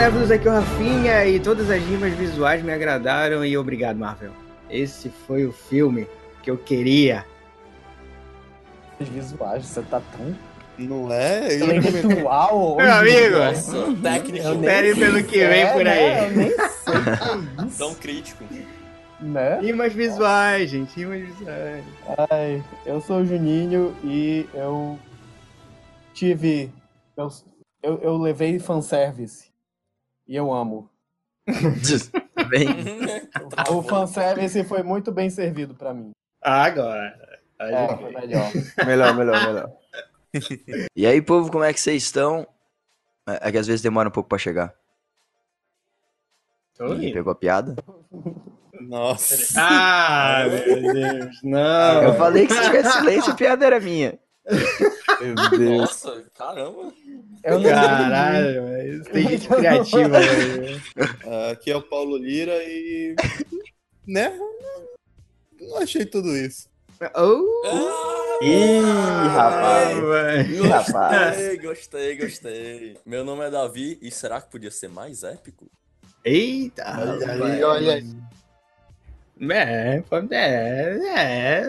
cinéfilos, aqui é o Rafinha e todas as rimas visuais me agradaram e obrigado, Marvel. Esse foi o filme que eu queria. Os visuais, você tá tão Não é? Intelectual. Meu amigo, Nossa, técnico. Espere pelo que vem É, por né? aí. Eu nem sei o que é isso. Tão crítico. Né? Rimas visuais, gente, rimas visuais. Ai, eu sou o Juninho e eu tive. Eu, eu, eu levei fanservice. E eu amo. Bem, O fanservice foi muito bem servido pra mim. Agora. É, foi melhor. Melhor, melhor, melhor. e aí, povo, como é que vocês estão? É é que às vezes demora um pouco pra chegar. Tô Ih. Pegou a piada? Nossa. Ah, meu Deus, não. Eu falei que se tivesse silêncio, a piada era minha. Meu Deus. Nossa, caramba. Eu não Caralho, tem gente criativa. Ah, Aqui é o Paulo Lira e. Né? Não achei tudo isso. Oh, Ah, Ih, rapaz. Ih, rapaz. Gostei, gostei, gostei. Meu nome é Davi e será que podia ser mais épico? Eita, Olha aí, olha aí. É, pode- é, é.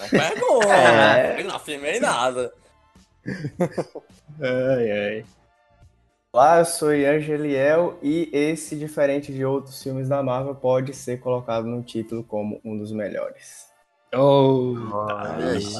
Não pergunta. É. Não afirmei nada. Ai, ai. Olá, eu sou Ian Geliel e esse, diferente de outros filmes da Marvel, pode ser colocado no título como um dos melhores. Oh, rapaz.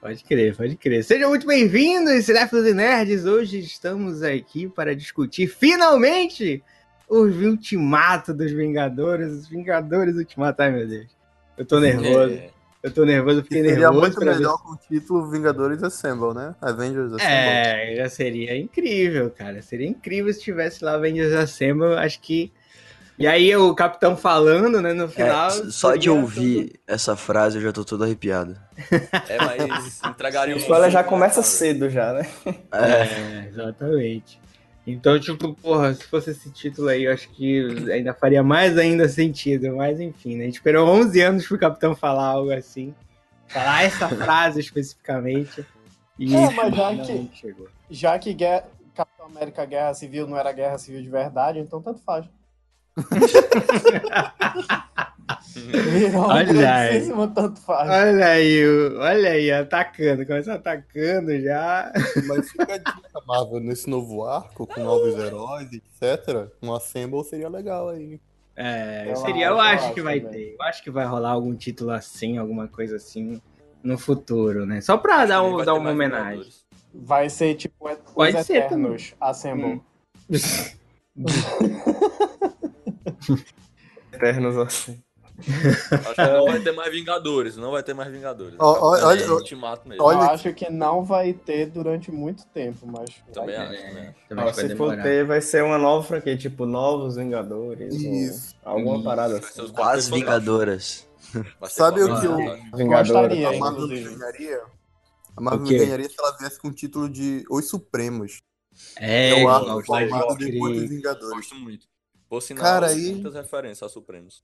Pode crer, pode crer. Sejam muito bem-vindos, Cinéfilos e Nerds. Hoje estamos aqui para discutir, finalmente, o Ultimato dos Vingadores. Os Vingadores Ultimato. Ai, meu Deus. Eu tô nervoso. É. Eu tô nervoso, eu fiquei Seria nervoso. muito pra ver melhor com o título Vingadores Assemble, né? Avengers Assemble. É, já seria incrível, cara. Seria incrível se tivesse lá Avengers Assemble, acho que. E aí o capitão falando, né, no É, final. só de seria ouvir essa frase eu já tô todo arrepiado. É, mas entregaria O um spoiler já começa né, cara? cedo já, né? tudo. É, É, exatamente. Então, tipo, porra, se fosse esse título aí, eu acho que ainda faria mais ainda sentido. Mas enfim, né? A gente esperou 11 anos pro capitão falar algo assim. Falar essa frase especificamente. E É, mas já que- chegou. Já que guerra, Capitão América Guerra Civil não era guerra civil de verdade, então tanto faz. Virou Olha aí. tanto faz. Olha aí, olha aí, atacando, começa atacando já. Mas fica a dica, Marvel, nesse novo arco, com novos heróis, etc. Um Assemble seria legal aí. É, Eu seria, eu acho, eu acho que vai também. ter. Eu acho que vai rolar algum título assim, alguma coisa assim no futuro, né? Só pra dar, um, dar uma homenagem. Vai ser tipo os Pode ser Eternos Assemble. Eternos assim. Acho que não vai ter mais Vingadores, não vai ter mais Vingadores. Olha- É Ultimato mesmo. olha- Eu acho que não vai ter durante muito tempo, mas. Também vai acho, ter. né? Também se for ter, vai ser uma nova franquia, tipo Novos Vingadores. Isso. Ou alguma Isso. parada Vai ser assim. os quase Quatro Vingadoras. Sabe o que eu- Fantásticos. Vingadores. Gostaria, A? Marvel ganharia? A Marvel O ganharia se ela viesse com o título de Os Supremos. É, É o dos Vingadores. Gosto muito. Por sinal, Cara, aí- muitas referências aos Supremos.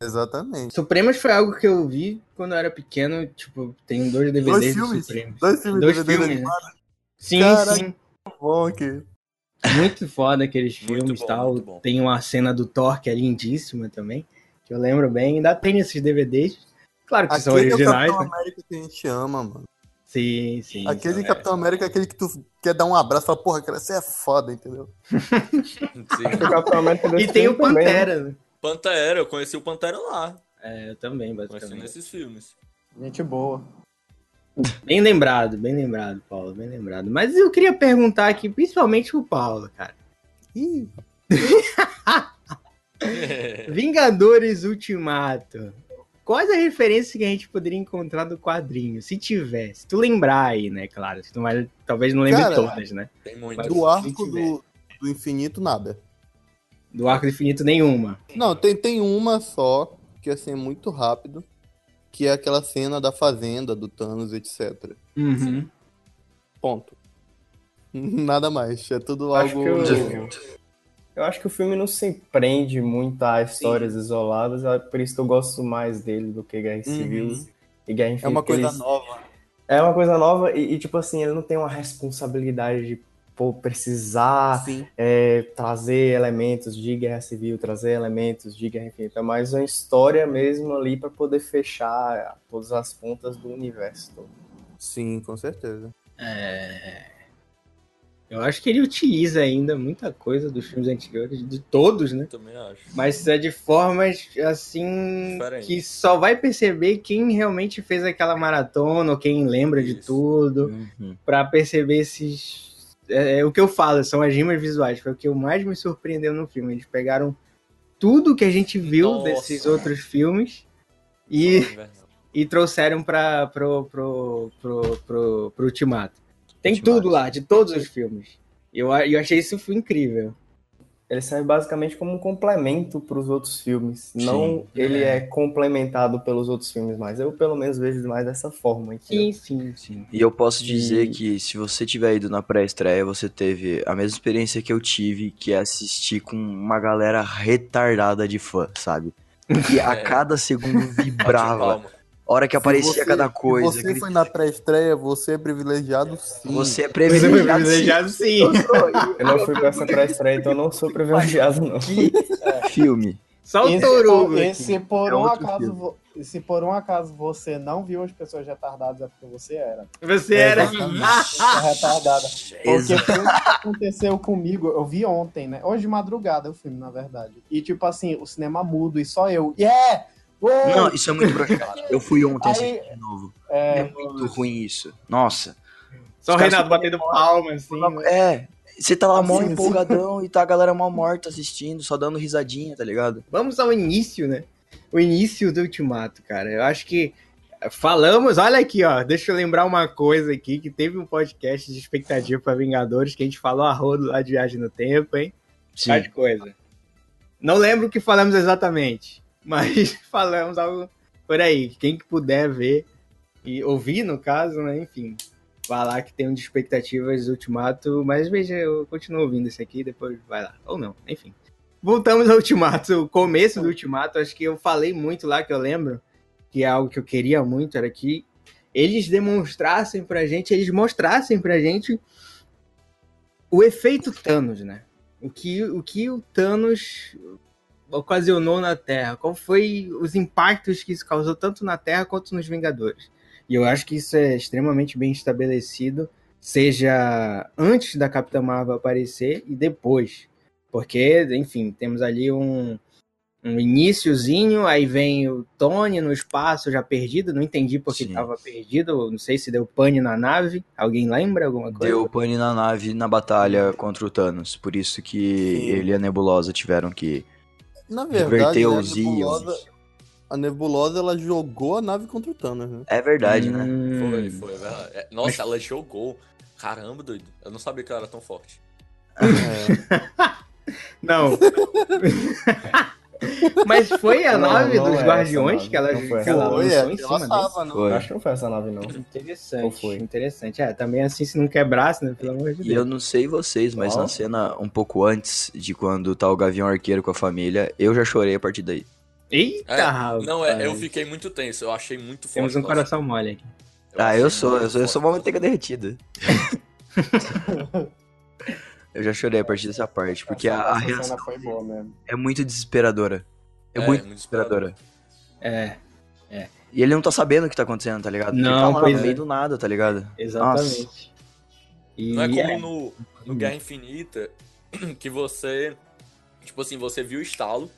Exatamente. Supremos foi algo que eu vi quando eu era pequeno. Tipo, tem dois DVDs Dois de filmes? Supremos. Dois filmes Dois DVD filmes, né? animados, Sim, Caraca. sim. muito bom aqui. Muito foda aqueles filmes e tal. Tem uma cena do Thor que é lindíssima também. Que eu lembro bem. Ainda tem esses DVDs. Claro que são Aquele é o originais. Capitão né? América que a gente ama, mano. Sim, sim. Aquele sim. Capitão América é aquele que tu quer dar um abraço e fala, porra, cara, você é foda, entendeu? Sim. O Capitão América desse E tem o filme também, né? Pantera, eu conheci o Pantera lá. É, eu também, Conheci basicamente. nesses filmes. Gente boa. Bem lembrado, bem lembrado, Paulo, bem lembrado. Mas eu queria perguntar aqui, principalmente pro Paulo, cara. Ih, Vingadores Ultimato. Quais as referências que a gente poderia encontrar do quadrinho? Se tiver, se tu lembrar aí, né? Claro, se tu vai, talvez não lembre Cara, todas, né? Tem muito. do arco do, do infinito, nada. Do Arco do Infinito, nenhuma. Não, tem, tem uma só, que assim, é muito rápido, que é aquela cena da fazenda, do Thanos, etc. Uhum. Ponto. Nada mais, é tudo Acho algo... que eu, eu acho que o filme não se prende muito a histórias isoladas, é por isso que eu gosto mais dele do que Guerra Civil Uhum. e Guerra Infinita. É uma coisa eles- nova. É uma coisa nova e, e, tipo assim, ele não tem uma responsabilidade de pô, precisar é, trazer elementos de guerra civil, trazer elementos de guerra infinita, mas uma história mesmo ali para poder fechar todas as pontas do universo todo. Sim, com certeza. É... Eu acho que ele utiliza ainda muita coisa dos filmes anteriores, de todos, né? Também acho. Mas é de formas assim Diferente. que só vai perceber quem realmente fez aquela maratona ou quem lembra de Isso. tudo Uhum. Pra perceber esses é, é o que eu falo, são as rimas visuais, foi o que mais me surpreendeu no filme. Eles pegaram tudo que a gente viu Nossa. desses outros filmes e, e trouxeram para pro, pro, pro, pro, pro Ultimato. Tem Ultimato. tudo lá, de todos os filmes. E eu, eu achei isso incrível. Ele serve basicamente como um complemento para os outros filmes. Não ele é. é complementado pelos outros filmes, mas eu pelo menos vejo mais dessa forma. Sim, sim, sim. E eu posso dizer E- que se você tiver ido na pré-estreia, você teve a mesma experiência que eu tive, que é assistir com uma galera retardada de fã, sabe? Que a É. cada segundo vibrava. Hora que aparecia você- cada coisa. Você aquele- foi na pré-estreia, você é privilegiado sim. Você é Você foi privilegiado. sim. privilegiado, sim. Eu não fui para essa pré-estreia, então eu não sou privilegiado, não. Que filme. Só o se, Torugo. e se por É um acaso vo- e se por um acaso você não viu as pessoas retardadas, é porque você era. Você É, era. retardada. Porque foi o que aconteceu comigo. Eu vi ontem, né? Hoje de madrugada o filme, na verdade. E tipo assim, o cinema mudo e só eu. Yeah! Uou! Não, isso é muito broxante. Eu fui ontem Aí- de novo. É É, muito ruim isso. Nossa. Só o Renato batendo palma, assim. né? É. Você tá lá mó empolgadão e tá a galera mal morta assistindo, só dando risadinha, tá ligado? Vamos ao início, né? O início do Ultimato, cara. Eu acho que falamos, olha aqui, ó. Deixa eu lembrar uma coisa aqui, que teve um podcast de expectativa para Vingadores que a gente falou a rodo lá de Viagem no Tempo, hein? Sim. Tá de coisa. Não lembro o que falamos exatamente, mas falamos algo por aí. Quem que puder ver e ouvir, no caso, né? Enfim, vai lá que tem um de expectativas Ultimato, mas veja, eu continuo ouvindo esse aqui, depois vai lá. Ou não, enfim. Voltamos ao Ultimato, o começo do Ultimato, acho que eu falei muito lá que eu lembro, que é algo que eu queria muito, era que eles demonstrassem pra gente, eles mostrassem pra gente o efeito Thanos, né? O que o, que o Thanos ocasionou na Terra, qual foi os impactos que isso causou tanto na Terra quanto nos Vingadores. E eu acho que isso é extremamente bem estabelecido, seja antes da Capitã Marvel aparecer e depois. Porque, enfim, temos ali um, um iníciozinho, aí vem o Tony no espaço já perdido, não entendi porque estava perdido, não sei se deu pane na nave, alguém lembra alguma coisa? Deu pane na nave na batalha contra o Thanos. Por isso que Sim. ele e a Nebulosa tiveram que. Na verdade, né, a os nebulosa, a nebulosa ela jogou a nave contra o Thanos, né? É verdade, né? Hum. Foi, foi, é verdade. É, Nossa, ela jogou. Caramba, doido. Eu não sabia que ela era tão forte. É. Não. Mas foi a Não, nave não dos é Guardiões nave. que ela, foi que ela Foi, lançou é, em cima tava, não. Eu Foi. acho que não foi essa nave, não. Interessante, interessante. É, também assim, se não quebrasse, né? Pelo amor de E eu Deus. não sei vocês, mas Ó. na cena um pouco antes de quando tá o Gavião Arqueiro com a família, eu já chorei a partir daí. Eita, É, rapaz. Não, é, eu fiquei muito tenso. Eu achei muito forte. Temos um nossa. coração mole aqui. ah, achei eu sou, eu sou, eu sou uma manteiga derretida. eu já chorei a partir dessa parte, porque a, essa, a essa reação cena foi boa mesmo. é muito desesperadora. É, É, muito muito desesperadora. É, E ele não tá sabendo o que tá acontecendo, tá ligado? Porque Não, ele tá lá no meio é. do nada, tá ligado? exatamente. E Não é como é, no, no Guerra Infinita, que você. Tipo assim, você viu o estalo,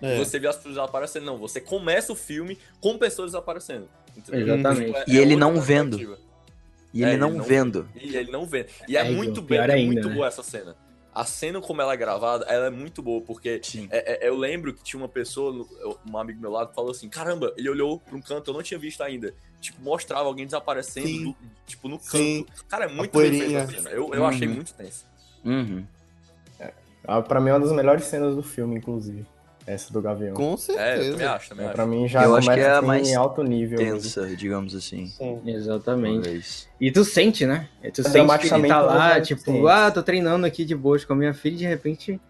É. você viu as pessoas aparecendo. Não, você começa o filme com pessoas aparecendo. entendeu? Exatamente. Tipo, E ele outra não vendo. E É, ele ele não não vendo. E ele não vê. E é, É, muito bem, é ainda, muito né? boa essa cena. A cena como ela é gravada, ela é muito boa, porque Sim. é- é- eu lembro que tinha uma pessoa, um amigo meu lado, falou assim: caramba, ele olhou pra um canto, eu não tinha visto ainda. Tipo, mostrava alguém desaparecendo, do- tipo, no canto. Sim. Cara, é muito bem feita poeirinha. a cena. Eu, eu achei Uhum. muito tenso. Uhum. Ah, pra mim é uma das melhores cenas do filme, inclusive. Essa do Gavião. Com É, eu certeza. também acho, também É, acho. pra mim já Eu acho começa que é a mais em alto nível. mesmo. Tensa, digamos assim. Sim. Exatamente. Talvez. E tu sente, né? E tu É sente que tá lá, mais tipo, potentes. ah, tô treinando aqui de boas com a minha filha e de repente.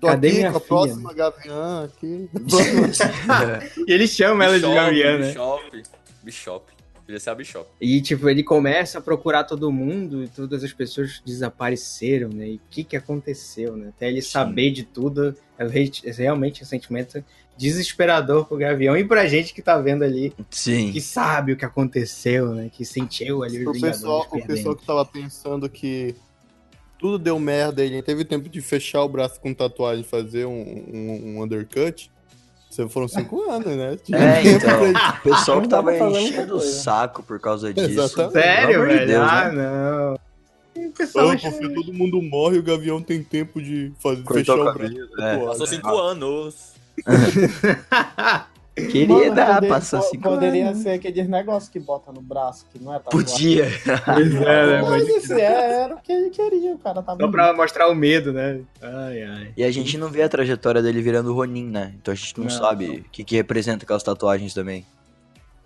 Tô Cadê aqui minha com a filha, próxima Gavião aqui. E ele chama ela de Bishop, Gavião, né? Bishop, Bishop. Podia ser a Bishop. E, tipo, ele começa a procurar todo mundo e todas as pessoas desapareceram, né? E o que que aconteceu, né? Até ele saber de tudo, é é realmente um sentimento desesperador pro Gavião e pra gente que tá vendo ali, Sim. que sabe o que aconteceu, né? Que sentiu ali O pessoal, o pessoal que tava pensando que tudo deu merda, ele teve tempo de fechar o braço com tatuagem e fazer um, um, um undercut. Você foram cinco anos, né? Tinha É, então. pra O pessoal que tava enchendo o saco por causa disso. Exatamente. Sério, de velho? Deus, ah, né? não. O pessoal porque todo mundo morre e o Gavião tem tempo de fazer, fechar o o braço. é. tatuagem. Passou cinco anos. Querida, Mano, passou po- cinco Poderia anos. ser aqueles negócios que bota no braço, que não é tatuagem. Podia. Pois é, né? Pode- Pode ser, era o que ele queria, o cara tava... Só pra mostrar o medo, né? Ai, ai. E a gente não vê a trajetória dele virando Ronin, né? Então a gente não, Não. sabe o que, que representa aquelas tatuagens também.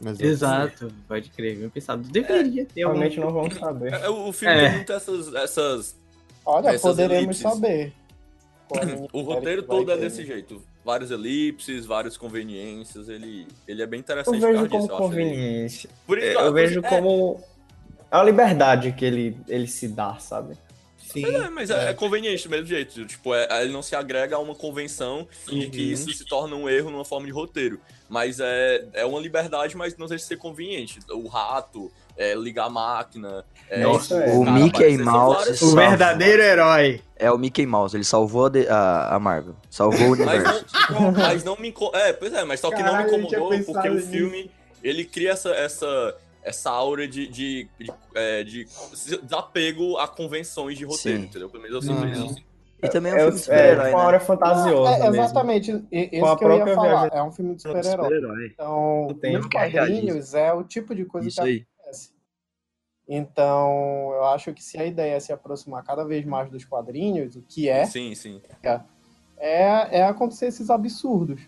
Mas Exato, pode crer. Bem pensado. Deveria ter algum... Realmente não vamos saber. É, O filme É. tem muitas essas, essas. Olha, Essas poderemos elipses. saber. O roteiro todo é desse jeito. Vários elipses, várias conveniências. Ele, ele é bem Eu interessante. vejo por causa como disso, eu conveniência. Por isso, Eu vejo é, como a liberdade que ele, ele se dá, sabe? Sim. É, mas é, é conveniente do mesmo jeito. Tipo, é- ele não se agrega a uma convenção de que Uhum. isso se torna um erro numa forma de roteiro. Mas é, é uma liberdade, mas não deixa de ser conveniente. O rato, é, ligar a máquina. É, Nossa, é. O cara, Mickey Mouse O verdadeiro herói. É o Mickey Mouse, ele salvou a, de- a, a Marvel. Salvou o Mas universo. não, mas não me inco- É, pois é, mas só que Caralho, não me incomodou porque o filme ele cria essa, essa, essa aura de, de, de, é, de desapego a convenções de roteiro, Sim. entendeu? Pelo menos eu Uhum. sinto isso. assim. E também é um É, filme de é super-herói, uma né? hora fantasiosa É, mesmo. exatamente, Com a esse que eu ia falar. viagem- É um filme de super-herói. Super-herói. Então, nos é quadrinhos é o tipo de coisa Isso que aí. Então, eu acho que se a ideia é se aproximar cada vez mais dos quadrinhos, o que é, Sim, sim. é, é acontecer esses absurdos.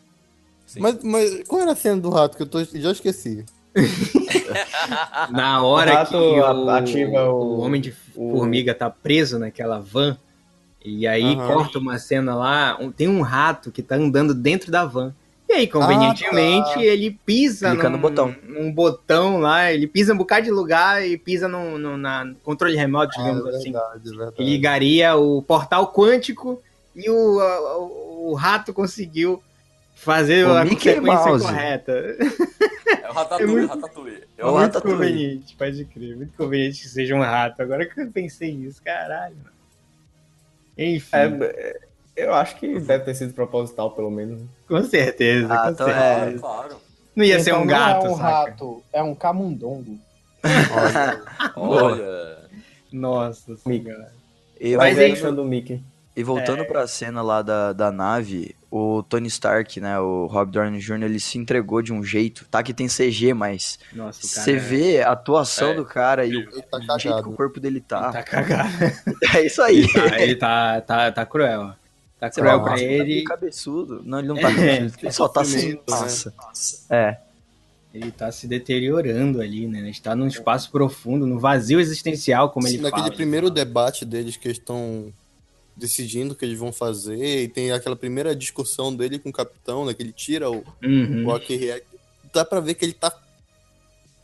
sim. Mas, mas qual era a cena do rato que eu tô, já esqueci? Na hora O rato que o, ativa o- o Homem de o- Formiga tá preso naquela van, e aí Aham. corta uma cena lá, tem um rato que tá andando dentro da van. E aí, convenientemente, Ah, tá. ele pisa Clica num, no botão. num botão lá, ele pisa um bocado de lugar e pisa no, no na controle remoto, digamos é assim. verdade, é verdade. Que ligaria o portal quântico e o, o, o rato conseguiu fazer O a Mickey consequência Mouse. correta. É o Ratatouille, É muito- Ratatouille. É o muito Ratatouille. conveniente, pode crer. Muito conveniente que seja um rato. Agora que eu pensei nisso, caralho. mano. Enfim, É, eu acho que deve ter sido proposital, pelo menos. com certeza. Ah, com então certeza. é. Claro. Não ia ser Então, um gato, não é um saca? rato, é um camundongo. Olha. Nossa senhora. E, Mas aí- é do Mickey. e voltando pra cena lá da, da nave, o Tony Stark, né, o Rob Downey Jr., ele se entregou de um jeito, tá que tem CG, mas você vê a atuação É. do cara e o, Ele tá o jeito que o corpo dele tá. tá cagado. É isso aí. Ele tá, ele tá, tá, tá cruel. Tá Você cruel pra "Nossa, ele tá ele. cabeçudo. Não, ele não tá cabeçudo, ele só tá sem sofrimento, né? massa. É. Ele tá se deteriorando ali, né? A gente tá num espaço profundo, no vazio existencial, como ele Naquele fala. primeiro debate deles que eles estão decidindo o que eles vão fazer, e tem aquela primeira discussão dele com o capitão, né? Que ele tira o, Uhum. o React. Dá pra ver que ele tá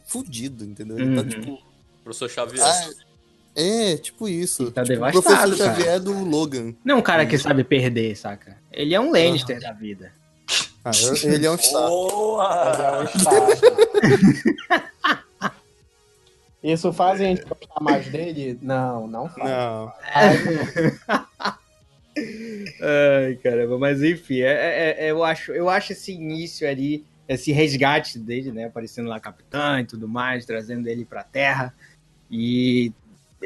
fudido, entendeu? Ele tá Uhum. tipo. Professor Xavier. Ah, é, tipo isso. Ele tá tipo, o devastado, professor cara. Xavier do Logan. Não é um cara que sabe perder, saca? Ele é um Lannister da vida. Ah, ele é um Stark. Boa! É um. Isso faz a gente gostar mais dele? Não, não faz. Não. Ai, caramba, mas enfim, é, é- é- eu, acho, eu acho esse início ali, esse resgate dele, né? Aparecendo lá capitão e tudo mais, trazendo ele pra terra. E,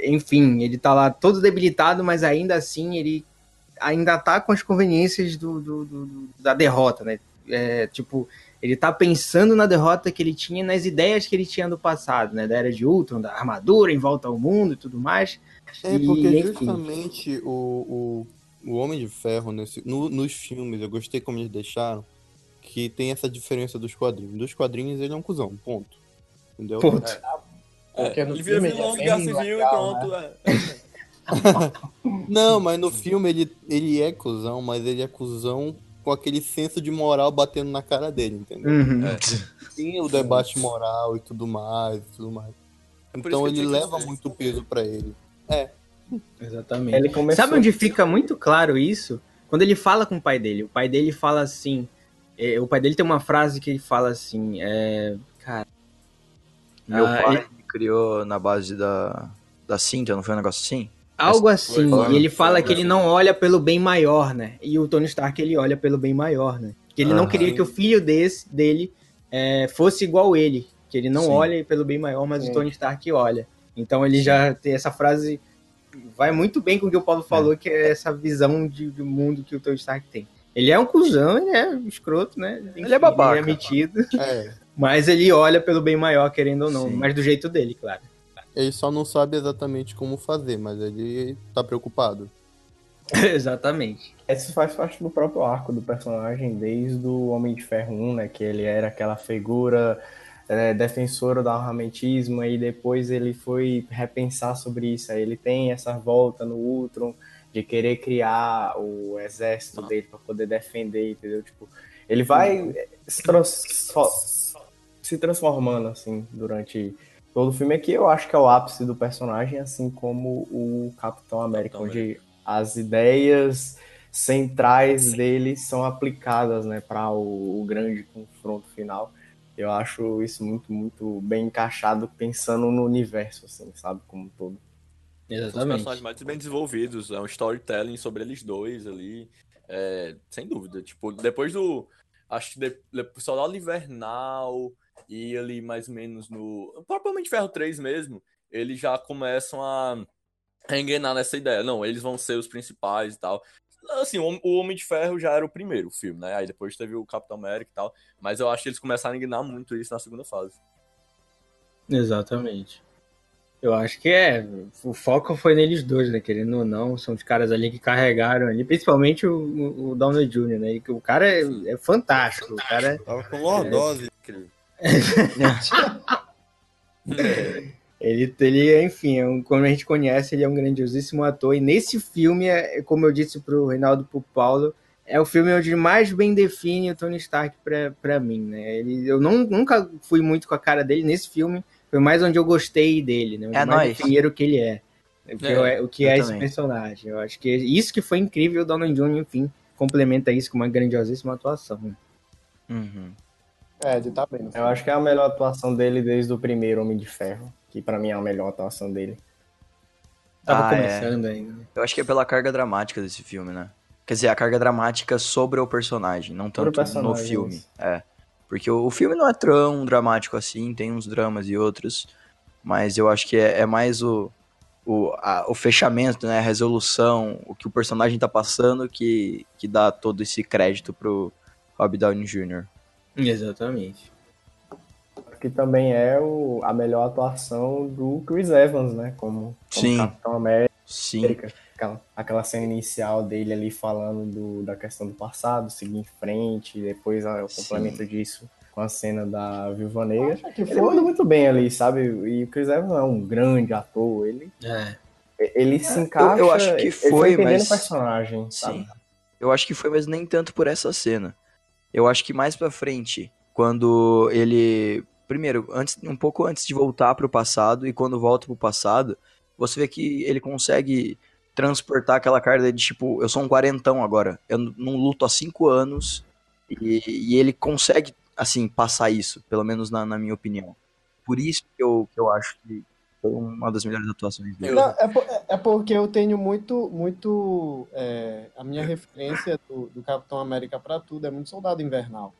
enfim, ele tá lá todo debilitado, mas ainda assim ele ainda tá com as conveniências do, do- do- do- da derrota, né? É, tipo, ele tá pensando na derrota que ele tinha, nas ideias que ele tinha do passado, né? Da era de Ultron, da armadura em volta ao mundo e tudo mais. É, E, porque enfim. justamente o, o, o Homem de Ferro, nesse, no- nos filmes, eu gostei como eles deixaram, que tem essa diferença dos quadrinhos. Dos quadrinhos ele é um cuzão, ponto. Entendeu? Ponto. Porque É, no ele vira filme vilão é de Guerra Civil legal, e pronto. né? é. Não, mas no filme ele, ele é cuzão, mas ele é cuzão com aquele senso de moral batendo na cara dele, entendeu? Uhum. É. Tem o debate moral e tudo mais, e tudo mais. É Então ele leva dizer. muito peso pra ele. Exatamente. Ele começou... Sabe onde fica muito claro isso? Quando ele fala com o pai dele. O pai dele fala assim. é, o pai dele tem uma frase que ele fala assim. É, cara. Meu Ah, pai ele- criou na base da, da cinta, não foi um negócio assim? Algo assim. foi, e ele fala que ele foi. não olha pelo bem maior, né? E o Tony Stark ele olha pelo bem maior, né? Que ele não Aham. queria que o filho desse, dele é, fosse igual ele. Que ele não Sim. olha pelo bem maior, mas Sim. o Tony Stark olha. Então ele já tem essa frase. Vai muito bem com o que o Paulo falou, que é essa visão de, de mundo que o Tony Stark tem. Ele é um cuzão, ele é escroto, né? Ele é babaca. Ele é metido. É. Mas ele olha pelo bem maior, querendo ou não. Sim. Mas do jeito dele, claro. Ele só não sabe exatamente como fazer, mas ele tá preocupado. Exatamente. Isso faz parte do próprio arco do personagem, desde o Homem de Ferro 1, né? Que ele era aquela figura é, defensora do armamentismo, e depois ele foi repensar sobre isso. Aí ele tem essa volta no Ultron de querer criar o exército dele para poder defender, entendeu? Tipo, ele vai se, se transformando assim durante todo o filme aqui. Eu acho que é o ápice do personagem, assim como o Capitão América, Capitão onde as ideias centrais dele são aplicadas, né, para o, o grande confronto final. Eu acho isso muito, muito bem encaixado, pensando no universo, assim, sabe, como um todo. São os Exatamente. personagens mais bem desenvolvidos, é um storytelling sobre eles dois ali. é, sem dúvida. Tipo, depois do. Acho que de, de, Soldado Invernal e ali mais ou menos no. Propriamente Ferro 3 mesmo, eles já começam a, a engrenar nessa ideia. Não, eles vão ser os principais e tal. Assim, o, Homem de Ferro já era o primeiro filme, né? Aí depois teve o Capitão América e tal. Mas eu acho que eles começaram a engrenar muito isso na segunda fase. Exatamente. Eu acho que é. O foco foi neles dois, né? Querendo ou não, são os caras ali que carregaram ali, principalmente o, o Downey Jr., né? E que o cara é, é fantástico. O cara é- Tava com lordose. Incrível. Ele, ele, enfim, é um, como a gente conhece, ele é um grandiosíssimo ator. E nesse filme, é, como eu disse pro Reinaldo e pro Paulo, é o filme onde mais bem define o Tony Stark pra, pra mim, né? Ele, eu não, nunca fui muito com a cara dele nesse filme, foi mais onde eu gostei dele, né? Onde É mais nóis. definiram o que ele é. O que É, é, o que é esse personagem. Eu acho que isso que foi incrível, o Donald Jr., enfim, complementa isso com uma grandiosíssima atuação. né? Uhum. É, ele tá bem. no Eu filme. acho que é a melhor atuação dele desde o primeiro Homem de Ferro, que pra mim é a melhor atuação dele. Tava Ah, é. começando ainda. né? Eu acho que é pela carga dramática desse filme, né? Quer dizer, a carga dramática sobre o personagem, não tanto no personagem, filme. isso. É. Porque o, o filme não é tão dramático assim, tem uns dramas e outros, mas eu acho que é, é mais o, o, a- o fechamento, né? A resolução, o que o personagem tá passando que, que dá todo esse crédito pro Rob Downey Jr. Exatamente. Que também é o, a melhor atuação do Chris Evans, né? Como, como Sim. Capitão América. Sim, Aquela, aquela cena inicial dele ali falando do, da questão do passado, seguir em frente, e depois o Sim. complemento disso com a cena da Viúva Negra. Acho que Ele foi. manda muito bem ali, sabe? E o Chris Evans não é um grande ator, ele, É. ele se encaixa. eu acho que ele foi, entendendo mas- o personagem, sabe? Sim. Eu acho que foi, mas nem tanto por essa cena. Eu acho que mais pra frente, quando ele. Primeiro, antes, um pouco antes de voltar pro passado, e quando volta pro passado, você vê que ele consegue transportar aquela carga de tipo, eu sou um quarentão agora. Eu não luto há cinco anos. E, e ele consegue, assim, passar isso, pelo menos na, na minha opinião. Por isso que eu, que eu acho que foi uma das melhores atuações dele. Não, é, por- é porque eu tenho muito, muito é, a minha referência do, do Capitão América pra tudo é muito Soldado Invernal.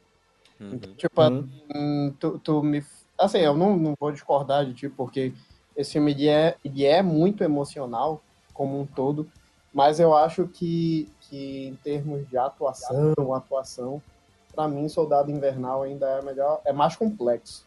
Uhum. Então, tipo, Uhum. hum, tu, tu me, assim, eu não, não vou discordar de ti porque esse filme ele é, ele é muito emocional como um todo, mas eu acho que, que em termos de atuação, atuação, pra mim Soldado Invernal ainda é melhor, é mais complexo,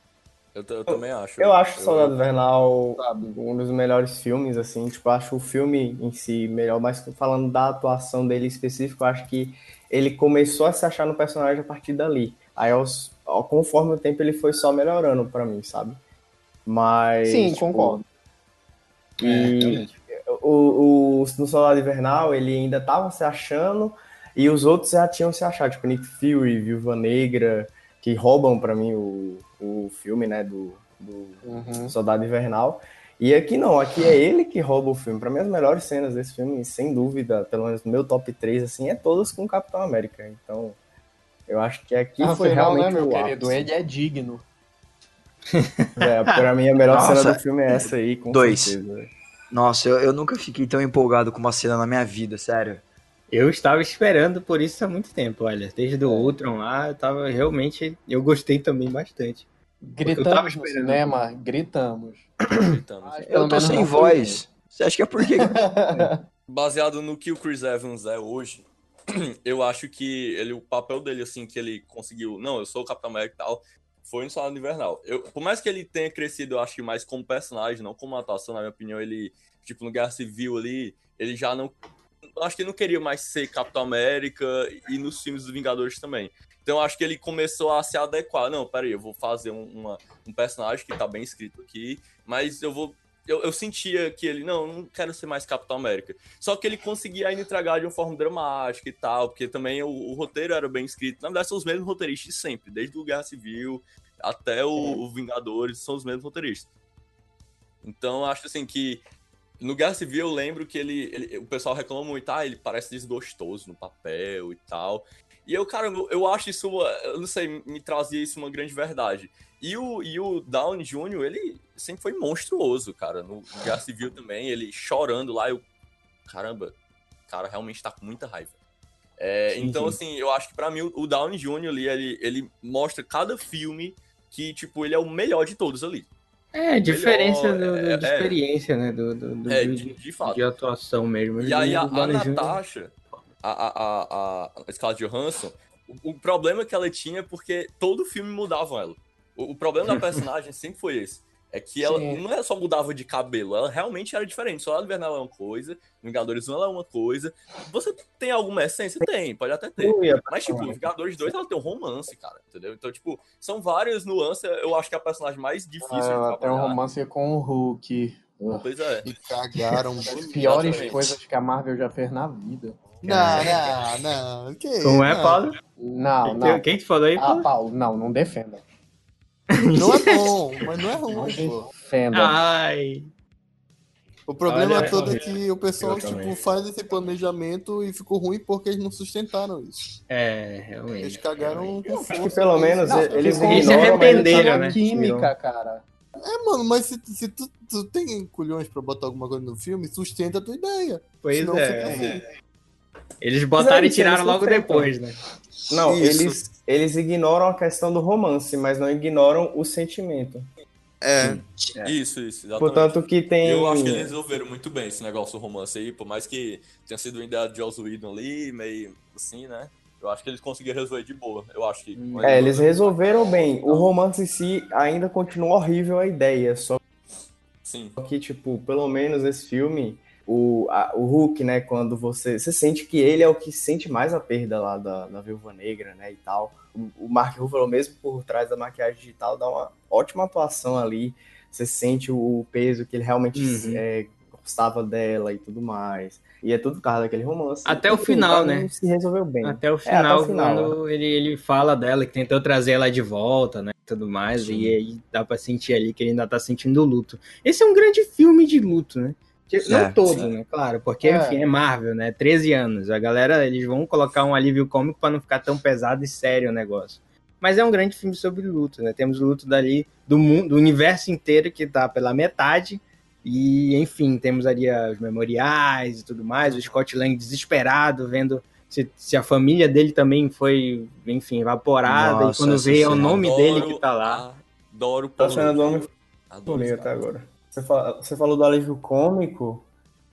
Eu, eu também acho. Eu acho Soldado Invernal sabe? um dos melhores filmes, assim, tipo, eu acho o filme em si melhor, mas falando da atuação dele específico, eu acho que ele começou a se achar no personagem a partir dali. Aí, aos, ao- conforme o tempo, ele foi só melhorando pra mim, sabe? Mas. Sim, tipo, concordo. É, E realmente. o, o, no Soldado Invernal, ele ainda tava se achando, E os outros já tinham se achado, tipo Nick Fury, Viúva Negra, que roubam pra mim o, o filme, né, do, do Uhum. Soldado Invernal. E aqui não, aqui é ele que rouba o filme. Pra mim, as melhores cenas desse filme, sem dúvida, pelo menos no meu top 3, assim, é todas com o Capitão América. Então, eu acho que aqui Afinal, foi realmente né, meu o querido? Ele é digno. É, pra mim, a melhor Nossa. cena do filme é essa aí, com Dois. certeza. Nossa, eu, eu nunca fiquei tão empolgado com uma cena na minha vida, sério. Eu estava esperando por isso há muito tempo, olha. Desde o Ultron lá, eu tava realmente. Eu gostei também bastante. eu tava Gritamos no esperando. cinema, gritamos. Gritamos. Mas Eu tô sem foi voz. Você acha que é porque. Baseado no que o Chris Evans é hoje, eu acho que ele, o papel dele, assim, que ele conseguiu. Não, eu sou o Capitão América e tal. Foi no Soldado Invernal. Eu, por mais que ele tenha crescido, eu acho que mais como personagem, não como atuação, na minha opinião, ele, tipo, no Guerra Civil ali, ele já não. Acho que ele não queria mais ser Capitão América e nos filmes dos Vingadores também. Então acho que ele começou a se adequar. Não, peraí, eu vou fazer um, uma- um personagem que tá bem escrito aqui, mas eu vou. Eu, eu sentia que ele, não, não quero ser mais Capitão América. Só que ele conseguia ainda entregar de uma forma dramática e tal, porque também o, o roteiro era bem escrito. Na verdade, são os mesmos roteiristas sempre, desde o Guerra Civil até o, o Vingadores, são os mesmos roteiristas. Então, acho assim que no Guerra Civil eu lembro que ele, ele- o pessoal reclama muito, ah, ele parece desgostoso no papel e tal. E eu, cara, eu, acho isso, uma- eu não sei, me trazia isso uma grande verdade. E o, e o Downey Jr., ele sempre foi monstruoso, cara. No Guerra Civil também, ele chorando lá, eu. Caramba, o cara realmente tá com muita raiva. É, Sim, então, sim. assim, eu acho que pra mim o- Downey Jr. ali, ele, ele mostra cada filme que, tipo, ele é o melhor de todos ali. É, diferença do- é- de é. experiência, né? Do, do, do- É, de, de, fato. de atuação mesmo. E aí a, a. Natasha, a, a, a, a Scarlett Johansson, o, o problema que ela tinha é porque todo filme mudava ela. O, o problema da personagem sempre foi esse. É que ela Sim. não é só mudava de cabelo, ela realmente era diferente. Só a Invernal é uma coisa, Vingadores 1 ela é uma coisa. Você tem alguma essência? Tem, pode até ter. Mas, tipo. Vingadores 2 ela tem um romance, cara, entendeu? Então, tipo, são várias nuances. Eu acho que é a personagem mais difícil de Ela tem um romance com o Hulk. Pois é. E cagaram As piores Exatamente. coisas que a Marvel já fez na vida. Não, não, não. Que isso? Como é, não. Paulo? Não, Quem- não. Quem te falou aí, Ah, Paulo? Paulo, não, não defenda. Não é bom, mas não é Não ruim, pô. defenda. Ai. O problema Olha, todo é que o pessoal, eu também. tipo, faz esse planejamento e ficou ruim porque eles não sustentaram isso. É, Eles realmente. cagaram com força. Acho que pelo menos Não, eles ficou- Eles se ignoram, arrependeram, eles né? química, cara. É, mano, mas se, se tu, tu tem culhões pra botar alguma coisa no filme, sustenta a tua ideia. Pois é. fica assim. Eles botaram e Eles tiraram logo depois, né? Não, Isso. eles, eles ignoram a questão do romance, mas não ignoram o sentimento. É, Isso, isso, exatamente. Portanto, que tem. Eu acho que eles resolveram muito bem esse negócio do romance aí, por mais que tenha sido ideia de Joss Whedon ali, meio assim, né? Eu acho que eles conseguiram resolver de boa. Eu acho que. É, eles resolveram bem. O romance em si ainda continua horrível a ideia, só Sim. que, tipo, pelo menos esse filme, o, a- o Hulk, né, quando você. Você sente que ele é o que sente mais a perda lá da, da Viúva Negra, né, e tal. O, o Mark Ruffalo, mesmo por trás da maquiagem digital, dá uma ótima atuação ali. Você sente o peso que ele realmente Uhum. é, gostava dela e tudo mais. E é tudo por causa daquele romance. Até o Enfim, final, né? Se resolveu bem. Até o até final, o final, quando ele, ele fala dela, que tentou trazer ela de volta, né? Tudo mais, Sim. e aí dá pra sentir ali que ele ainda tá sentindo luto. Esse é um grande filme de luto, né? Não É, todo, sim. né? Claro, porque, É. enfim, é Marvel, né? 13 anos. A galera, eles vão colocar um alívio cômico pra não ficar tão pesado e sério o negócio. Mas é um grande filme sobre luto, né? Temos luto dali do mundo, do universo inteiro que tá pela metade. E, enfim, temos ali os memoriais e tudo mais. O Scott Lang desesperado, vendo se, se a família dele também foi, enfim, evaporada. Nossa, e quando vê é o nome dele que tá lá. Adoro o Tá sendo do homem Adoro esse até agora. Você, fa- você falou do alívio cômico.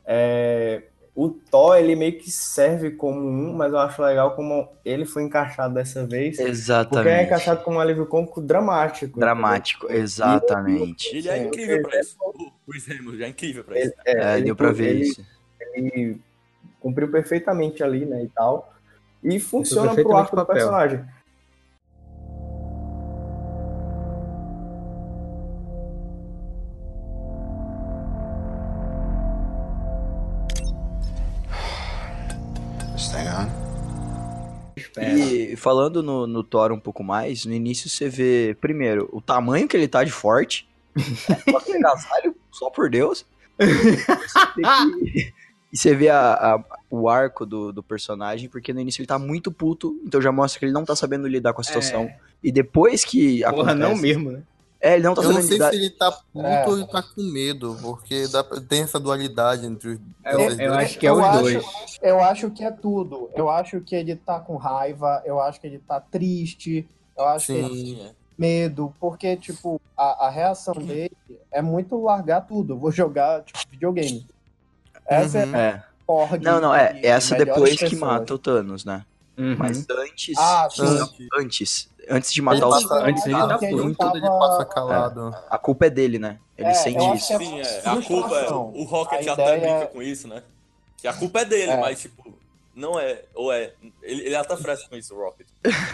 é, o Thor, ele meio que serve como um, mas eu acho legal como ele foi encaixado dessa vez. Porque é Exatamente. encaixado como um alívio cômico dramático. Dramático, exatamente. Ele é incrível pra isso. O Chris Hemsworth é incrível pra isso. entendeu? É, ele- deu pra ver ele- isso. Ele cumpriu perfeitamente ali, né, e tal. E funciona pro arco do personagem. Falando no, no Thor um pouco mais, no início você vê, primeiro, o tamanho que ele tá de forte. É, agasalho, só por Deus. E você vê a, a- o arco do, do personagem, porque no início ele tá muito puto, então já mostra que ele não tá sabendo lidar com a situação. É. E depois que Porra, não acontece- mesmo, né? É, ele não tá Eu não sei lidar. se ele tá puto É. ou ele tá com medo, porque dá, tem essa dualidade entre os Eu, essas eu duas- acho que é Eu os acho- dois. Eu acho que é tudo. Eu acho que ele tá com raiva, eu acho que ele tá triste, eu acho que ele Sim. Sim, é. medo, porque, tipo, a, a reação dele é muito largar tudo. Eu vou jogar, tipo, videogame. Essa Uhum. é É. Não, não, é. Essa depois que pessoas. mata o Thanos, né? Uhum. Mas antes. Ah, sim. Antes, Antes. Antes de ele matar os. passa, antes ele tá puto. muito ele tava- passa calado. A culpa é dele, né? Ele É, sente isso. é Sim, é. A culpa é. O Rocket A até ideia- brinca com isso, né? Que a culpa é dele, É. mas, tipo, não é. Ou é. Ele, ele até fresca com isso, o Rocket.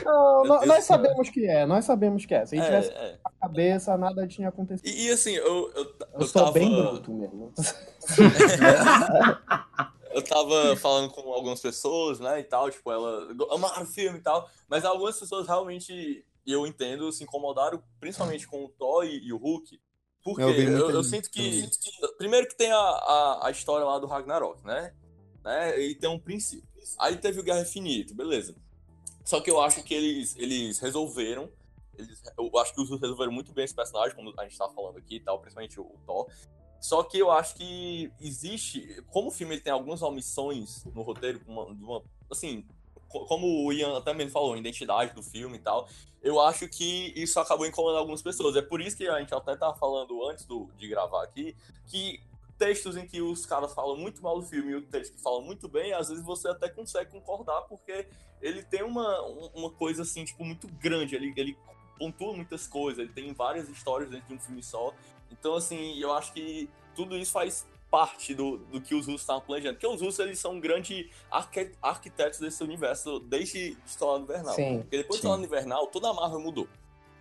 Não, nós, sabemos que é, nós sabemos que é. Se ele É, tivesse é. na cabeça, nada tinha acontecido. E, e assim, eu, eu, Eu, eu sou tava. bem bruto mesmo. Eu tava falando com algumas pessoas, né, e tal, tipo, ela amaram o filme e tal, mas algumas pessoas realmente, e eu entendo, se incomodaram, principalmente com o Thor e, e o Hulk, porque Eu eu, eu sinto que, primeiro que tem a, a, a história lá do Ragnarok, né, né, e tem um princípio. Aí teve o Guerra Infinita, beleza. Só que eu acho que eles, eles resolveram, eles, eu acho que eles resolveram muito bem esse personagem, como a gente tá falando aqui e tal, principalmente o, o Thor, só que eu acho que existe, como o filme ele tem algumas omissões no roteiro, uma, uma- assim, co- como o Ian também falou, identidade do filme e tal, eu acho que isso acabou incomodando algumas pessoas. É por isso que a gente até tava falando antes do, de gravar aqui, que textos em que os caras falam muito mal do filme e o texto que falam muito bem, às vezes você até consegue concordar, porque ele tem uma, um- uma coisa assim, tipo, muito grande, ele, ele pontua muitas coisas, ele tem várias histórias dentro de um filme só, então, assim, eu acho que tudo isso faz parte do, do que os russos estavam planejando. Porque os russos, eles são grandes arque- arquitetos desse universo desde Soldado Invernal. Sim. Porque depois Sim. do Soldado Invernal, toda a Marvel mudou.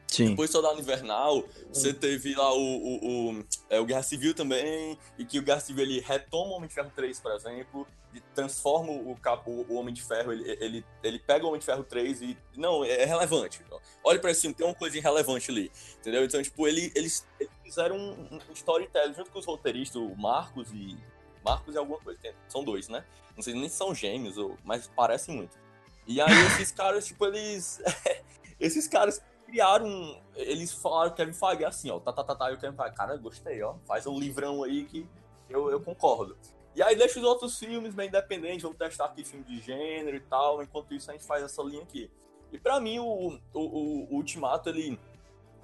Sim. Depois do Soldado Invernal, você teve lá o, o, o, é, o Guerra Civil também, e que o Guerra Civil ele retoma o Homem de Ferro 3, por exemplo, transforma o, o, o Homem de Ferro, ele, ele, ele pega o Homem de Ferro 3 e. Não, é relevante. Olha esse filme, tem uma coisa irrelevante ali. Entendeu? Então, tipo, ele, eles, eles fizeram um, um storytelling junto com os roteiristas, o Marcos e. Marcos e alguma coisa. tem- São dois, né? Não sei nem se são gêmeos, ou, mas parecem muito. E aí esses caras, tipo, eles. esses caras criaram. Eles falaram Kevin Feige assim, ó. Tá, tá, tá, tá. E o Kevin Feige, cara, gostei, ó. Faz um livrão aí que eu, eu concordo. E aí deixa os outros filmes bem independentes, vamos testar aqui filme de gênero e tal. Enquanto isso, a gente faz essa linha aqui. E pra mim, o, o- o Ultimato, ele,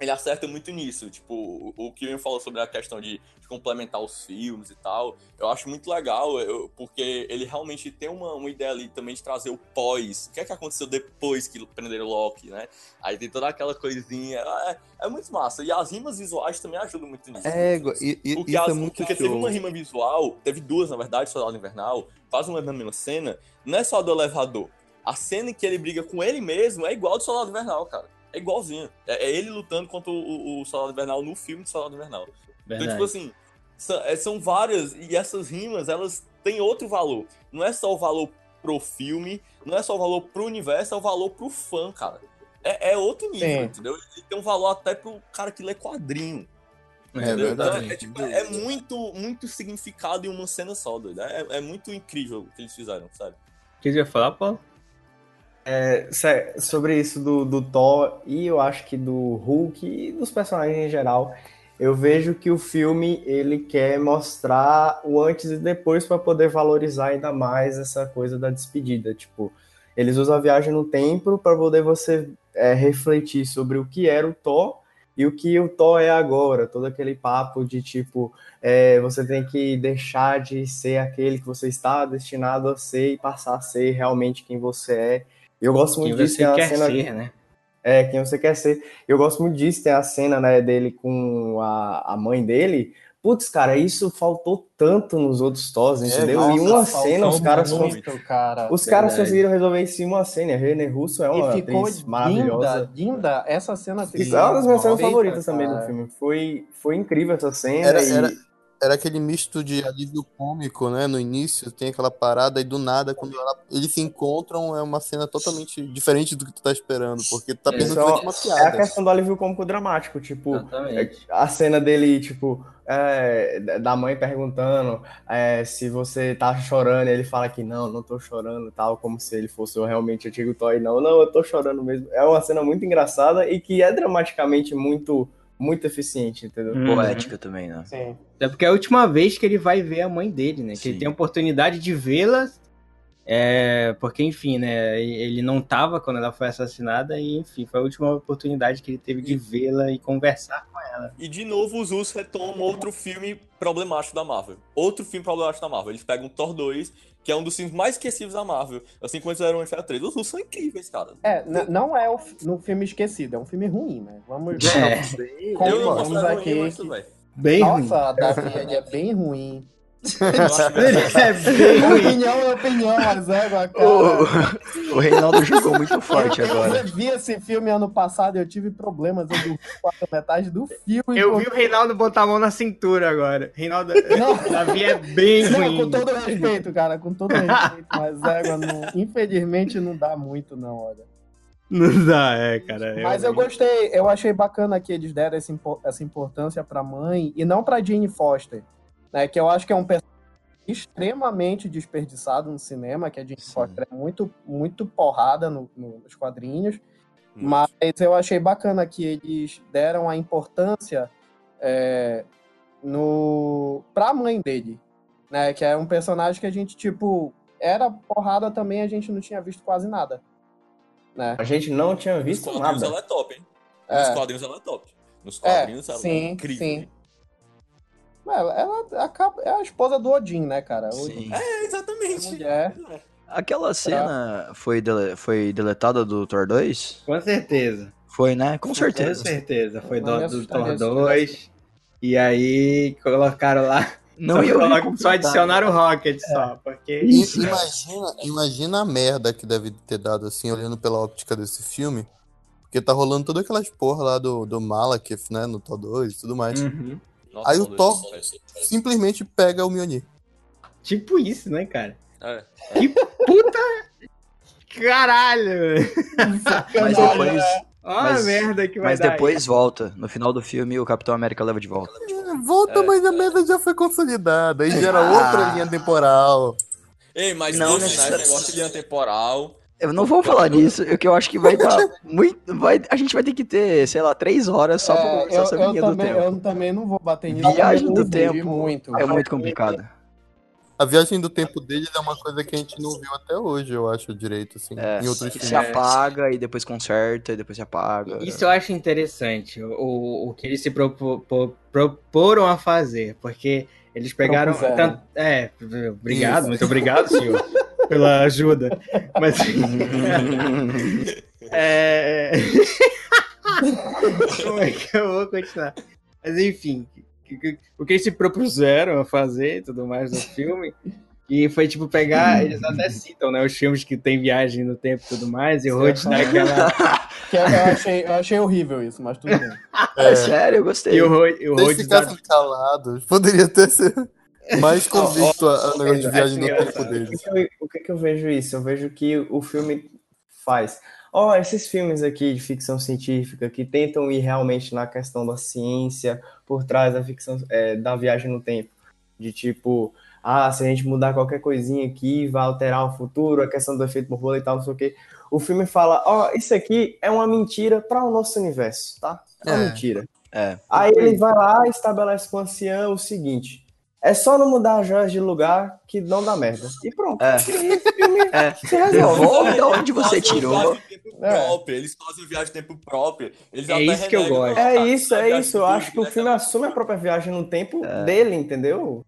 ele acerta muito nisso. Tipo, o, o que o Ian falou sobre a questão de, de complementar os filmes e tal, eu acho muito legal, eu- porque ele realmente tem uma, uma ideia ali também de trazer o pós. O que é que aconteceu depois que prenderam o Loki, né? Aí tem toda aquela coisinha. É, é muito massa. E as rimas visuais também ajudam muito nisso. É, e, e- Porque, isso as- é muito porque teve uma rima visual, teve duas, na verdade, Soldado Invernal, quase uma na mesma cena. Não é só do elevador. A cena em que ele briga com ele mesmo é igual do Soldado Invernal, cara. É igualzinho. É, é ele lutando contra o, o, o Soldado Invernal no filme de Soldado Invernal. Então, tipo Verdade. assim, são, é, são várias, e essas rimas, elas têm outro valor. Não é só o valor pro filme, não é só o valor pro universo, é o valor pro fã, cara. É, é outro nível, Sim. entendeu? Ele tem um valor até pro cara que lê quadrinho. É Entendeu? verdade. Então, é, tipo, é muito, muito significado em uma cena só, doido. É, é muito incrível o que eles fizeram, sabe? O que você ia falar, Paulo? Sé- sobre isso do, do Thor e eu acho que do Hulk e dos personagens em geral, eu vejo que o filme ele quer mostrar o antes e depois para poder valorizar ainda mais essa coisa da despedida. Tipo, eles usam a viagem no tempo para poder você é, refletir sobre o que era o Thor e o que o Thor é agora. Todo aquele papo de tipo, é, você tem que deixar de ser aquele que você está destinado a ser e passar a ser realmente quem você é. Eu gosto Quem muito disso, você tem a quer cena ser, né? é, quem você quer ser. Eu gosto muito disso, tem a cena, né, dele com a, a mãe dele. Putz, cara, isso faltou tanto nos outros Thors, entendeu? Nossa, em uma cena, os caras, cons- muito, cara. os caras conseguiram resolver em uma cena. A René Russo é uma E ficou atriz linda, maravilhosa. linda. Essa cena Isso é uma das minhas cenas favoritas também do cara. filme. Foi, foi incrível essa cena. Era- e era- era aquele misto de alívio cômico, né? No início tem aquela parada e do nada, quando ela- eles se encontram, é uma cena totalmente diferente do que tu tá esperando, porque tu tá É, pensando que ter uma É a piada. questão do alívio cômico dramático, tipo, Exatamente. a cena dele, tipo, é, da mãe perguntando é, se você tá chorando, e ele fala que não, não tô chorando, tal, como se ele fosse realmente antigo Toy. Não, não, eu tô chorando mesmo. É uma cena muito engraçada e que é dramaticamente muito, muito eficiente, entendeu? Hum. Poética também, né? Sim. É porque é a última vez que ele vai ver a mãe dele, né? Que Sim. ele tem a oportunidade de vê-la. É, porque, enfim, né? Ele não tava quando ela foi assassinada, e enfim, foi a última oportunidade que ele teve de vê-la e conversar com ela. E de novo os Usos retomam outro filme problemático da Marvel. Outro filme problemático da Marvel. Eles pegam Thor 2, que é um dos filmes mais esquecíveis da Marvel. Assim como eles fizeram o Homem-Ferro 3. Os Usos são incríveis, cara. É, não é no filme esquecido, é um filme ruim, né? Vamos. É. Como eu não vamos aqui ruim, mas que- tudo bem. Nossa, Davi, ruim. Ele que- é bem ruim. Opinião é opinião, mas é, cara. O, o Reinaldo jogou muito forte eu, agora. Eu vi esse filme ano passado e eu tive problemas. Eu dormi quase a metade do filme. Eu vi o Reinaldo botar a mão na cintura agora. Reinaldo, Não. Davi é bem Não, ruim. com todo respeito, cara, com todo respeito, mas é, não, infelizmente não dá muito, não, olha. Não dá, é, cara. Mas eu gostei, eu achei bacana que eles deram essa, essa importância pra mãe e não pra Jane Foster, né? Que eu acho que é um personagem extremamente desperdiçado no cinema, que a Sim. Foster é muito, muito porrada no- no- nos quadrinhos. Mas eu achei bacana que eles deram a importância é, no pra mãe dele, né? Que é um personagem que a gente, tipo, era porrada também, a gente não tinha visto quase nada. Né? A gente não tinha Nos visto quadrinhos nada. ela é top, hein? Nos É. quadrinhos ela é top. Nos É, quadrinhos ela é sim, incrível. sim. Ela, ela acaba, é a esposa do Odin, né, cara? Sim. É, exatamente. Mulher. Aquela cena foi, dele- foi deletada do Thor 2? Com certeza. Foi, né? Com Com certeza. certeza. Foi do, do Thor se 2. E aí colocaram lá. Não só, ia colo- ouvir só adicionaram o Rocket só. Porque. Isso. Imagina, imagina a merda que deve ter dado, assim, olhando pela óptica desse filme. Porque tá rolando todas aquelas porra lá do, do Malekith, né? No Thor 2 e tudo mais. Uhum. Nossa, Aí o Thor-. Simplesmente pega o Mjolnir. Tipo isso, né, cara? É. Caralho! Mas depois, Olha Mas- a merda que vai mas dar. depois volta. No final do filme, o Capitão América leva de volta. Volta, É. mas a merda já foi consolidada. Aí gera Ah. outra linha temporal. Ei, mas Não não, né? Esse necessariamente. negócio de linha temporal. Eu não vou falar nisso, que eu acho que vai dar muito. Vai, a gente vai ter que ter, sei lá, três horas só pra É, conversar eu, sobre linha do também, tempo. eu também não vou bater nisso. Viagem do tempo muito. É muito complicado. A viagem do tempo deles é uma coisa que a gente não viu até hoje, eu acho, direito, assim. É, em outros se apaga e depois conserta e depois se apaga. Isso eu acho interessante, o, o que eles se propo- po- proporam a fazer, porque eles pegaram. Tanto- é, obrigado, Isso. muito obrigado, senhor, pela ajuda. Mas. é. Como é que eu vou continuar? Mas enfim, o que eles se propuseram a fazer e tudo mais no filme. E foi tipo pegar, eles até citam, né? Os filmes que tem viagem no tempo e tudo mais, e o Rhodes dá aquela. Que eu, achei, eu achei horrível isso, mas tudo bem. É sério, eu gostei. E o Rhodes, o Rhodes dá calados, poderia ter sido mais convicto a, a negócio de viagem ó, tempo O deles. que, eu, o que que eu vejo isso? Eu vejo que o filme faz. Ó, esses filmes aqui de ficção científica que tentam ir realmente na questão da ciência por trás da ficção é, da viagem no tempo. De tipo, ah, se a gente mudar qualquer coisinha aqui, vai alterar o futuro, a questão do efeito borboleta e tal, não sei o quê. O filme fala, ó, isso aqui é uma mentira para o nosso universo, tá? É uma É. mentira. É. Aí ele vai lá e estabelece com o ancião o seguinte: é só não mudar as joias de lugar que não dá merda. E pronto. É. E aí o filme É. se resolve. Devolve de onde você Eles fazem tirou. viagem de tempo É. próprio, Eles fazem viagem tempo próprio. Eles É até isso que eu gosto. É isso, a é isso. Eu acho que o filme assume a própria viagem no tempo É. dele, entendeu?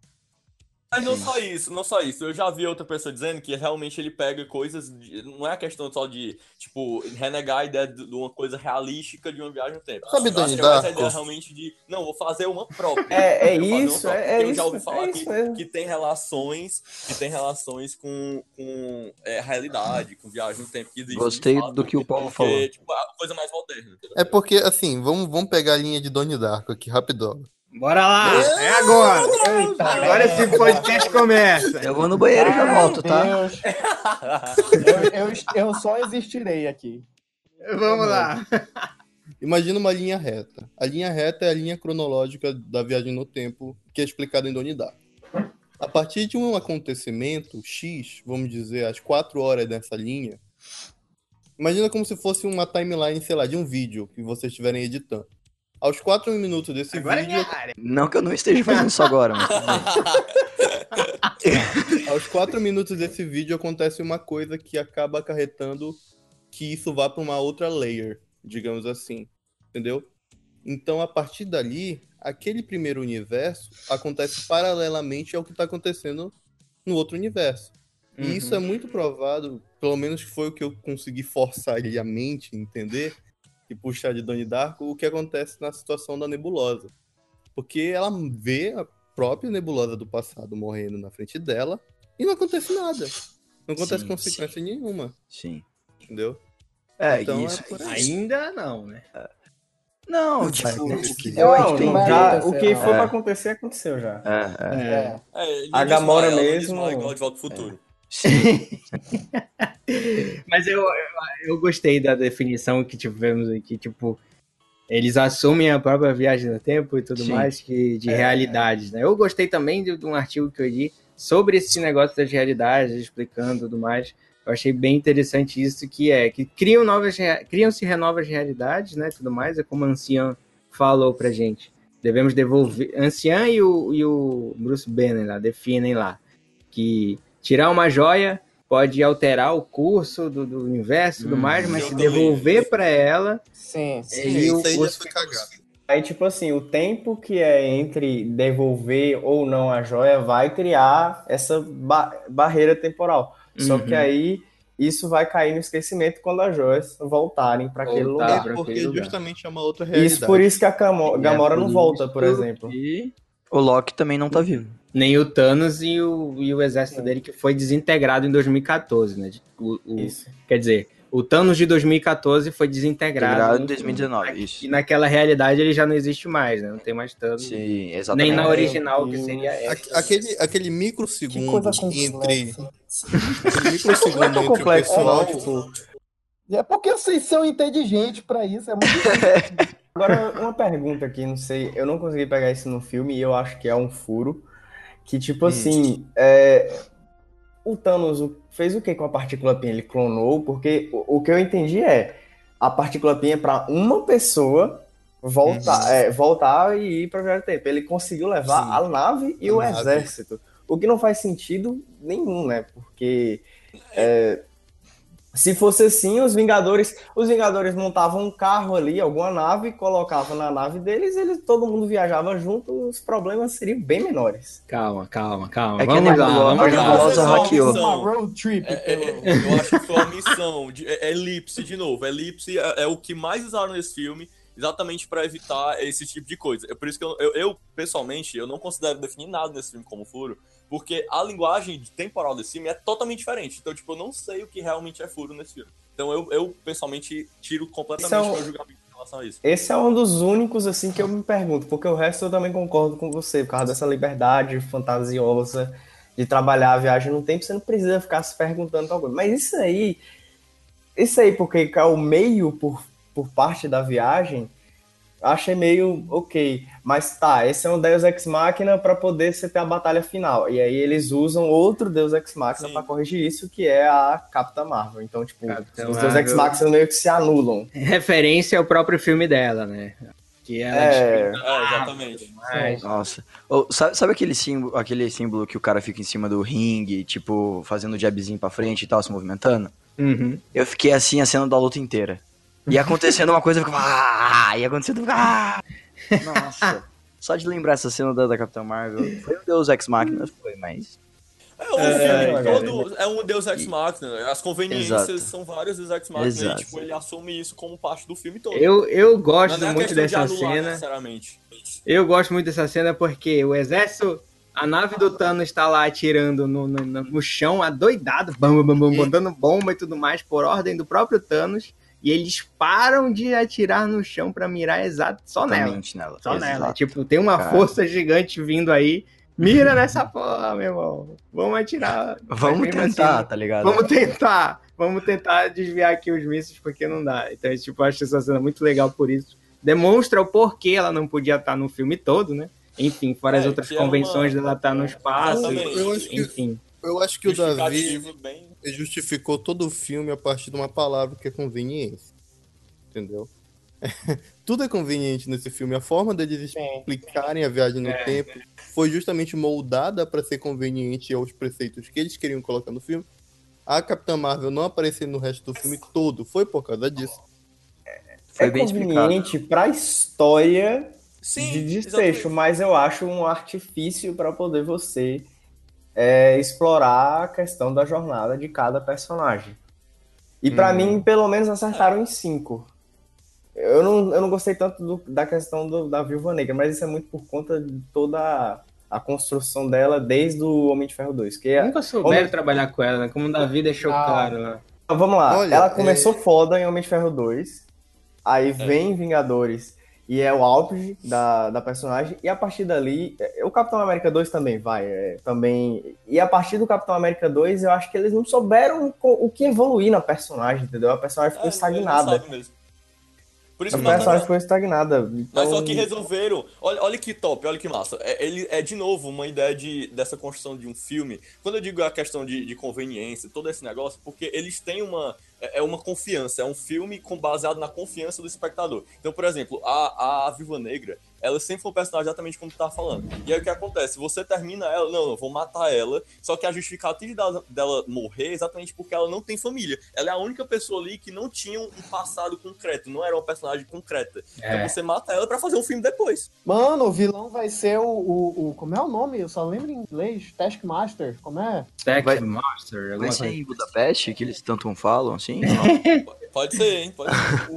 Mas não só isso, não só isso. Eu já vi outra pessoa dizendo que realmente ele pega coisas. de- não é a questão só de, tipo, renegar a ideia de uma coisa realística de uma viagem no tempo. Sabe eu que é a Darko? ideia realmente de. Não, vou fazer uma própria. É, é Eu isso, própria. é, é eu isso. já ouvi falar É que, isso que tem relações. Que tem relações com, com é, realidade, com viagem no tempo que existe. Gostei fato, do que o Paulo porque, falou. Tipo, é uma coisa mais moderna. É porque, assim, vamos, vamos pegar a linha de Donnie Darko aqui, rapidão. Bora lá! É agora! Eita, Agora esse podcast começa! Eu vou no banheiro e já volto, tá? Deus. eu, eu, eu só existirei aqui. Vamos lá! Imagina uma linha reta. A linha reta é a linha cronológica da viagem no tempo que é explicada em Donnie Darko. A partir de um acontecimento X, vamos dizer, às 4 horas dessa linha, imagina como se fosse uma timeline, sei lá, de um vídeo que vocês estiverem editando. Aos 4 minutos desse Agora é vídeo, área! Não que eu não esteja fazendo isso agora, mas aos 4 minutos desse vídeo acontece uma coisa que acaba acarretando que isso vá para uma outra layer, digamos assim, entendeu? Então, a partir dali, aquele primeiro universo acontece paralelamente ao que está acontecendo no outro universo. E isso é muito provado, pelo menos foi o que eu consegui forçar ali a mente entender e puxar de Donnie Darko, o que acontece na situação da nebulosa. Porque ela vê a própria nebulosa do passado morrendo na frente dela e não acontece nada. Não acontece Sim, consequência nenhuma, Sim. entendeu? É, Então, isso. é por aí. Ainda não, né? Não, tipo, Não, o que vai já, acontecer, o que não. for É. pra acontecer, aconteceu já. É, é. É. É, A Gamora mesmo- igual de volta ao futuro. Sim. Mas eu, eu, eu gostei da definição que tivemos aqui, tipo, eles assumem a própria viagem no tempo e tudo Sim. mais que de realidades, né? Eu gostei também de, de um artigo que eu li sobre esse negócio das realidades, explicando tudo mais. Eu achei bem interessante isso, que é que criam novas, criam-se novas realidades, né? Tudo mais, é como a Anciã falou pra gente. Devemos devolver. Anciã e o, e o Bruce Banner lá definem lá que tirar uma joia pode alterar o curso do, do universo e tudo Hum, mais, mas se devolver pra ela, Sim, sim. E isso o- aí o- já foi cagado. Aí, tipo assim, o tempo que é entre devolver ou não a joia vai criar essa ba- barreira temporal. Só Uhum. que aí isso vai cair no esquecimento quando as joias voltarem para aquele Voltar. lugar. É porque aquele lugar. justamente é uma outra realidade. Isso por isso que a Camo- E Gamora é não volta, isso por exemplo. que O Loki também não tá vivo. Nem o Thanos e o, e o exército dele que foi desintegrado em 2014, né? O, o- Isso. quer dizer, o Thanos de 2014 foi desintegrado. Integrado em 2019, isso. E naquela realidade ele já não existe mais, né? Não tem mais Thanos. Sim, exatamente. Nem na Meu original, que seria essa. Aque- Aquele, aquele Que microsegundo entre. Aquele microsegundo é entre o complexo, pessoal, não. tipo. É porque vocês são inteligentes pra isso. É muito. Agora, uma pergunta aqui, não sei, eu não consegui pegar isso no filme e eu acho que é um furo. Que, tipo assim, é, o Thanos o- fez o que com a partícula PIN? Ele clonou? Porque o, o que eu entendi é a partícula PIN é pra uma pessoa voltar, é, voltar e ir pra viagem do tempo. Ele conseguiu levar Sim. a nave e A o nave. exército. O que não faz sentido nenhum, né? Porque é, se fosse assim, os Vingadores, os Vingadores montavam um carro ali, alguma nave, colocavam na nave deles, eles todo mundo viajava junto, os problemas seriam bem menores. Calma, calma, calma. É vamos lá, vamos lá. Não, hackeou. não. Uma road trip. É, é, é, eu acho que foi uma missão. De, é, é elipse, de novo. Elipse é, é o que mais usaram nesse filme, exatamente pra evitar esse tipo de coisa. É por isso que eu, eu, eu, pessoalmente, eu não considero definir nada desse filme como furo, porque a linguagem temporal desse filme é totalmente diferente. Então, tipo, eu não sei o que realmente é furo nesse filme. Então, eu, eu pessoalmente, tiro completamente é um- meu julgamento em relação a isso. Esse é um dos únicos, assim, que eu me pergunto, porque o resto eu também concordo com você, por causa dessa liberdade fantasiosa de trabalhar a viagem no tempo, você não precisa ficar se perguntando tal coisa. Mas isso aí, isso aí, porque é o meio por, por parte da viagem, achei meio ok. Mas tá, esse é um Deus Ex Machina para poder você ter a batalha final. E aí eles usam outro Deus Ex Machina para corrigir isso, que é a Capitã Marvel. Então, tipo, Capitã os Deus Ex. Machina meio que se anulam. Referência ao próprio filme dela, né? Que ela É. É, exatamente. mais. Nossa. Ô, sabe, sabe aquele, símbolo, aquele símbolo que o cara fica em cima do ringue, tipo, fazendo jabzinho pra frente e tal, se movimentando? Uhum. Eu fiquei assim a cena da luta inteira. E acontecendo uma coisa, eu ficava. Ah! E acontecendo. Ah! Nossa. Só de lembrar essa cena da, da Capitã Marvel. Foi um Deus Ex Machina, foi, mas. É, o É, filme cara. todo é um Deus Ex Machina. As conveniências Exato. são vários Deus Ex Machina. E, tipo, ele assume isso como parte do filme todo. Eu, eu gosto é muito questão de dessa anular, cena. necessariamente. Eu gosto muito dessa cena porque o exército, a nave do Thanos está lá atirando no, no, no chão, adoidado, bam, bam, bam, bomba e tudo mais, por ordem do próprio Thanos. E eles param de atirar no chão pra mirar exato só nela. Exatamente nela. Só Exato. nela. Tipo, tem uma Cara. força gigante vindo aí. Mira nessa porra, meu irmão. Vamos atirar. Vamos tentar, assim, tá ligado? Vamos tentar. Vamos tentar desviar aqui os mísseis porque não dá. Então, tipo, eu acho essa cena muito legal por isso. Demonstra o porquê ela não podia estar no filme todo, né? Enfim, fora as É, outras que é uma- convenções dela estar no espaço. Exatamente. Eu acho que- Enfim. Eu acho que o Davi bem. justificou todo o filme a partir de uma palavra que é conveniência. Entendeu? Tudo é conveniente nesse filme. A forma deles explicarem a viagem no É. tempo foi justamente moldada para ser conveniente aos preceitos que eles queriam colocar no filme. A Capitã Marvel não aparecer no resto do filme todo foi por causa disso. Foi é bem conveniente pra história Sim, de desfecho, exatamente. mas eu acho um artifício para poder você é, explorar a questão da jornada de cada personagem. E pra Hum. mim, pelo menos acertaram em cinco. Eu não, eu não gostei tanto do- da questão do- da Viúva Negra, mas isso é muito por conta de toda a, construção dela desde o Homem de Ferro 2. Que é- Nunca souberam Homem- trabalhar com ela, né? Como o Davi deixou Ah. claro lá. Então, vamos lá. Olha, ela começou é- foda em Homem de Ferro 2. Aí vem Vingadores. E é o auge da, da personagem. E a partir dali. é, O Capitão América 2 também vai. é, também. E a partir do Capitão América 2, eu acho que eles não souberam co- o que evoluir na personagem, entendeu? A personagem ficou É, estagnada. Por isso A que personagem ficou estagnada. Mas Então, só que resolveram. Olha, olha que top, olha que massa. É, ele é de novo uma ideia de, dessa construção de um filme. Quando eu digo a questão de, de conveniência, todo esse negócio, porque eles têm uma. É é uma confiança, é um filme com, baseado na confiança do espectador. Então, por exemplo, a, a Viva Negra, ela sempre foi um personagem exatamente como tu tava falando. E aí o que acontece? Você termina ela, não, não, vou matar ela. Só que a justificativa dela, dela morrer é exatamente porque ela não tem família. Ela é a única pessoa ali que não tinha um passado concreto, não era uma personagem concreta. É. Então você mata ela pra fazer um filme depois. Mano, o vilão vai ser o, o, o- Como é o nome? Eu só lembro em inglês. Taskmaster. Como é? Tech Vai- ser em Budapeste, que eles tanto falam, assim? Pode ser, hein? Pode ser.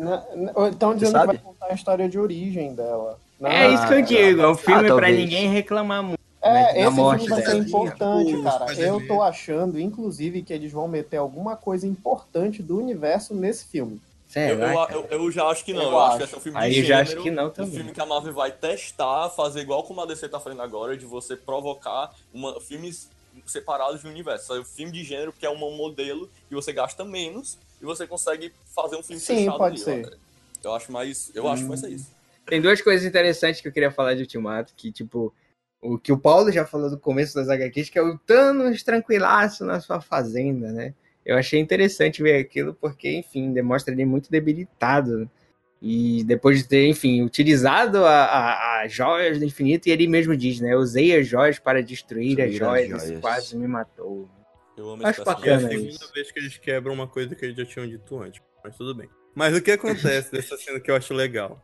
Então dizendo que vai contar a história de origem dela. Não, É isso que eu Ah, digo, é um filme pra talvez. ninguém reclamar muito. É, né, esse morte filme vai ser importante, cara. Eu tô achando, inclusive, que eles vão meter alguma coisa importante do universo nesse filme. Eu, eu, eu, eu já acho que não. Eu Eu, acho acho. que esse é um filme Aí de eu já gênero, acho que não Um também. filme que a Marvel vai testar, fazer igual como a DC tá fazendo agora, de você provocar uma, filmes separados de universo. Sabe? Um filme de gênero que é um modelo que você gasta menos e você consegue fazer um filme Sim, fechado pode ali, ser. Eu, eu acho mais. Eu acho que vai ser isso. Tem duas coisas interessantes que eu queria falar de Ultimato, que, tipo, o que o Paulo já falou no começo das HQs, que é o Thanos tranquilaço na sua fazenda, né? Eu achei interessante ver aquilo, porque, enfim, demonstra ele muito debilitado. E depois de ter, enfim, utilizado a, a, a joias do infinito, e ele mesmo diz, né? Eu usei as joias para destruir as Destruir as joias, isso joias. quase me matou. Eu amo Acho E é a bacana segunda vez que eles quebram uma coisa que eles já tinham dito antes. Mas tudo bem. Mas o que acontece dessa cena que eu acho legal?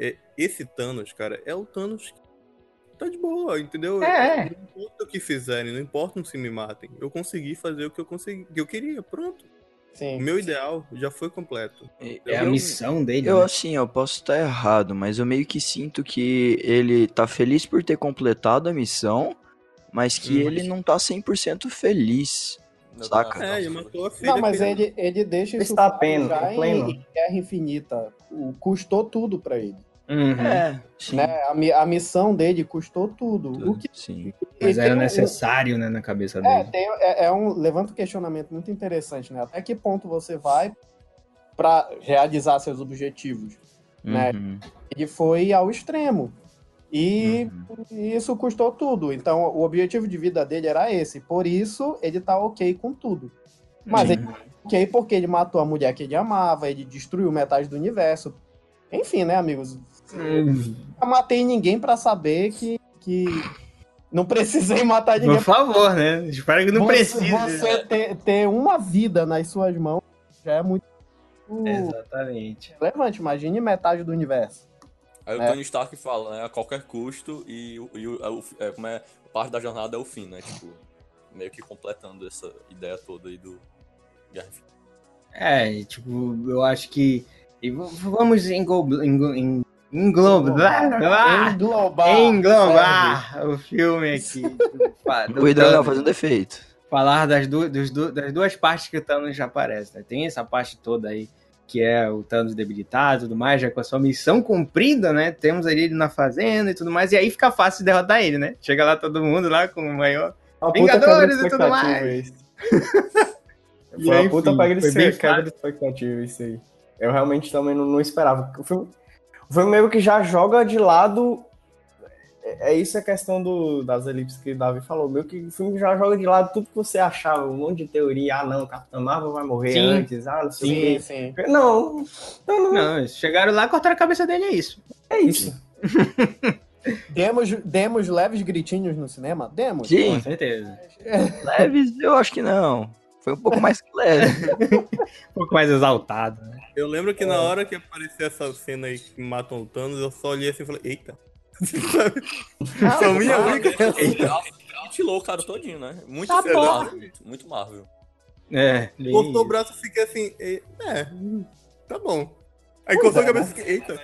É, esse Thanos, cara, é o Thanos que tá de boa, entendeu? É. Não importa o que fizerem, não importa se me matem. Eu consegui fazer o que eu consegui, que eu queria, pronto. O Sim. meu ideal já foi completo. É a Eu- missão dele. Eu, né? assim, eu posso estar errado, mas eu meio que sinto que ele tá feliz por ter completado a missão, mas que Hum. ele não tá 100% feliz. Eu Saca? É, ele matou a filha. Não, mas ele, ele deixa isso Está pleno, em, em Guerra Infinita. O, custou tudo pra ele. Uhum. É, sim. Né? A, a missão dele custou tudo. O que Sim. Mas era um- necessário, né, na cabeça É, dele. tem, é, é um levanta um questionamento muito interessante, né? Até que ponto você vai pra realizar seus objetivos? né? Uhum, Ele foi ao extremo. E uhum. isso custou tudo. Então, o objetivo de vida dele era esse. Por isso, ele tá ok com tudo. Mas Uhum. ele tá ok porque ele matou a mulher que ele amava, ele destruiu metade do universo. Enfim, né, amigos? Eu matei ninguém pra saber que, que não precisei matar ninguém. Por favor, né? Espero que não você, precise. Você ter, ter uma vida nas suas mãos já é muito Exatamente. relevante. Imagine metade do universo. Aí o É. Tony Stark fala, né? A qualquer custo e, e o- é como é, parte da jornada é o fim, né? Tipo, meio que completando essa ideia toda aí do Guerra Infinita. É, tipo, eu acho que. vamos englobar. Englobar. Englobar, Englobar. englobar o filme aqui. Fa- do Cuidado, não, Thanos. fazendo defeito. Falar das, du- dos du- das duas partes que o Thanos já aparece. Né? Tem essa parte toda aí que é o Thanos debilitado e tudo mais, já com a sua missão cumprida, né? Temos ali ele na fazenda e tudo mais, e aí fica fácil de derrotar ele, né? Chega lá todo mundo lá com o maior. Puta Vingadores e tudo mais. isso. E Foi aí, uma puta enfim, de ser quebra de expectativa isso aí. Eu realmente também não, não esperava. O filme, o filme meio que já joga de lado. É é isso a questão do, das elipses que o Davi falou. Meio que o filme já joga de lado tudo que você achava, um monte de teoria. Ah, não, Capitão Marvel vai morrer Sim. antes. Ah, não sei o Sim, quê. sim. Não, não, não, Não, chegaram lá, cortaram a cabeça dele, é isso. é isso. Demos, demos leves gritinhos no cinema? Demos. Com Sim, certeza. leves eu acho que não. Foi um pouco mais que leve. Um pouco mais exaltado, né? Eu lembro que na hora que apareceu essa cena aí que matam o Thanos, eu só olhei assim e falei, eita. Foi a minha única. Mutilou o cara todinho, né? Muito Tá. Marvel, muito, Marvel. É, Cortou o braço e fiquei assim, e- é, tá bom. Aí cortou a cabeça e fiquei, eita.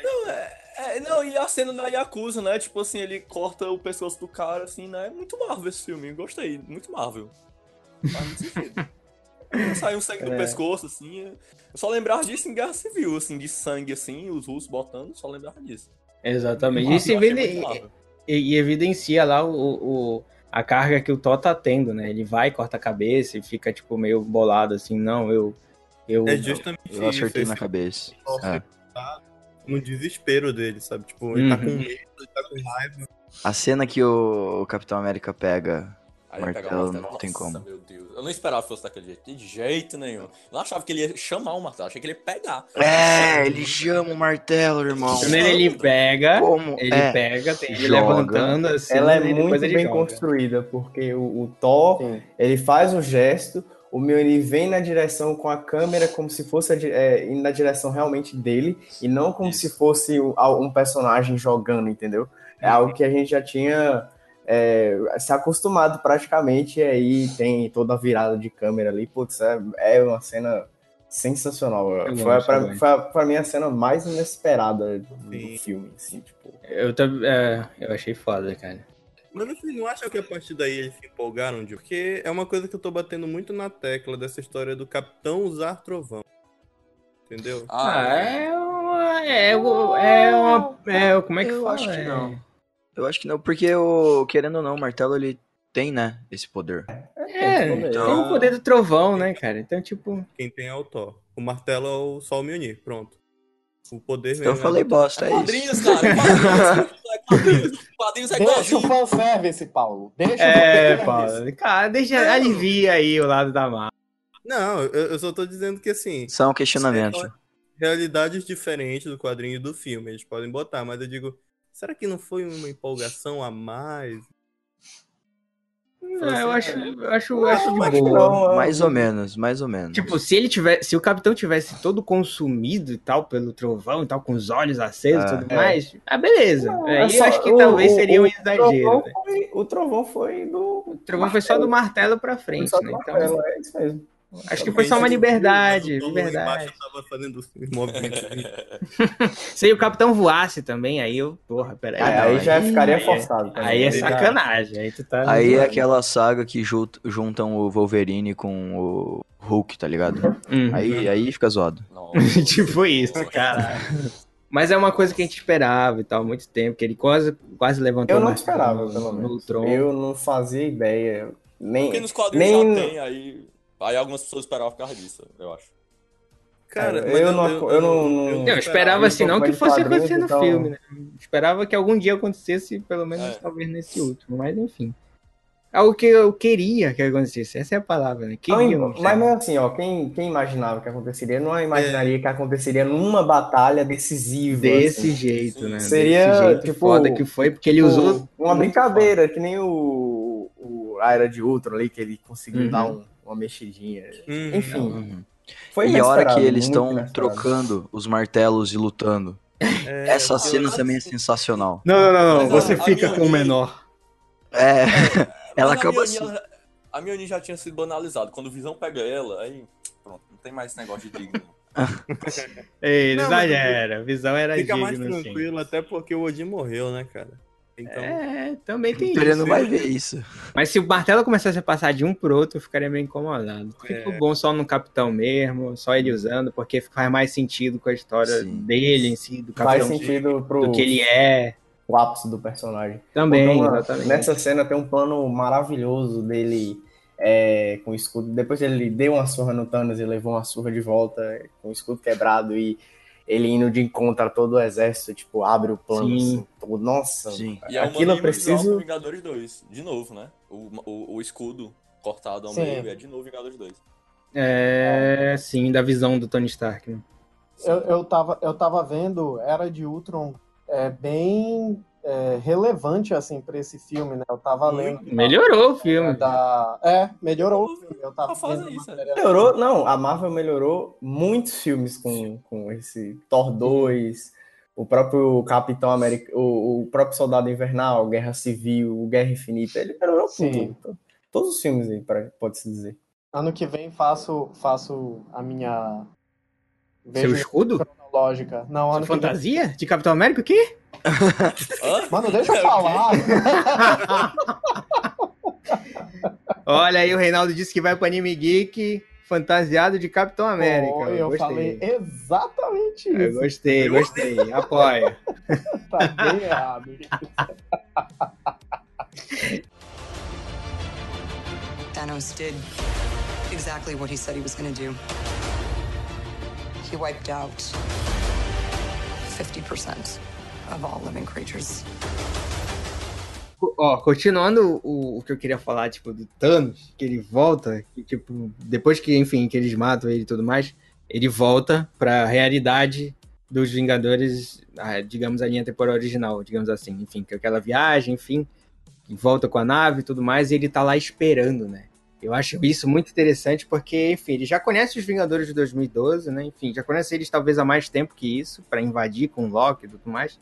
É, não, e a cena da Yakuza, né? Tipo assim, ele corta o pescoço do cara, assim, né? Muito Marvel esse filme, gostei, muito Marvel. Faz muito sentido. Saiu um sangue do É. pescoço, assim. Eu só lembrava disso em Guerra Civil, assim, de sangue, assim, os russos botando, só lembrava disso. Exatamente. Isso eu e, e evidencia lá o, o- a carga que o Thor tá tendo, né? Ele vai, corta a cabeça e fica, tipo, meio bolado, assim, não, eu... eu É justamente Eu acertei isso. na cabeça. É. tá no desespero dele, sabe? Tipo, ele tá com Uhum. medo, ele tá com raiva. A cena que o, o Capitão América pega. Aí Martelo, o martelo, não tem nossa, como. meu Deus. Eu não esperava que fosse daquele jeito, de jeito nenhum. Eu não achava que ele ia chamar o martelo, achei que ele ia pegar. É, ele chama o martelo, irmão. Primeiro ele pega, Como? ele é. pega, tem ele Joga. levantando, assim, Ela é muito bem joga. construída, porque o, o Thor, Sim. ele faz o gesto, o meu ele vem na direção com a câmera como se fosse é, indo na direção realmente dele, e não como Isso. se fosse um, um personagem jogando, entendeu? É algo que a gente já tinha é, se acostumado praticamente, e aí tem toda a virada de câmera ali, putz, é, é uma cena sensacional. Eu foi, gosto pra, foi a- pra mim a cena mais inesperada do Sim. filme, assim, tipo. Eu, é, eu achei foda, cara. Mas vocês não acham que a partir daí eles se empolgaram, de Porque é uma coisa que eu tô batendo muito na tecla dessa história do Capitão usar trovão. Entendeu? Ah, é uma... É, uma- é uma... É, como é que Eu fala? acho que É- não. Eu acho que não, porque o, querendo ou não, o martelo ele tem, né, esse poder. É, Então- tem o poder do trovão, né, cara? Então, tipo... Quem tem é o Thor. O martelo é o Sol Mjolnir, pronto. O poder mesmo. Eu é falei bosta, é isso. Quadrinhos, cara, quadrinhos, quadrinhos, quadrinhos é Deixa o fanservice, Paulo. Deixa É. Paulo, cara, deixa, alivia aí o lado da massa. Não, eu, eu só tô dizendo que assim, São questionamentos. realidades diferentes do quadrinho e do filme, eles podem botar, mas eu digo, será que não foi uma empolgação a mais? É, eu acho, eu acho, eu Não, acho de boa. não, Mais ou menos, mais ou menos. Tipo, se ele tivesse, se o capitão tivesse todo consumido e tal pelo trovão e tal, com os olhos acesos e Ah, tudo é. mais, ah, beleza. Não, Aí é eu só- acho que o- talvez o- seria um o exagero. trovão né? foi- o trovão foi do. O trovão foi só do martelo pra frente, só né? Então, martelo, é isso mesmo. Acho que foi só uma liberdade, liberdade. embaixo tava fazendo os movimentos. Se o capitão voasse também, aí eu, porra, peraí. Aí, não, aí já ficaria aí é- forçado. também. Aí é Verdade. sacanagem. Aí tu tá. Aí é aquela saga que jun- juntam o Wolverine com o Hulk, tá ligado? Uhum. Aí, aí fica zoado. Nossa, tipo isso, nossa. cara. Mas é uma coisa que a gente esperava e tal, há muito tempo, que ele quase, quase levantou Eu não esperava, no- pelo no menos. tronco. Eu não fazia ideia. Nem, Porque nos quadrinhos nem, já tem, aí. Aí algumas pessoas esperavam por causa disso, eu acho. Cara, Eu mas não- eu não- Não, eu esperava eu assim, não que fosse acontecer no então- filme, né? Esperava que algum dia acontecesse, pelo menos É. talvez nesse último, mas enfim. Algo que eu queria que acontecesse, essa é a palavra, né? Não, Queríamos. mas assim, ó, quem, quem imaginava que aconteceria, não imaginaria que aconteceria numa batalha decisiva. Desse assim. jeito, né? Seria, Desse jeito tipo, foda que foi, porque ele Tipo, usou. uma brincadeira, que nem o, o a Era de Ultron ali, que ele conseguiu Uhum. dar um- uma mexidinha. Hum, Enfim, Uhum. foi e a hora que eles estão trocando os martelos e lutando. é, Essa eu- cena também é sensacional. Não, não, não, não. Mas Você a- a fica com o menor. É, ela Mas a acaba assim. A Mjolnir já tinha sido banalizada. Quando o Visão pega ela, aí. Pronto, não tem mais esse negócio de digno. Ei, Não, exagera. A visão era Fica mais digno, sim. tranquilo, até porque o Odin morreu, né, cara? Então, É, também tem Ele isso. não vai ver isso. Mas se o martelo começasse a passar de um pro outro, eu ficaria meio incomodado. Ficou É. bom só no Capitão mesmo, só ele usando, porque faz mais sentido com a história Sim. dele em si, do Faz Capitão, sentido pro do que ele é. o ápice do personagem. Também, Então, exatamente. Nessa cena tem um plano maravilhoso dele é, com o escudo. Depois ele deu uma surra no Thanos e levou uma surra de volta com o escudo quebrado e ele indo de encontro a todo o exército, tipo, abre o plano Sim. assim, Nossa, Sim. E é aquilo eu preciso. Vingadores 2, de novo, né? O, o, o escudo cortado ao Sim. meio é de novo Vingadores 2. É, sim, da visão do Tony Stark. Né? Eu, eu, tava, eu tava vendo Era de Ultron é, bem é, relevante, assim, pra esse filme, né? Eu tava lendo. Melhorou o filme. Da... É, melhorou o filme. Eu tava Só faz vendo isso, Melhorou, não, a Marvel melhorou muitos filmes com, com esse Thor 2, o próprio Capitão América, o, o próprio Soldado Invernal, Guerra Civil, Guerra Infinita, ele melhorou Sim. tudo. Todos os filmes aí, pode-se dizer. Ano que vem faço, faço a minha. Seu Vejo escudo? Cronológica. Não, ano vem. Fantasia? De Capitão América? O quê? Mano, deixa eu falar. Olha aí, o Reinaldo disse que vai pro Anime Geek fantasiado de Capitão América. Pô, eu gostei. falei exatamente Eu isso. gostei, gostei. Apoia. Tá bem errado. Thanos did exactly what he said he was going to do. He wiped out 50% of all living creatures. Ó, continuando o, o que eu queria falar, tipo, do Thanos, que ele volta, que, tipo, depois que, enfim, que eles matam ele e tudo mais, ele volta pra realidade dos Vingadores, ah, digamos, a linha temporal original, digamos assim, enfim, que é aquela viagem, enfim, volta com a nave e tudo mais, e ele tá lá esperando, né? Eu acho isso muito interessante porque, enfim, ele já conhece os Vingadores de 2012, né? Enfim, já conhece eles talvez há mais tempo que isso, pra invadir com Loki e tudo mais.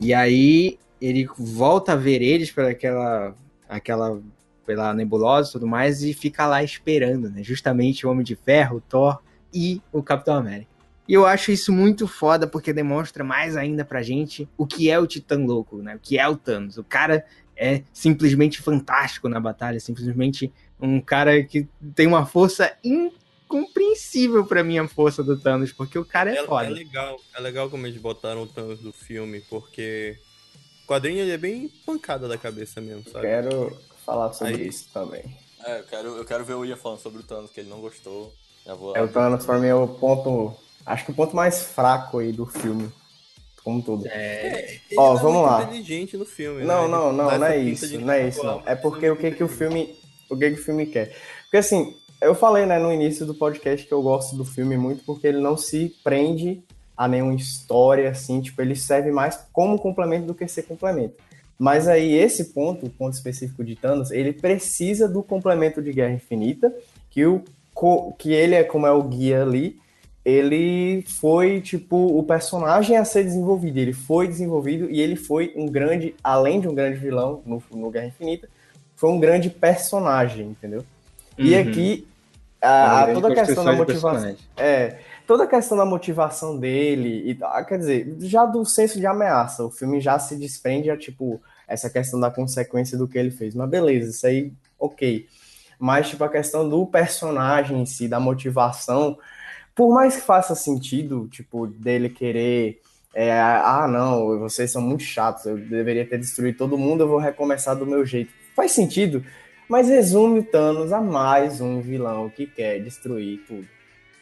E aí ele volta a ver eles pela aquela, aquela pela nebulosa e tudo mais e fica lá esperando, né? Justamente o Homem de Ferro, o Thor e o Capitão América. E eu acho isso muito foda porque demonstra mais ainda pra gente o que é o Titã Louco, né? O que é o Thanos. O cara é simplesmente fantástico na batalha, simplesmente um cara que tem uma força incompreensível pra mim a força do Thanos, porque o cara é, É, é foda. legal, é legal como eles botaram o Thanos do filme, porque o quadrinho ele é bem pancada da cabeça mesmo, sabe? Quero falar sobre Aí. isso também. É, eu quero, eu quero ver o Ian falando sobre o Thanos, que ele não gostou. Vou É, o Thanos pra mim é o ponto, acho que o ponto mais fraco aí do filme, como tudo. É, Ele Ó, não é vamos lá. inteligente no filme, Não, né? não, não, não essa é pinta isso, não é isso, não. É porque o que que o filme, o que que o filme quer? Porque assim, eu falei, né, no início do podcast que eu gosto do filme muito porque ele não se prende a nenhuma história, assim, tipo, ele serve mais como complemento do que ser complemento. Mas aí, esse ponto, o ponto específico de Thanos, ele precisa do complemento de Guerra Infinita, que, o, que ele é como é o guia ali, ele foi, tipo, o personagem a ser desenvolvido. Ele foi desenvolvido e ele foi um grande, além de um grande vilão no, no Guerra Infinita, foi um grande personagem, entendeu? E Uhum. aqui, Uma a, a- toda a questão da motivação. É, toda a questão da motivação dele, e, tal, quer dizer, já do senso de ameaça, o filme já se desprende a, tipo, essa questão da consequência do que ele fez. Mas beleza, isso aí, ok. Mas, tipo, a questão do personagem em si, da motivação, por mais que faça sentido, tipo, dele querer. é, ah, não, vocês são muito chatos, eu deveria ter destruído todo mundo, eu vou recomeçar do meu jeito. Faz sentido, mas resume o Thanos a mais um vilão que quer destruir tudo.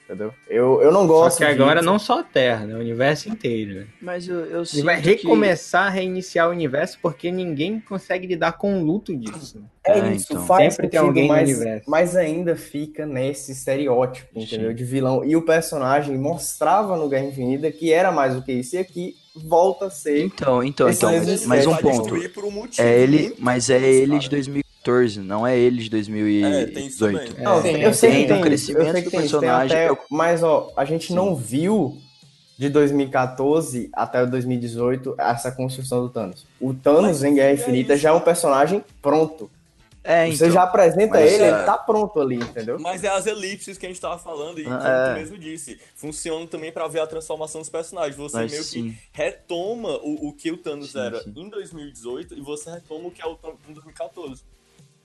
Entendeu? Eu, eu não Só gosto que agora disso. não só a Terra, né? O universo inteiro. né? Mas eu, eu Ele vai que- recomeçar, reiniciar o universo porque ninguém consegue lidar com o luto disso. né? É É, isso, então. faz Sempre tem alguém no mas, universo. mas ainda fica nesse estereótipo, entendeu? Sim. De vilão. E o personagem mostrava no Guerra Infinita que era mais do que isso, e aqui volta a ser. Então, então, então, mas, mas é um vai ponto. um motivo É ele, mas é bom, ele cara. de 2014, não é ele de É, tem isso 2018. também. Não, É, tem- eu sei tem que tem o isso, crescimento eu sei que do tem tem personagem, até- mas ó, a gente Sim. não viu de 2014 até o 2018 essa construção do Thanos. O Thanos Mas em Guerra é Infinita isso. já é um personagem pronto. É, Você então. já apresenta ele, é- ele tá pronto ali, entendeu? Mas é as elipses que a gente tava falando e que Ah, é. tu mesmo disse. Funciona também pra ver a transformação dos personagens. Você Mas meio que sim. retoma o, o que o Thanos Sim, era sim. em 2018 e você retoma o que é o Thanos em 2014.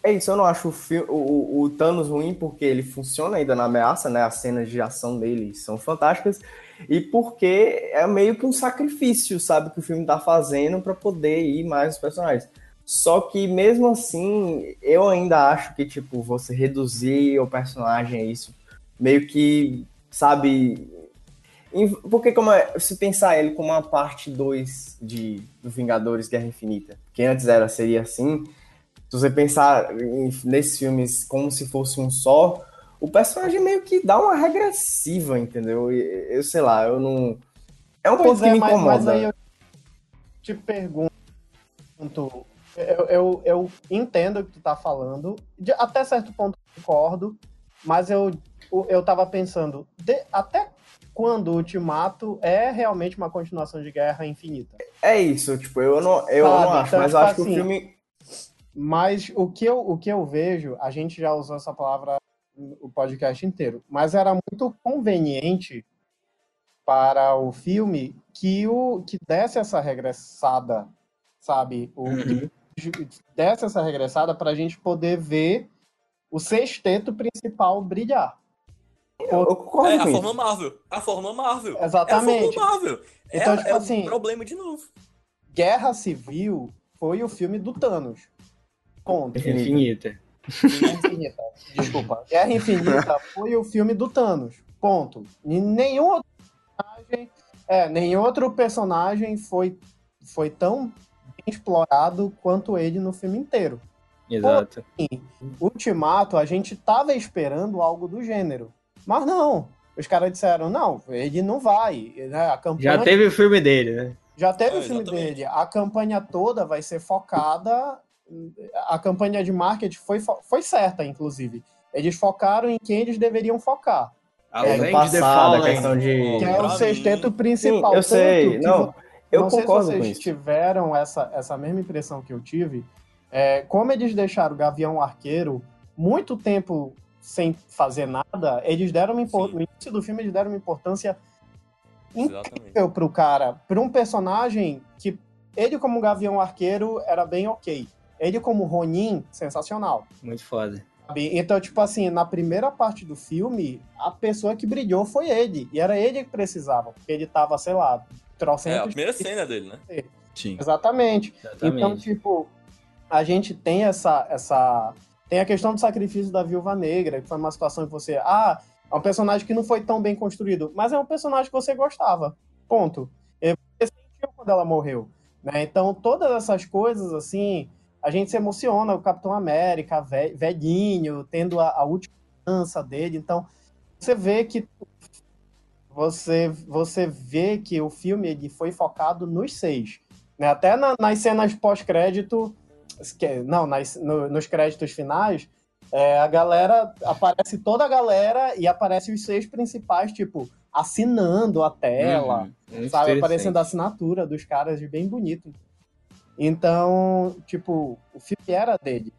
É isso, eu não acho o, fi- o, o- Thanos ruim porque ele funciona ainda na ameaça, né? As cenas de ação dele são fantásticas. E porque é meio que um sacrifício, sabe, que o filme tá fazendo pra poder ir mais os personagens. Só que mesmo assim, eu ainda acho que, tipo, você reduzir o personagem a isso, meio que, sabe. Porque como é- se pensar ele como uma parte 2 de do Vingadores Guerra Infinita, que antes era seria assim, se você pensar em- nesses filmes como se fosse um só, o personagem meio que dá uma regressiva, entendeu? E- Eu sei lá, eu não. É um Pois ponto que é, me mas, incomoda. mas aí eu te pergunto. Eu, eu, eu entendo o que tu tá falando. de- até certo ponto eu concordo. Mas eu, eu tava pensando, de- até quando o Ultimato é realmente uma continuação de Guerra Infinita? É isso, tipo, eu não, eu Sabe, não acho, então, mas eu tipo acho que o assim, filme. Mas o que, eu, o que eu vejo, a gente já usou essa palavra o podcast inteiro, mas era muito conveniente para o filme que o que desse essa regressada, sabe? O, Uhum. que desse essa regressada para a gente poder ver o sexteto principal brilhar. Eu, eu concordo É a forma. Marvel. A forma Marvel. Exatamente. É a forma Marvel. Então, é, tipo é assim- problema de novo. Guerra Civil foi o filme do Thanos. Ponto. Infinita. Guerra Infinita. Desculpa. Guerra Infinita foi o filme do Thanos. Ponto. E nenhum outro personagem, é, nenhum outro personagem foi, foi tão bem explorado quanto ele no filme inteiro. Exato. Ultimato, a gente tava esperando algo do gênero. Mas não. Os caras disseram, não, ele não vai. né, A campanha Já teve o filme dele, né? já teve É, o filme exatamente. dele. A campanha toda vai ser focada. A campanha de marketing foi, fo- foi certa, inclusive. Eles focaram em quem eles deveriam focar, Além de The passado, Fallen. questão de. que é o sexteto principal. Sim, eu sei, que não, vo- Eu não sei se concordo vocês tiveram essa, essa mesma impressão que eu tive. É, como eles deixaram o Gavião Arqueiro muito tempo sem fazer nada, eles deram uma no início do filme eles deram uma importância incrível pro cara, pra um personagem que ele como Gavião Arqueiro era bem ok. Ele como Ronin, sensacional. Muito foda. Então, tipo assim, na primeira parte do filme, a pessoa que brilhou foi ele. E era ele que precisava, porque ele tava, sei lá, É a primeira cena dele, né? Sim. Exatamente. Então, Exatamente. tipo, a gente tem essa, essa. Tem a questão do sacrifício da viúva negra, que foi uma situação que você. Ah, é um personagem que não foi tão bem construído, mas é um personagem que você gostava. Ponto. E Você sentiu quando ela morreu. Né? Então, todas essas coisas, assim, a gente se emociona. O Capitão América, ve- velhinho, tendo a, a última dança dele. Então, você vê que. Você, você vê que o filme ele foi focado nos seis né? Até na- nas cenas pós-crédito, não, nas- no- nos créditos finais, é, a galera aparece toda a galera e aparece os seis principais, tipo, assinando a tela, Uhum. Muito sabe? Aparecendo a assinatura dos caras de bem bonito. Então, tipo, o filme era dele.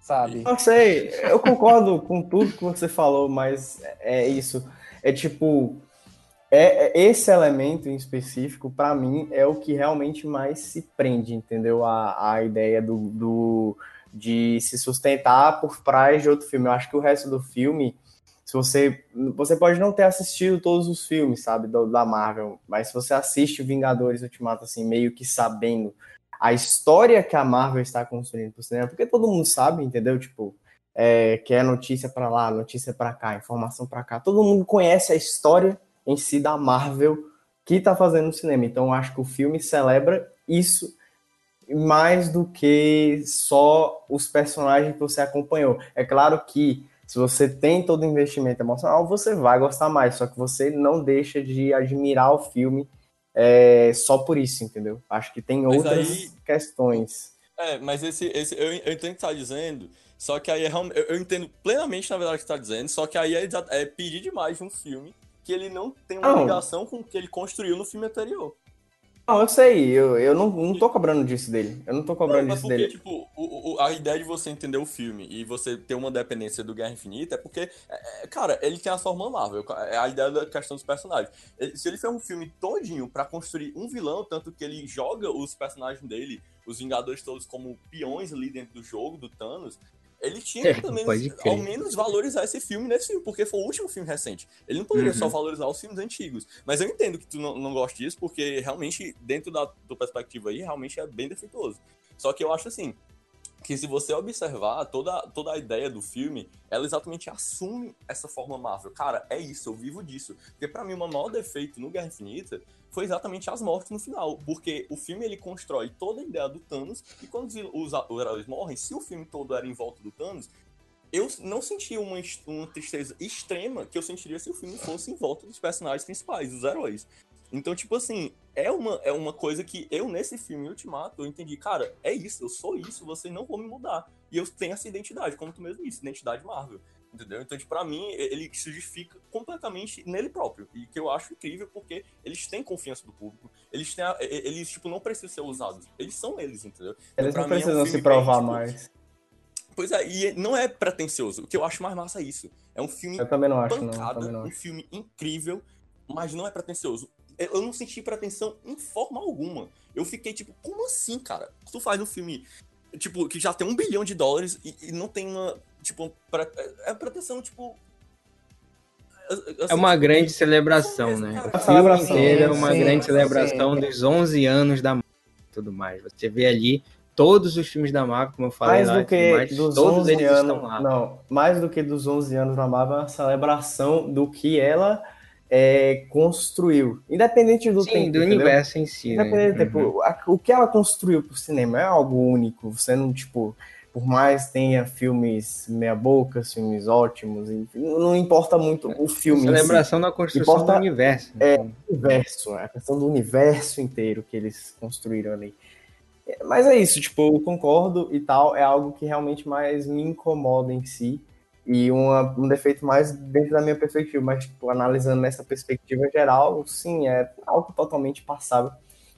Sabe? Não sei, eu concordo com tudo que você falou, mas é isso. É tipo, é, é- esse elemento em específico, pra mim, é o que realmente mais se prende, entendeu? A, a ideia do, do- de se sustentar por trás de outro filme. Eu acho que o resto do filme, se você. Você pode não ter assistido todos os filmes, sabe, da Marvel, mas se você assiste o Vingadores Ultimato, assim, meio que sabendo a história que a Marvel está construindo pro cinema, porque todo mundo sabe, entendeu? Tipo, é, que é notícia pra lá, notícia pra cá, informação pra cá. Todo mundo conhece a história em si da Marvel que tá fazendo no cinema. Então, eu acho que o filme celebra isso mais do que só os personagens que você acompanhou. É claro que se você tem todo o investimento emocional, você vai gostar mais, só que você não deixa de admirar o filme é, só por isso, entendeu? Acho que tem Mas outras aí- questões. É, mas esse, esse eu, eu entendo o que você tá dizendo, só que aí é eu, eu entendo plenamente, na verdade, o que você tá dizendo, só que aí é, é pedir demais de um filme que ele não tem uma Não. ligação com o que ele construiu no filme anterior. Não, eu sei, eu, eu não, não tô cobrando disso dele. Eu não tô cobrando Não, disso porque, dele. tipo, o- o- a ideia de você entender o filme e você ter uma dependência do Guerra Infinita é porque, é, é, cara, ele tem a fórmula Marvel, é a ideia da questão dos personagens. Ele- se ele fez um filme todinho pra construir um vilão, tanto que ele joga os personagens dele, os Vingadores todos como peões ali dentro do jogo, do Thanos, ele tinha que, pelo menos, ao menos valorizar esse filme nesse filme, porque foi o último filme recente. Ele não poderia Uhum. só valorizar os filmes antigos. Mas eu entendo que tu não, não gosta disso, porque realmente, dentro da tua perspectiva aí, realmente é bem defeituoso. Só que eu acho assim, que se você observar toda, toda a ideia do filme, ela exatamente assume essa forma Marvel. Cara, é isso, eu vivo disso. Porque pra mim o maior defeito no Guerra Infinita foi exatamente as mortes no final. Porque o filme ele constrói toda a ideia do Thanos, e quando os, heróis morrem, se o filme todo era em volta do Thanos, eu não senti uma, uma tristeza extrema que eu sentiria se o filme fosse em volta dos personagens principais, dos heróis. Então, tipo assim, é uma, é uma coisa que eu, nesse filme Ultimato, eu entendi, cara, é isso, eu sou isso, vocês não vão me mudar. E eu tenho essa identidade, como tu mesmo disse, identidade Marvel. Entendeu? Então, tipo, pra mim, ele se justifica completamente nele próprio. E que eu acho incrível, porque eles têm confiança do público. Eles têm. a- eles, tipo, não precisam ser usados. Eles são eles, entendeu? Então, Eles pra não mim, é um precisam se provar bem, tipo, mais. Pois é, e não é pretencioso. O que eu acho mais massa é isso. É um filme Eu também não acho, não. pancada, não um filme incrível, mas não é pretencioso. Eu eu não senti pretensão em forma alguma. Eu fiquei tipo, como assim, cara? Tu faz um filme, tipo, que já tem um bilhão de dólares e, e não tem uma, tipo, pre- é pretensão, tipo... É uma grande celebração, né? O filme Celebração, inteiro é uma sim, grande sim. celebração dos 11 anos da Marvel e tudo mais. Você vê ali todos os filmes da Marvel, como eu falei Mais lá, do que mais, dos todos 11 eles anos. estão lá. Não, mais do que dos 11 anos da Marvel, é uma celebração do que ela é, construiu. Independente do Sim, tempo. do entendeu? universo em si, né? Independente do tempo. Uhum. a- O que ela construiu pro cinema é algo único. Você não, tipo, por mais tenha filmes meia-boca, filmes ótimos, enfim, não importa muito o filme. si. Celebração da construção Importa- do universo. é, então. universo, a questão do universo inteiro que eles construíram ali. É, Mas é isso, tipo, eu concordo e tal, é algo que realmente mais me incomoda em si e uma- um defeito mais dentro da minha perspectiva, mas, tipo, analisando nessa perspectiva geral, sim, é algo totalmente passável,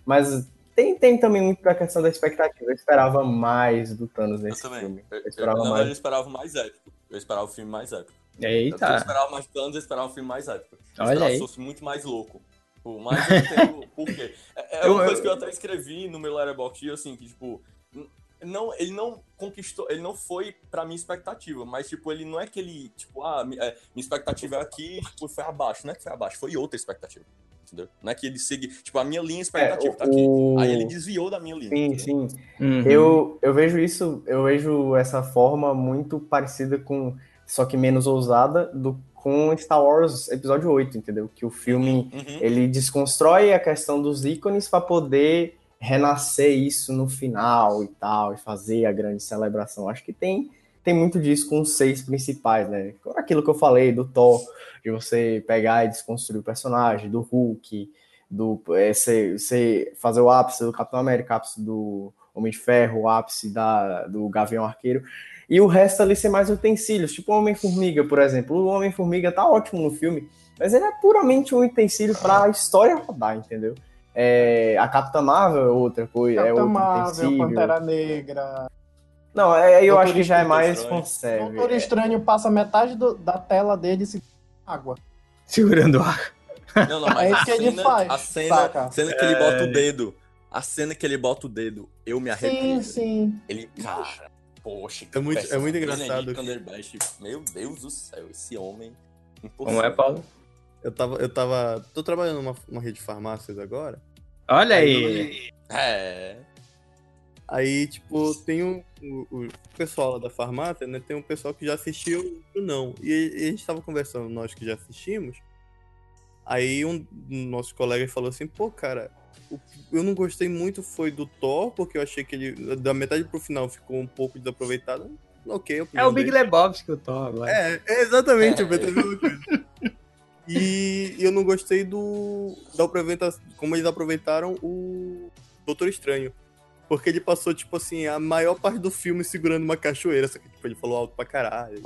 mas tem, tem também muito da questão da expectativa, eu esperava mais do Thanos Eu nesse também. filme, Eu, eu eu, esperava na mais. verdade, eu esperava mais épico. Eu esperava o filme mais épico. Eu Eita, esperava mais planos, eu esperava um filme mais épico. Eu Olha esperava aí. fosse muito mais louco. Tipo, Mas eu entendo por quê. É, é Eu- uma coisa eu- que eu até escrevi no meu Letterboxd, assim, que, tipo, não, ele não conquistou, ele não foi pra minha expectativa, mas, tipo, ele não é que ele, tipo, ah, mi- é, minha expectativa é aqui, tipo, foi abaixo. Não é que foi abaixo, foi outra expectativa. Entendeu? Não é que ele segue, tipo, a minha linha expectativa tá aqui. É, o- Aí ele desviou da minha linha. Sim, entendeu? sim. Uhum. Eu, eu vejo isso, eu vejo essa forma muito parecida com, só que menos ousada, do, com Star Wars Episódio 8, entendeu? Que o filme, Uhum. ele desconstrói a questão dos ícones para poder renascer isso no final e tal, e fazer a grande celebração. Acho que tem, tem muito disso com os seis principais, né? Aquilo que eu falei do Thor, de você pegar e desconstruir o personagem, do Hulk, do é, você, você fazer o ápice do Capitão América, o ápice do Homem de Ferro, o ápice da, do Gavião Arqueiro, e o resto ali ser mais utensílios, tipo o Homem-Formiga, por exemplo. O Homem-Formiga tá ótimo no filme, mas ele é puramente um utensílio para a história rodar, entendeu? É, a Capitã Marvel é outra coisa, é Capitão outro Marvel, utensílio. Pantera Negra. Não, é, eu Doutor acho que já é Estranho. mais Doutor conserve. Doutor Estranho passa metade do- da tela dele se água. Segurando o ar. Não, não, mas É a isso que ele cena, faz, a cena, saca? cena que ele bota o dedo, a cena que ele bota o dedo, eu me arrepio. Sim, sim. Ele, cara, poxa, que É muito- é muito engraçado. Cumberbatch, meu Deus do céu, esse homem. Como é, Paulo? Eu tava, eu tava. Tô trabalhando numa, numa rede de farmácias agora. Olha aí. É. Aí, tipo, tem um, o, o pessoal lá da farmácia, né? Tem um pessoal que já assistiu o não. E, e a gente tava conversando, nós que já assistimos. Aí um dos nossos colegas falou assim, pô, cara, o- eu não gostei muito foi do Thor, porque eu achei que ele, da metade pro final, ficou um pouco desaproveitado. Ok, É o Big dele. Lebowski que eu tô agora. É, é exatamente, É. eu pensei a mesma coisa. E eu não gostei do. Da como eles aproveitaram o Doutor Estranho. Porque ele passou, tipo assim, a maior parte do filme segurando uma cachoeira, só que tipo, ele falou alto pra caralho.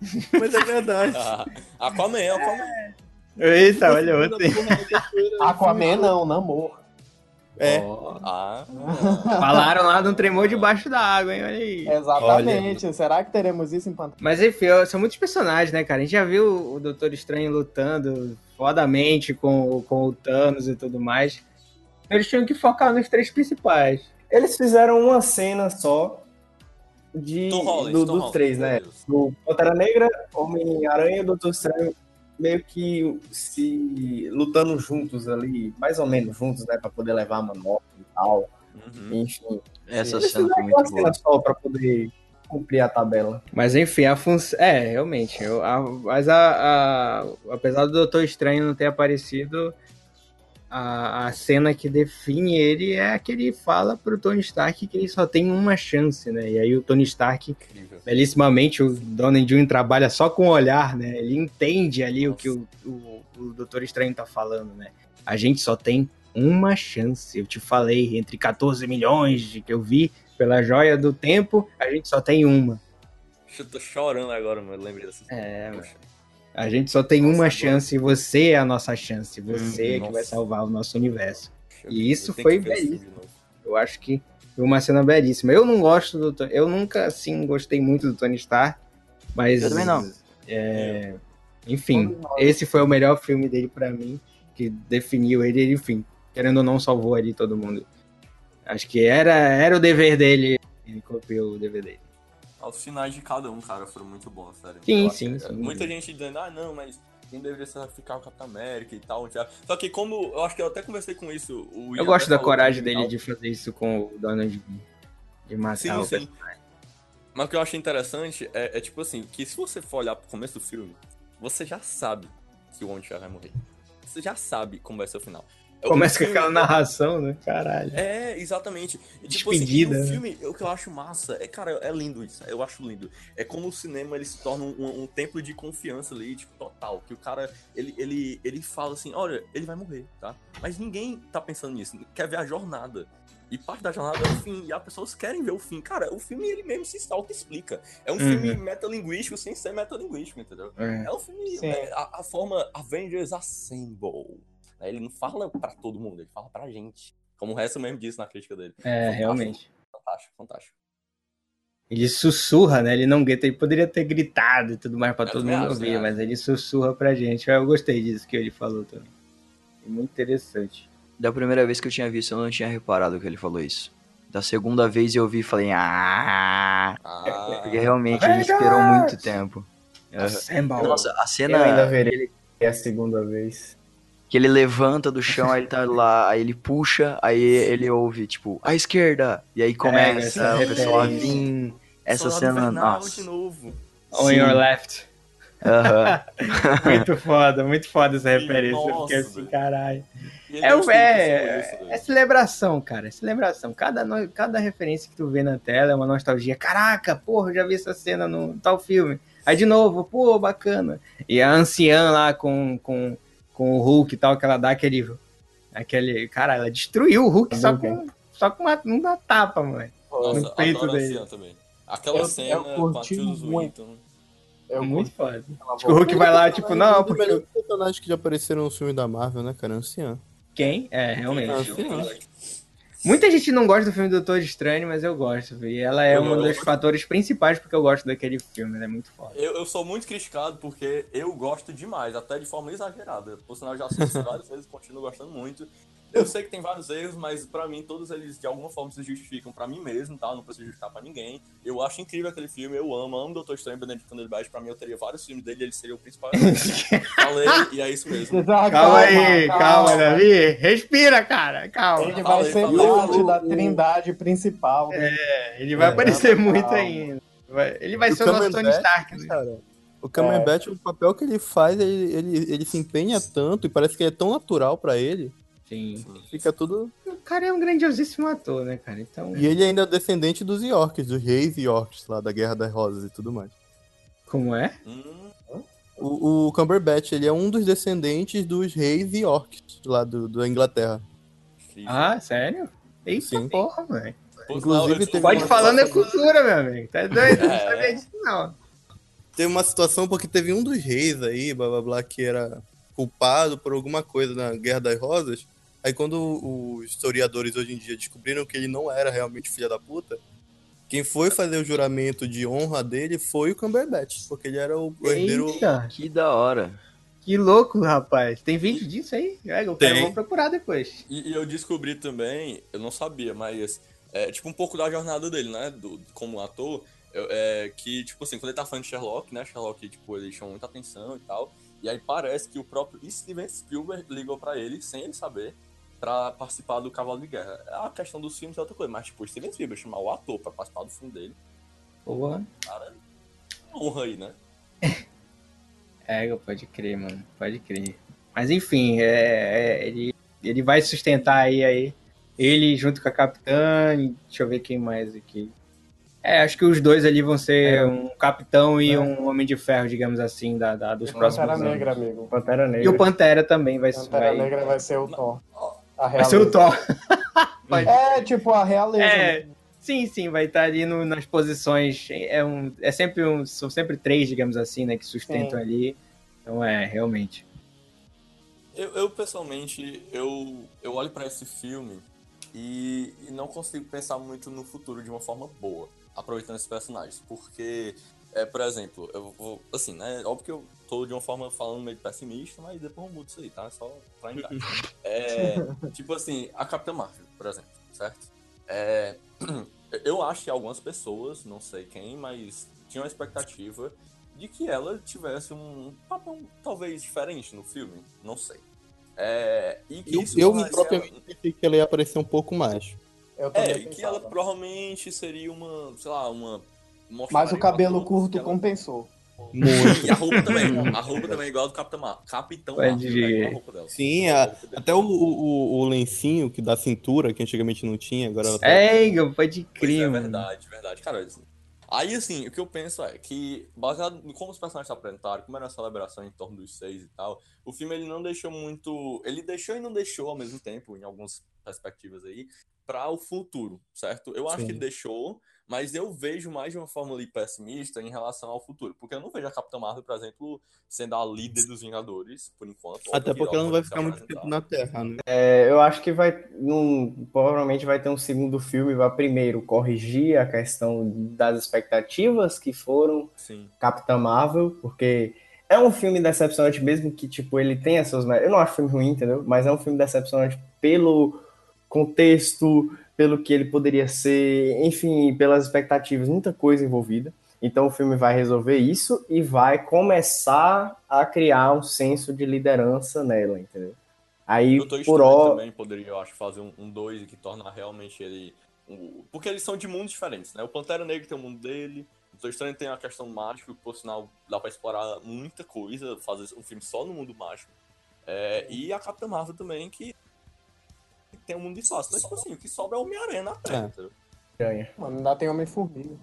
Mas é verdade. Ah, Aquaman, Aquaman. Eita, olha outro. Aquaman não, Namor. É. Ó, Ah, falaram lá de um tremor debaixo da água, hein? Olha aí. Exatamente. Será que teremos isso em Pantera? Mas enfim, são muitos personagens, né, cara? A gente já viu o Doutor Estranho lutando fodamente com, com o Thanos e tudo mais. Eles tinham que focar nos três principais. Eles fizeram uma cena só de, Tom Holland, do- Tom dos Holland, três, né? Do Pantera Negra, Homem-Aranha e Doutor Estranho meio que se lutando juntos ali, mais ou menos juntos, né? Pra poder levar a manobra e tal. Uhum. Enfim. Essa Eles cena foi muito boa. cena só pra poder cumprir a tabela. Mas enfim, a função. É, realmente. eu- a- mas a, a- apesar do Doutor Estranho não ter aparecido, a, a cena que define ele é a que ele fala pro Tony Stark que ele só tem uma chance, né? E aí o Tony Stark, Incrível. belíssimamente, o Donald Jr. trabalha só com o olhar, né? Ele entende ali o que o, o, o Doutor Estranho tá falando, né? A gente só tem uma chance. Eu te falei, entre 14 milhões de que eu vi pela joia do tempo, a gente só tem uma. Eu tô chorando agora, mano. Lembrei dessa É, Poxa. A gente só tem Nossa, uma chance e você é a nossa chance. Você Hum, é que vai nossa. salvar o nosso universo. Eu- E isso foi belíssimo. Eu acho que foi uma cena belíssima. Eu não gosto do Tony. Eu nunca, assim, gostei muito do Tony Stark. Mas. Eu também não. é, Enfim, esse foi o melhor filme dele pra mim. Que definiu ele, ele, enfim. Querendo ou não, salvou ali todo mundo. Acho que era, era o dever dele. Ele copiou o dever dele. Os finais de cada um, cara, foram muito bons, sério. Sim, Eu acho sim, que- sim. Muita gente dizendo, ah, não, mas quem deveria sacrificar o Capitão América e tal. já. Só que como, eu acho que eu até conversei com isso. O Eu gosto da coragem dele de fazer isso com o Donald. De matar Sim, o sim. Mas o que eu achei interessante é, é, tipo assim, que se você for olhar pro começo do filme, você já sabe que o Homem de Ferro vai morrer. Você já sabe como vai ser o final. É Começa com aquela narração, né? Caralho. É, exatamente. E, tipo Despedida, assim, né? o filme, o que eu acho massa, é, cara, é lindo isso, eu acho lindo. É como o cinema, ele se torna um, um templo de confiança ali, tipo, total. Que o cara, ele, ele, ele fala assim, olha, ele vai morrer, tá? Mas ninguém tá pensando nisso, quer ver a jornada. E parte da jornada é o fim, e as pessoas querem ver o fim. Cara, o filme, ele mesmo se auto-explica. É um Uhum. filme metalinguístico sem ser metalinguístico, entendeu? É. É um filme, é, a, a forma Avengers Assemble. Né? Ele não fala pra todo mundo, ele fala pra gente. Como o resto mesmo disse na crítica dele. É, Fantástico. realmente. Fantástico, fantástico. Ele sussurra, né? Ele não grita, ele poderia ter gritado e tudo mais pra Eu todo mundo acho, ouvir, né? mas ele sussurra pra gente. Eu gostei disso que ele falou também. Muito interessante. Da primeira vez que eu tinha visto, eu não tinha reparado que ele falou isso. Da segunda vez eu vi e falei, ah, Ah, porque realmente ele esperou muito tempo. Assemble. Nossa, a Eu cena ainda verei a segunda vez. Que ele levanta do chão, aí ele tá lá, aí ele puxa, aí ele ouve, tipo, à esquerda, e aí começa essa o pessoal a vir. Essa cena, nossa. de novo. On Sim. your left. Aham. Muito foda, muito foda essa referência. Nossa, fiquei assim, caralho. É, o- é, velho. é celebração, cara. É celebração. Cada, no- cada referência que tu vê na tela é uma nostalgia. Caraca, porra, eu já vi essa cena no tal filme. Aí de novo, pô, bacana. E a anciã lá com, com, com o Hulk e tal, que ela dá aquele. aquele cara, ela destruiu o Hulk só com, só com uma, uma tapa, mano. Nossa, no peito adoro a dele. anciã também. Aquela Eu- cena eu muito. Eu muito foda. ela Acho que o Hulk vai lá, tipo, não, porque. melhores personagens que já apareceram no filme da Marvel, né, cara? Anciã. Quem? É, realmente. Anciã. Muita gente não gosta do filme do Doutor Estranho, mas eu gosto. E ela é Eu um dos gosto. fatores principais porque eu gosto daquele filme. Ela é muito foda. Eu, eu sou muito criticado porque eu gosto demais, até de forma exagerada. Por sinal, eu já assisti várias vezes e continuo gostando muito. Eu sei que tem vários erros, mas pra mim todos eles de alguma forma se justificam pra mim mesmo, tá? Não preciso justificar pra ninguém. Eu acho incrível aquele filme, eu amo, amo Doutor Estranho Benedict Cumberbatch. Pra mim eu teria vários filmes dele, ele seria o principal. Falei, e é isso mesmo. Calma aí, calma, Davi. Respira, cara. Calma. Ele vai Falei, ser falei. parte da trindade principal. É, ele vai É, aparecer calma. muito ainda. Ele vai O ser o nosso Tony Stark. né? Cara, o Cumberbatch, o papel que ele faz, ele, ele, ele se empenha tanto e parece que é tão natural pra ele. Sim. Fica tudo. O cara é um grandiosíssimo ator, né, cara? Então, E ele ainda é descendente dos Yorks, dos reis Yorks lá da Guerra das Rosas e tudo mais. como é? Hum, O, o Cumberbatch, ele é um dos descendentes dos reis Yorks lá do, da Inglaterra. incrível. Ah, sério? Eita Sim. porra, velho. Inclusive, teve Pode uma falando é cultura, meu amigo. Tá doido? Eu Não É. sabia disso, não. Teve uma situação porque teve um dos reis aí, blá blá blá, que era culpado por alguma coisa na Guerra das Rosas. Aí quando os historiadores hoje em dia descobriram que ele não era realmente filho da puta, quem foi fazer o juramento de honra dele foi o Cumberbatch, porque ele era o herdeiro. Eita, Que da hora. que louco, rapaz. Tem vídeo disso aí? É, eu quero- Tem. vou procurar depois. E, e eu descobri também, eu não sabia, mas é tipo um pouco da jornada dele, né? Do, como ator. eu- é, que, tipo assim, quando ele tá falando de Sherlock, né? Sherlock, tipo, ele chama muita atenção e tal. E aí parece que o próprio Steven Spielberg ligou pra ele, sem ele saber, pra participar do Cavalo de Guerra. A questão dos filmes é outra coisa, mas, tipo, o Steven Spielberg chamar o ator pra participar do filme dele, Porra. cara, honra aí, né? É, pode crer, mano. Pode crer. Mas enfim, é, é, ele, ele vai sustentar aí, aí. Ele junto com a capitã. e Deixa eu ver quem mais aqui. É, acho que os dois ali vão ser um capitão e um homem de ferro, digamos assim, da, da- dos próximos Pantera anos. Negra, amigo. Pantera Negra. E o Pantera também vai, Pantera vai, Negra vai ser o Thor. A vai ser o. Thor. É, tipo, a realeza. É, sim, sim, vai estar ali no- nas posições. É, um, é sempre um, são sempre três, digamos assim, né, que sustentam Sim. ali. Então é, realmente. Eu, eu, pessoalmente, eu, eu olho pra esse filme e, e não consigo pensar muito no futuro de uma forma boa, aproveitando esses personagens. Porque, é, por exemplo, eu vou. Assim, né? Óbvio que eu tô de uma forma falando meio pessimista, mas depois eu mudo isso aí, tá? Só pra entrar. É, tipo assim, a Capitã Marvel, por exemplo, certo? É, eu acho que algumas pessoas, não sei quem, mas tinham a expectativa de que ela tivesse um papel talvez diferente no filme, não sei. É, e que Eu, isso eu propriamente pensei que ela ia aparecer um pouco mais. É, e que ela provavelmente seria uma, sei lá, uma Mas o cabelo curto que ela- compensou. Muito. E a roupa também, a roupa também é igual a do Capitão Mar Capitão Marvel, ir. é igual a roupa dela. Sim, A até o, o, o lencinho que da cintura, que antigamente não tinha, agora ela tá. É, pode Pois crer, é, verdade, verdade. Cara, assim, aí assim, o que eu penso é que, baseado em como os personagens se apresentaram, como era a celebração em torno dos seis e tal, o filme ele não deixou muito. Ele deixou e não deixou ao mesmo tempo, em algumas perspectivas aí, para o futuro, certo? Eu acho Sim. que ele deixou, mas eu vejo mais de uma forma ali pessimista em relação ao futuro. Porque eu não vejo a Capitã Marvel, por exemplo, sendo a líder dos Vingadores, por enquanto. Até porque ela não vai ficar muito tempo na Terra, né? É, eu acho que vai. num- provavelmente vai ter um segundo filme, vai primeiro corrigir a questão das expectativas que foram Sim. Capitã Marvel, porque é um filme decepcionante, mesmo que, tipo, ele tenha seus. méritos. Eu não acho filme ruim, entendeu? Mas é um filme decepcionante pelo contexto, pelo que ele poderia ser, enfim, pelas expectativas, muita coisa envolvida. Então o filme vai resolver isso e vai começar a criar um senso de liderança nela, entendeu? Aí, Doutor por ó, também poderia, eu acho, fazer um 2 que torna realmente ele. um- Porque eles são de mundos diferentes, né? O Pantera Negra tem o mundo dele, o Doutor Estranho tem a questão mágica, que por sinal dá pra explorar muita coisa, fazer um filme só no mundo mágico. É, e a Capitã Marvel também, que tem um mundo de espaço. Mas, tipo assim, o que sobra é o Homem-Aranha na Terra, É. Mano, ainda tem Homem-Formiga.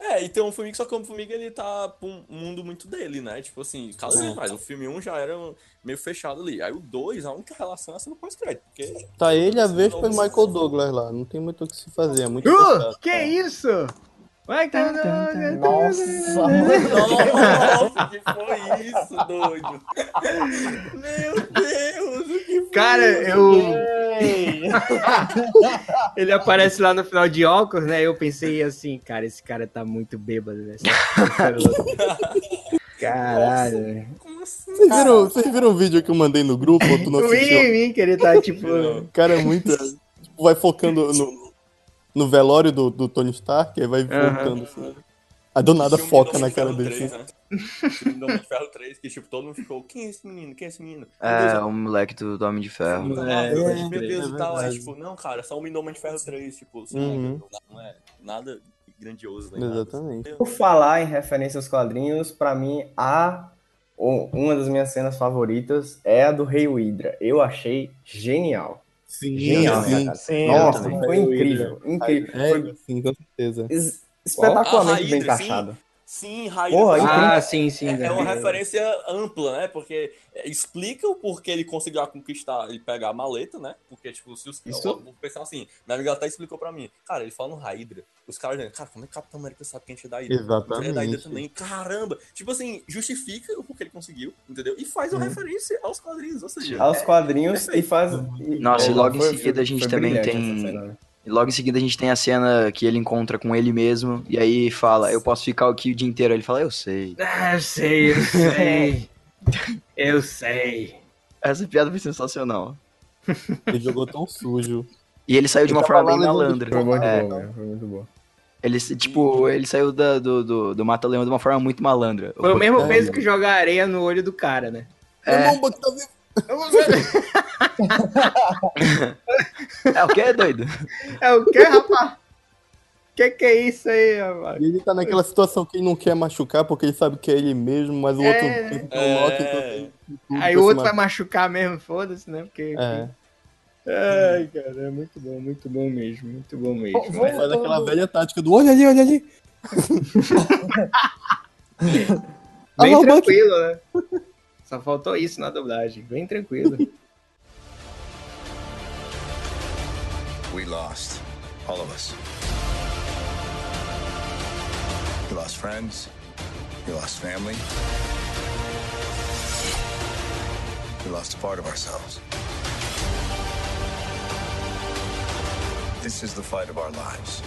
É, e tem um Formiga, só que o Formiga ele tá um mundo muito dele, né? Tipo assim, cada vez mais. O filme 1 já era meio fechado ali. Aí o 2, a única relação é sendo pós-crédito, porque Tá ele, a vez foi Michael Douglas lá. Não tem muito o que se fazer, é muito Uh, fechado. que isso? Vai, tá, tá, tá, Nossa, mano. Nossa, que foi isso, doido? Meu Deus, o que foi Cara, isso? Ele aparece lá no final de óculos, né? Eu pensei assim, cara, esse cara tá muito bêbado, né? Caralho, velho. Como assim? Vocês viram, vocês viram o vídeo que eu mandei no grupo? Ou tu não Eu vi assistiu? em mim que ele tá tipo. Cara é muito. Tipo, vai focando no, no velório do, do Tony Stark, aí vai Aham. voltando assim. Aí do nada foca na cara dele. 3, assim. né? Do Homem de Ferro 3, que tipo, todo mundo ficou, quem é esse menino? Quem é esse menino? É, o moleque do, do Homem de Ferro. Meu É, pode meu Deus é e tal. Aí, verdade. tipo, não, cara, só o Homem de Ferro 3, tipo, assim, Uhum. não é nada grandioso, nada. Exatamente. Por falar em referência aos quadrinhos, pra mim, a uma das minhas cenas favoritas é a do Rei Hydra. Eu achei genial. Sim, Genial, sim. cara. Sim, Nossa, foi incrível. Incrível. É, Foi sim, com certeza. es- espetacularmente A bem sim. encaixado. Sim. Porra, porque Ah, sim, sim. é, é uma referência ampla, né? Porque é, explica o porquê ele conseguiu conquistar e pegar a maleta, né? Porque, tipo, se os. Isso. Eu vou pensar assim, Navigator até explicou pra mim. Cara, ele fala no Hydra. Os caras dizem, cara, como é que Capitão América sabe que a gente é da Hydra? A gente é da Hydra Exatamente. também. Caramba! Tipo assim, justifica o porquê ele conseguiu, entendeu? E faz uma referência aos quadrinhos, ou seja. Aos é- quadrinhos e faz. Nossa, e logo em foi- seguida a gente também tem- né? E logo em seguida a gente tem a cena que ele encontra com ele mesmo, e aí fala, eu posso ficar aqui o dia inteiro. Ele fala, eu sei. Ah, eu sei, eu sei. eu sei. Essa piada foi sensacional. Ele jogou tão sujo. E ele saiu de uma Ele forma bem malandra. Foi muito É, bom, né? Foi muito bom. ele, tipo, ele saiu da- do, do, do Mata-Leão de uma forma muito malandra. Foi o mesmo peso que jogar areia no olho do cara, né? É. Irmão, tá vivo. É o que, doido? É o que, rapaz? Que que é isso aí, rapaz? Ele tá naquela situação que ele não quer machucar porque ele sabe que é ele mesmo, mas o É. outro é então É. tudo Aí o outro vai machucar mesmo, foda-se, né? Porque. É. Ai, cara, é muito bom, muito bom mesmo, muito bom mesmo. Vou- Faz aquela velha tática do olha ali, olha ali. Bem Alô, Bucky. tranquilo, né? Só faltou isso na dublagem, bem tranquilo. We lost. All of us. We lost friends. We lost family. We lost a part of ourselves. This is the fight of our lives.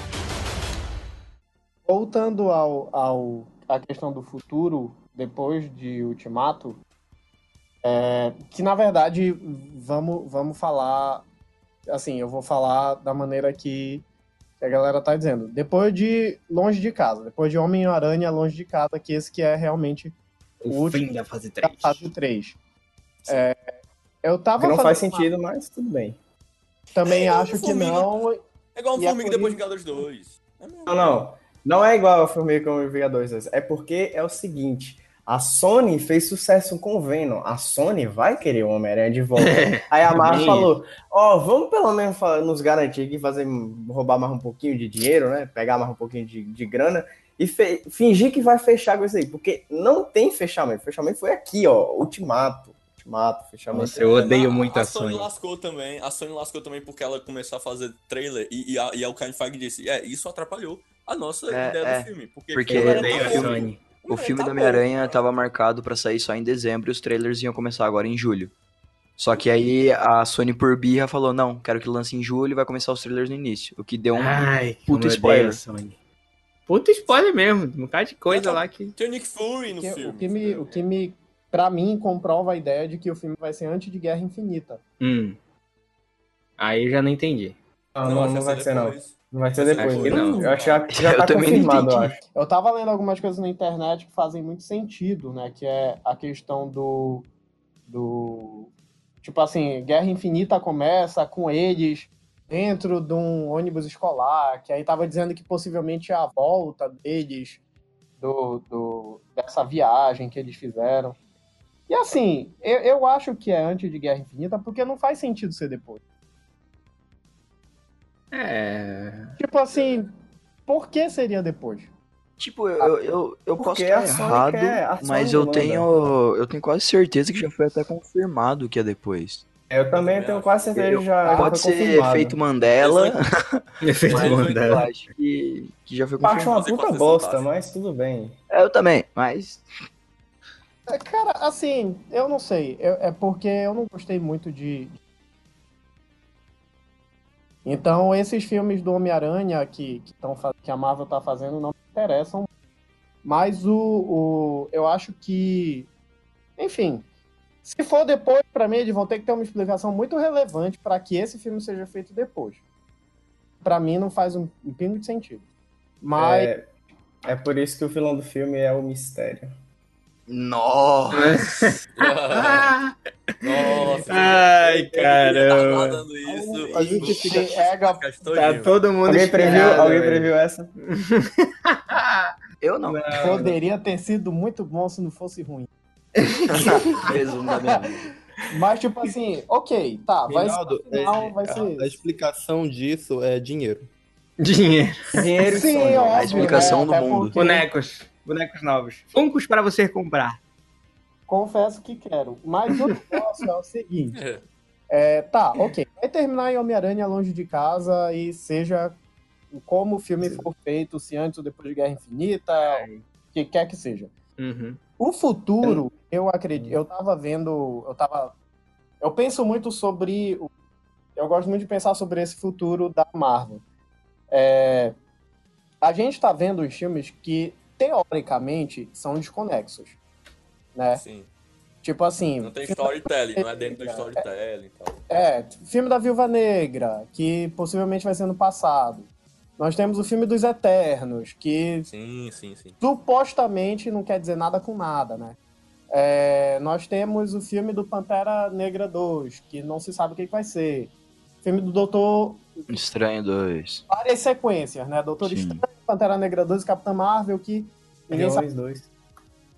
Voltando ao, ao a questão do futuro depois de Ultimato, é, que na verdade vamos vamos falar assim, eu vou falar da maneira que a galera tá dizendo. Depois de Longe de Casa, depois de Homem-Aranha Longe de Casa, que esse que é realmente O O último- fim da fase a 3. fase 3. É, eu tava Que não faz fazendo uma- sentido, mas tudo bem. Também É, acho que não. É igual um E a Formiga depois de Vingadores 2. É. Não, não. Não é igual a Formiga como o Vingadores. É porque é o seguinte. A Sony fez sucesso com o Venom. A Sony vai querer o Homem-Aranha de volta. Aí a Marvel falou: Ó, vamos pelo menos nos garantir aqui, fazer, roubar mais um pouquinho de dinheiro, né? Pegar mais um pouquinho de, de grana e fingir que vai fechar com isso aí. Porque não tem fechamento. O fechamento foi aqui, ó. Ultimato. Ultimato, fechamento. Nossa, eu odeio muito a, a Sony. Sony. lascou também. A Sony lascou também porque ela começou a fazer trailer e, e, a, e a- o Kevin Feige disse: É, isso atrapalhou a nossa É, ideia é. do filme. Porque, Porque Eu odeio a. Sony. O filme tá do. Homem-Aranha tava marcado pra sair só em dezembro e os trailers iam começar agora em julho. Só que aí a Sony por birra falou, não, quero que lance em julho e vai começar os trailers no início. O que deu um... Ai, odeio spoiler. a Sony. Puta spoiler mesmo, um bocado de coisa Então, lá que... Tem o Nick Fury no que- filme. o que me, o que me, pra mim, comprova a ideia de que o filme vai ser antes de Guerra Infinita. Hum. Aí eu já não entendi. Não, não, não que vai ser, não. depois. Não vai ser Acho depois. que não. Eu acho que já, tá confirmado, eu acho. Eu tava lendo algumas coisas na internet que fazem muito sentido, né? Que é a questão do. do tipo assim, Guerra Infinita começa com eles dentro de um ônibus escolar, que aí tava dizendo que possivelmente é a volta deles do, do, dessa viagem que eles fizeram. E assim, eu, eu acho que é antes de Guerra Infinita, porque não faz sentido ser depois. É... Tipo assim, por que seria depois? Tipo, eu, eu, eu posso Porque estar errado, quer- a mas eu tenho, eu tenho quase certeza que já foi até confirmado que é depois. Eu também tenho quase certeza que já, já Pode ser confirmado. efeito Mandela, Efeito Mandela. acho que, que já foi Eu acho uma confirmado. Puta bosta, mas tudo bem. É, Eu também, mas É, Cara, assim, eu não sei. Eu- é porque eu não gostei muito de. Então, esses filmes do Homem-Aranha que, que, tão que a Marvel tá fazendo não me interessam. Mas o, o. Eu acho que. Enfim. Se for depois, pra mim, eles vão ter que ter uma explicação muito relevante para que esse filme seja feito depois. Pra mim, não faz um, um pingo de sentido. Mas. É, é por isso que o vilão do filme é o mistério. nossa. Nossa, Ai, caramba. isso A gente e- pega- Tá todo mundo Alguém previu, alguém previu essa? Eu não. Poderia ter sido muito bom se não fosse ruim. Resumo da minha vida. Mas, tipo assim, ok, tá, vai Reinaldo, ser, final, é, vai a, ser a explicação disso é dinheiro. Dinheiro. Dinheiro e Sim, sonho. óbvio, A explicação né? do Até mundo. porque- Bonecos. bonecos novos. Funcos para você comprar. Confesso que quero. Mas o negócio é o seguinte. É. É, tá, ok. Vai terminar em Homem-Aranha longe de casa e seja como o filme for feito, se antes ou depois de Guerra Infinita, o que quer que seja. Uhum. O futuro, eu acredito, eu tava vendo, eu tava, eu penso muito sobre, o- eu gosto muito de pensar sobre esse futuro da Marvel. É, a gente tá vendo os filmes que teoricamente são desconexos, né? Sim. Tipo assim, Não tem storytelling, não é dentro do storytelling e tal. É, filme da Viúva Negra, que possivelmente vai ser no passado. Nós temos o filme dos Eternos, que Sim, sim, sim. supostamente não quer dizer nada com nada, né? É, nós temos o filme do Pantera Negra 2, que não se sabe o que que vai ser. Filme do Doutor. Estranho 2. Várias sequências, né? Doutor Sim. Estranho, Pantera Negra 2 e Capitã Marvel, que ninguém sabe. Guardiões 2.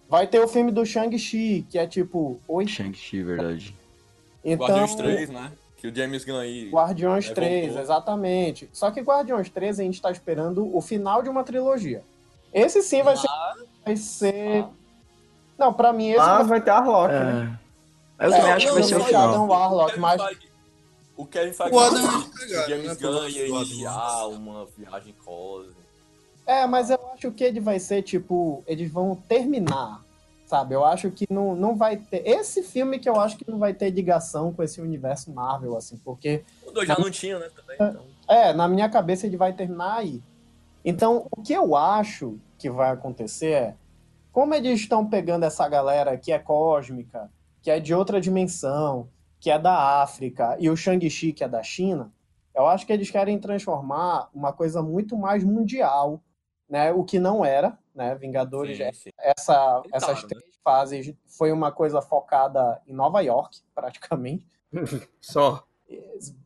Vai ter o filme do Shang-Chi, que é tipo. Oi? Shang-Chi, verdade. Então, Guardiões 3, né? Que o James Gunn aí. Guardiões É, 3, voltou. exatamente. Só que Guardiões 3 a gente tá esperando o final de uma trilogia. Esse sim vai ser. Vai ser. Não, pra mim esse Ah, vai vai ter a Loki, né? É. Eu também acho que vai ser o final. Adam Warlock, mas. O Kevin Feige. O Adam o James né, Gunn ia iniciar uma viagem cósmica. É, mas eu acho que ele vai ser tipo. Eles vão terminar. Sabe? Eu acho que não, não vai ter. Esse filme que eu acho que não vai ter ligação com esse universo Marvel, assim, porque. O dois já não tinha, né? Também, então. É, na minha cabeça ele vai terminar aí. Então, o que eu acho que vai acontecer é, como eles estão pegando essa galera que é cósmica, que é de outra dimensão, que é da África, e o Shang-Chi, que é da China, eu acho que eles querem transformar uma coisa muito mais mundial, né? O que não era, né? Vingadores, Sim, sim. essa, essas né? três fases foi uma coisa focada em Nova York, praticamente. Só.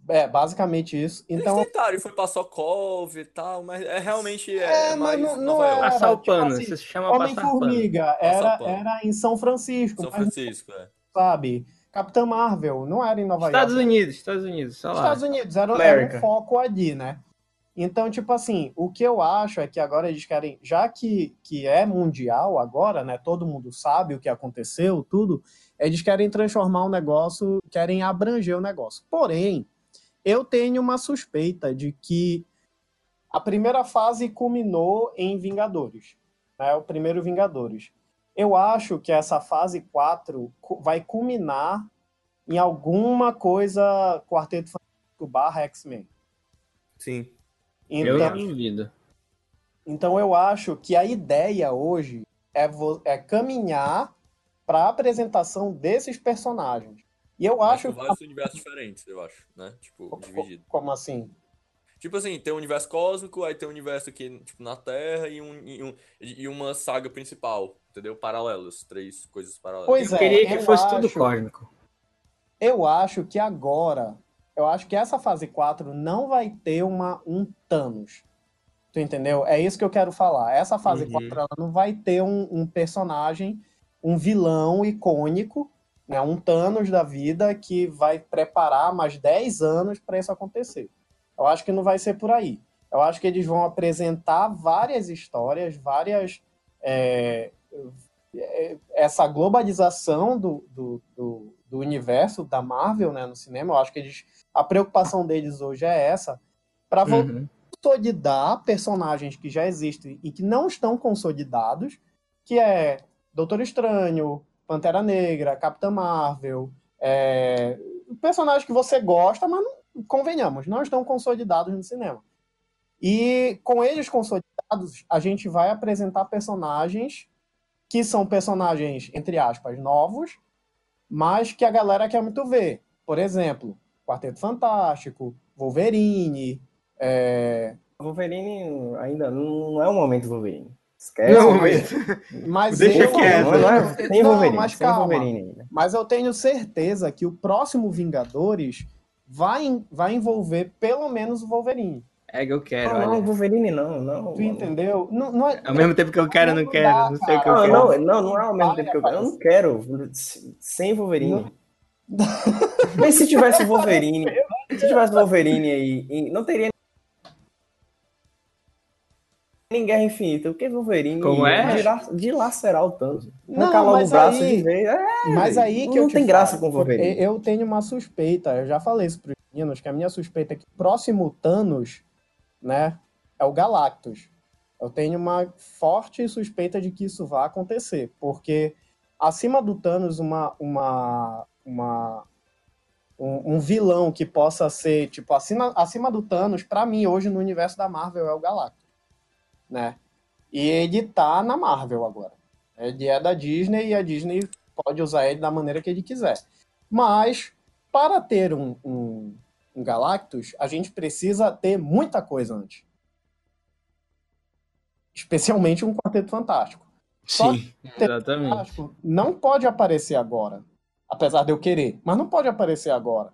É, basicamente isso. Então, Eles tentaram, foi pra Sokov e tal, mas é realmente É, é, mas mais não- não Nova é. Passar o tipo assim, se chama. Homem-Formiga era, era em São Francisco, São mas Francisco, é. sabe? Capitã Marvel não era em Nova Estados York. Unidos, Estados Unidos, só lá. Estados Unidos, era, era um foco ali, né? Então, tipo assim, o que eu acho é que agora eles querem, já que, que é mundial agora, né? Todo mundo sabe o que aconteceu, tudo, eles querem transformar o negócio, querem abranger o negócio. Porém, eu tenho uma suspeita de que a primeira fase culminou em Vingadores, né? O primeiro Vingadores. Eu acho que essa fase 4 cu- vai culminar em alguma coisa Quarteto Fantástico barra X-Men. Sim. Eu Então, não duvido. então eu acho que a ideia hoje é, é caminhar para a apresentação desses personagens. E eu Mas acho com vários universos diferentes, eu acho, né? Tipo, dividido. como assim? Tipo assim, tem um universo cósmico, aí tem um universo aqui, tipo, na Terra e, um, e, um- e uma saga principal, entendeu? Paralelos, três coisas paralelas. Pois Eu é, queria que eu fosse tudo acho- cósmico. Eu acho que agora, eu acho que essa fase 4 não vai ter uma, um Thanos. Tu entendeu? É isso que eu quero falar. Essa fase Uhum. 4 ela não vai ter um, um personagem, um vilão icônico, né, um Thanos da vida que vai preparar mais 10 anos para isso acontecer. Eu acho que não vai ser por aí. Eu acho que eles vão apresentar várias histórias, várias. é, é, essa globalização do, do, do, do universo da Marvel né, no cinema. Eu acho que eles, a preocupação deles hoje é essa, para Uhum. consolidar personagens que já existem e que não estão consolidados, que é Doutor Estranho, Pantera Negra, Capitã Marvel, é, personagens que você gosta, mas não, convenhamos, não estão consolidados no cinema. E com eles consolidados, a gente vai apresentar personagens que são personagens, entre aspas, novos, mas que a galera quer muito ver. Por exemplo, Quarteto Fantástico, Wolverine, é, Wolverine ainda não é o momento Wolverine. Esquece. Não, mas- mas Deixa eu, quieto. Não, não é, tem Não, Wolverine, mas tem calma. Wolverine ainda. Mas eu tenho certeza que o próximo Vingadores vai, vai envolver pelo menos o Wolverine. É que eu quero, Não, não, olha. Wolverine não, não. Tu entendeu? Não, não é, Ao mesmo tempo que eu quero, eu não Não quero. dá, Não sei o que eu Não, quero. não, não, não é ao mesmo tempo que eu quero. Eu não quero sem Wolverine. Mas se tivesse Wolverine, se tivesse Wolverine aí, não teria. em Guerra Infinita, o que Wolverine Como é? dila- dilacerar o Thanos. Não, Arrancar logo o braço aí- de vez. É, Mas aí que não eu te tem graça falo, com o Wolverine. Eu tenho uma suspeita, eu já falei isso pros meninos, que a minha suspeita é que o próximo Thanos, né, é o Galactus. Eu tenho uma forte suspeita de que isso vai acontecer, porque acima do Thanos, uma, uma, uma, um, um vilão que possa ser, tipo, acima, acima do Thanos, pra mim, hoje no universo da Marvel, é o Galactus, né? E ele tá na Marvel agora. Ele é da Disney e a Disney pode usar ele da maneira que ele quiser. Mas, para ter um, um, um Galactus, a gente precisa ter muita coisa antes. Especialmente um Quarteto Fantástico. Só Sim, exatamente. Fantástico não pode aparecer agora. Apesar de eu querer. Mas não pode aparecer agora.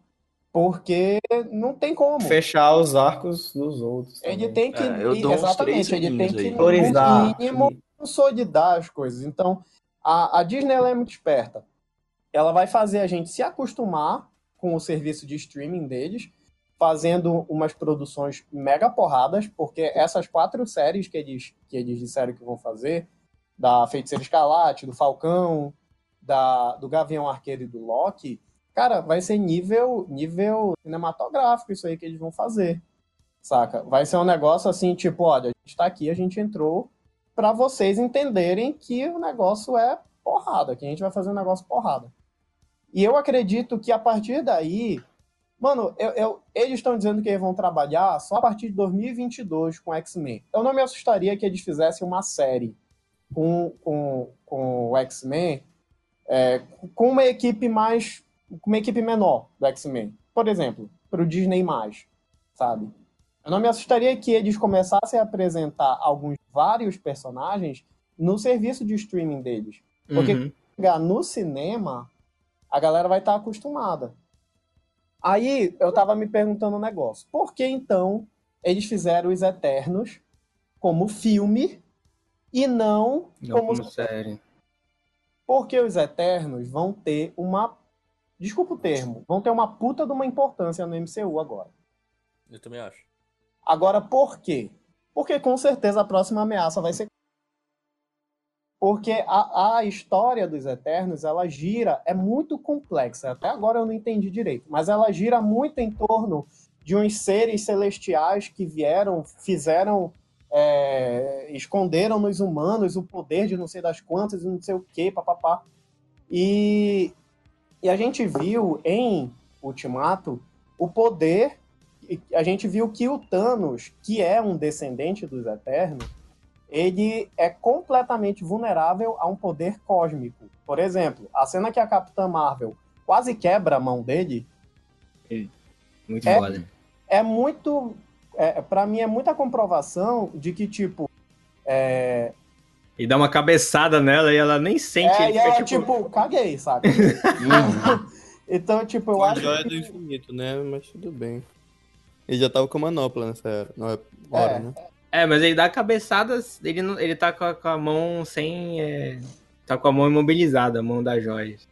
Porque não tem como. Fechar os arcos dos outros. Ele também. tem que. É, eu dou uns exatamente, três ele tem que, no Priorizar. mínimo, consolidar as coisas. Então, a, a Disney ela é muito esperta. Ela vai fazer a gente se acostumar com o serviço de streaming deles, fazendo umas produções mega porradas, porque essas quatro séries que eles, que eles disseram que vão fazer, da Feiticeira Escarlate, do Falcão, da, do Gavião Arqueiro e do Loki, cara, vai ser nível, nível cinematográfico isso aí que eles vão fazer. Saca? Vai ser um negócio assim, tipo, olha, a gente tá aqui, a gente entrou pra vocês entenderem que o negócio é porrada, que a gente vai fazer um negócio porrada. E eu acredito que a partir daí, mano, eu, eu- eles estão dizendo que eles vão trabalhar só a partir de 2022 com X-Men. Eu não me assustaria que eles fizessem uma série com, com, com o X-Men é, com uma equipe mais. com uma equipe menor do X-Men. Por exemplo, pro Disney, sabe? Eu não me assustaria que eles começassem a apresentar alguns vários personagens no serviço de streaming deles. Porque Uhum. chegar no cinema, a galera vai estar acostumada. Aí eu tava me perguntando um negócio. Por que então eles fizeram os Eternos como filme e não, Não como como série. porque os Eternos vão ter uma. Desculpa o termo, vão ter uma puta de uma importância no MCU agora. Eu também acho. Agora, por quê? Porque com certeza a próxima ameaça vai ser. Porque a, a história dos Eternos, ela gira, é muito complexa. Até agora eu não entendi direito, mas ela gira muito em torno de uns seres celestiais que vieram, fizeram, é, esconderam nos humanos o poder de não sei das quantas não sei o que, papapá. E, e a gente viu em Ultimato o poder a gente viu que o Thanos, que é um descendente dos Eternos, ele é completamente vulnerável a um poder cósmico. Por exemplo, a cena que a Capitã Marvel quase quebra a mão dele Muito É. foda. é muito. É, para mim, é muita comprovação de que, tipo. É, E dá uma cabeçada nela e ela nem sente. é, ele e ela, tipo, caguei, sabe? então, tipo, eu Com a acho joia que. do infinito, né? Mas tudo bem. Ele já tava com manopla nessa é hora, É. né? É, mas ele dá cabeçadas, ele, não, ele tá com a, com a mão sem. é, tá com a mão imobilizada, a mão das joias.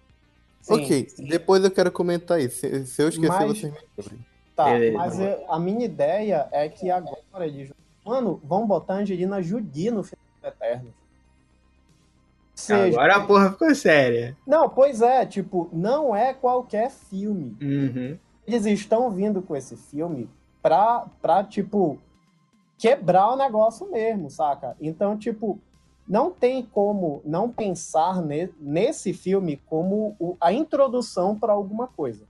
Sim, ok, depois eu quero comentar isso. Se, se eu esquecer, Mas- vocês me lembrem. Tá, Beleza. mas eu- a minha ideia é que agora eles. Mano, vão botar a Angelina Jolie no filme do Eternos. Seja, Agora a porra ficou séria. Não, pois é, tipo, não é qualquer filme. Uhum. Eles estão vindo com esse filme pra, pra tipo, quebrar o negócio mesmo, saca? Então, tipo, não tem como não pensar ne- nesse filme como o- a introdução pra alguma coisa.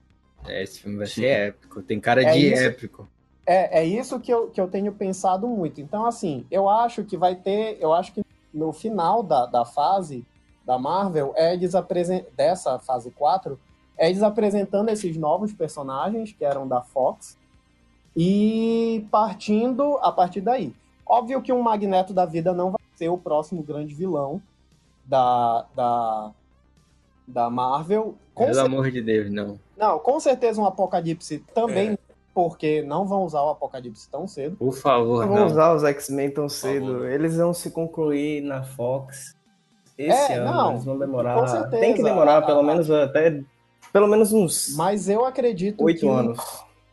É, esse filme vai ser épico. Tem cara É de isso. épico. É, é isso que eu, que eu tenho pensado muito. Então, assim, eu acho que vai ter. Eu acho que no final da, da fase da Marvel, é dessa fase 4, é apresentando esses novos personagens que eram da Fox e partindo a partir daí. Óbvio que um Magneto da vida não vai ser o próximo grande vilão da, da, da Marvel. Com Pelo amor de Deus, não. não, com certeza um Apocalipse também, porque não vão usar o Apocalipse tão cedo. Por favor, Não vão usar os X-Men tão favor. cedo. Eles vão se concluir na Fox esse É, ano. não, eles vão demorar. com certeza. Tem que demorar A- pelo a- menos até pelo menos uns Mas eu acredito que oito anos.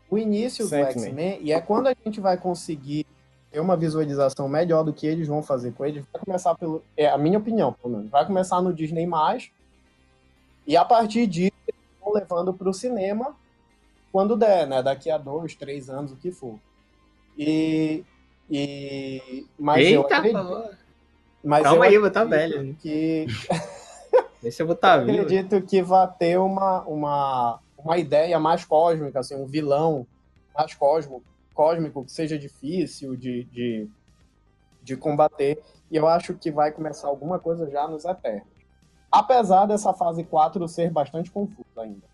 O início do X-Men, e é quando a gente vai conseguir ter uma visualização melhor do que eles vão fazer com eles, vai começar pelo. É a minha opinião, pelo menos. Vai começar no Disney. E a partir disso, eles vão levando para o cinema quando der, né? Daqui a dois, três anos, o que for. E. e mas eu Eita, acredito, porra. mas Calma eu aí, eu vou tá acredito velho. Que, Deixa eu botar eu acredito que vai ter uma, uma, uma ideia mais cósmica, assim, um vilão mais cosmo, cósmico, que seja difícil de, de, de combater. E eu acho que vai começar alguma coisa já nos Eternos. Apesar dessa fase 4 ser bastante confusa ainda.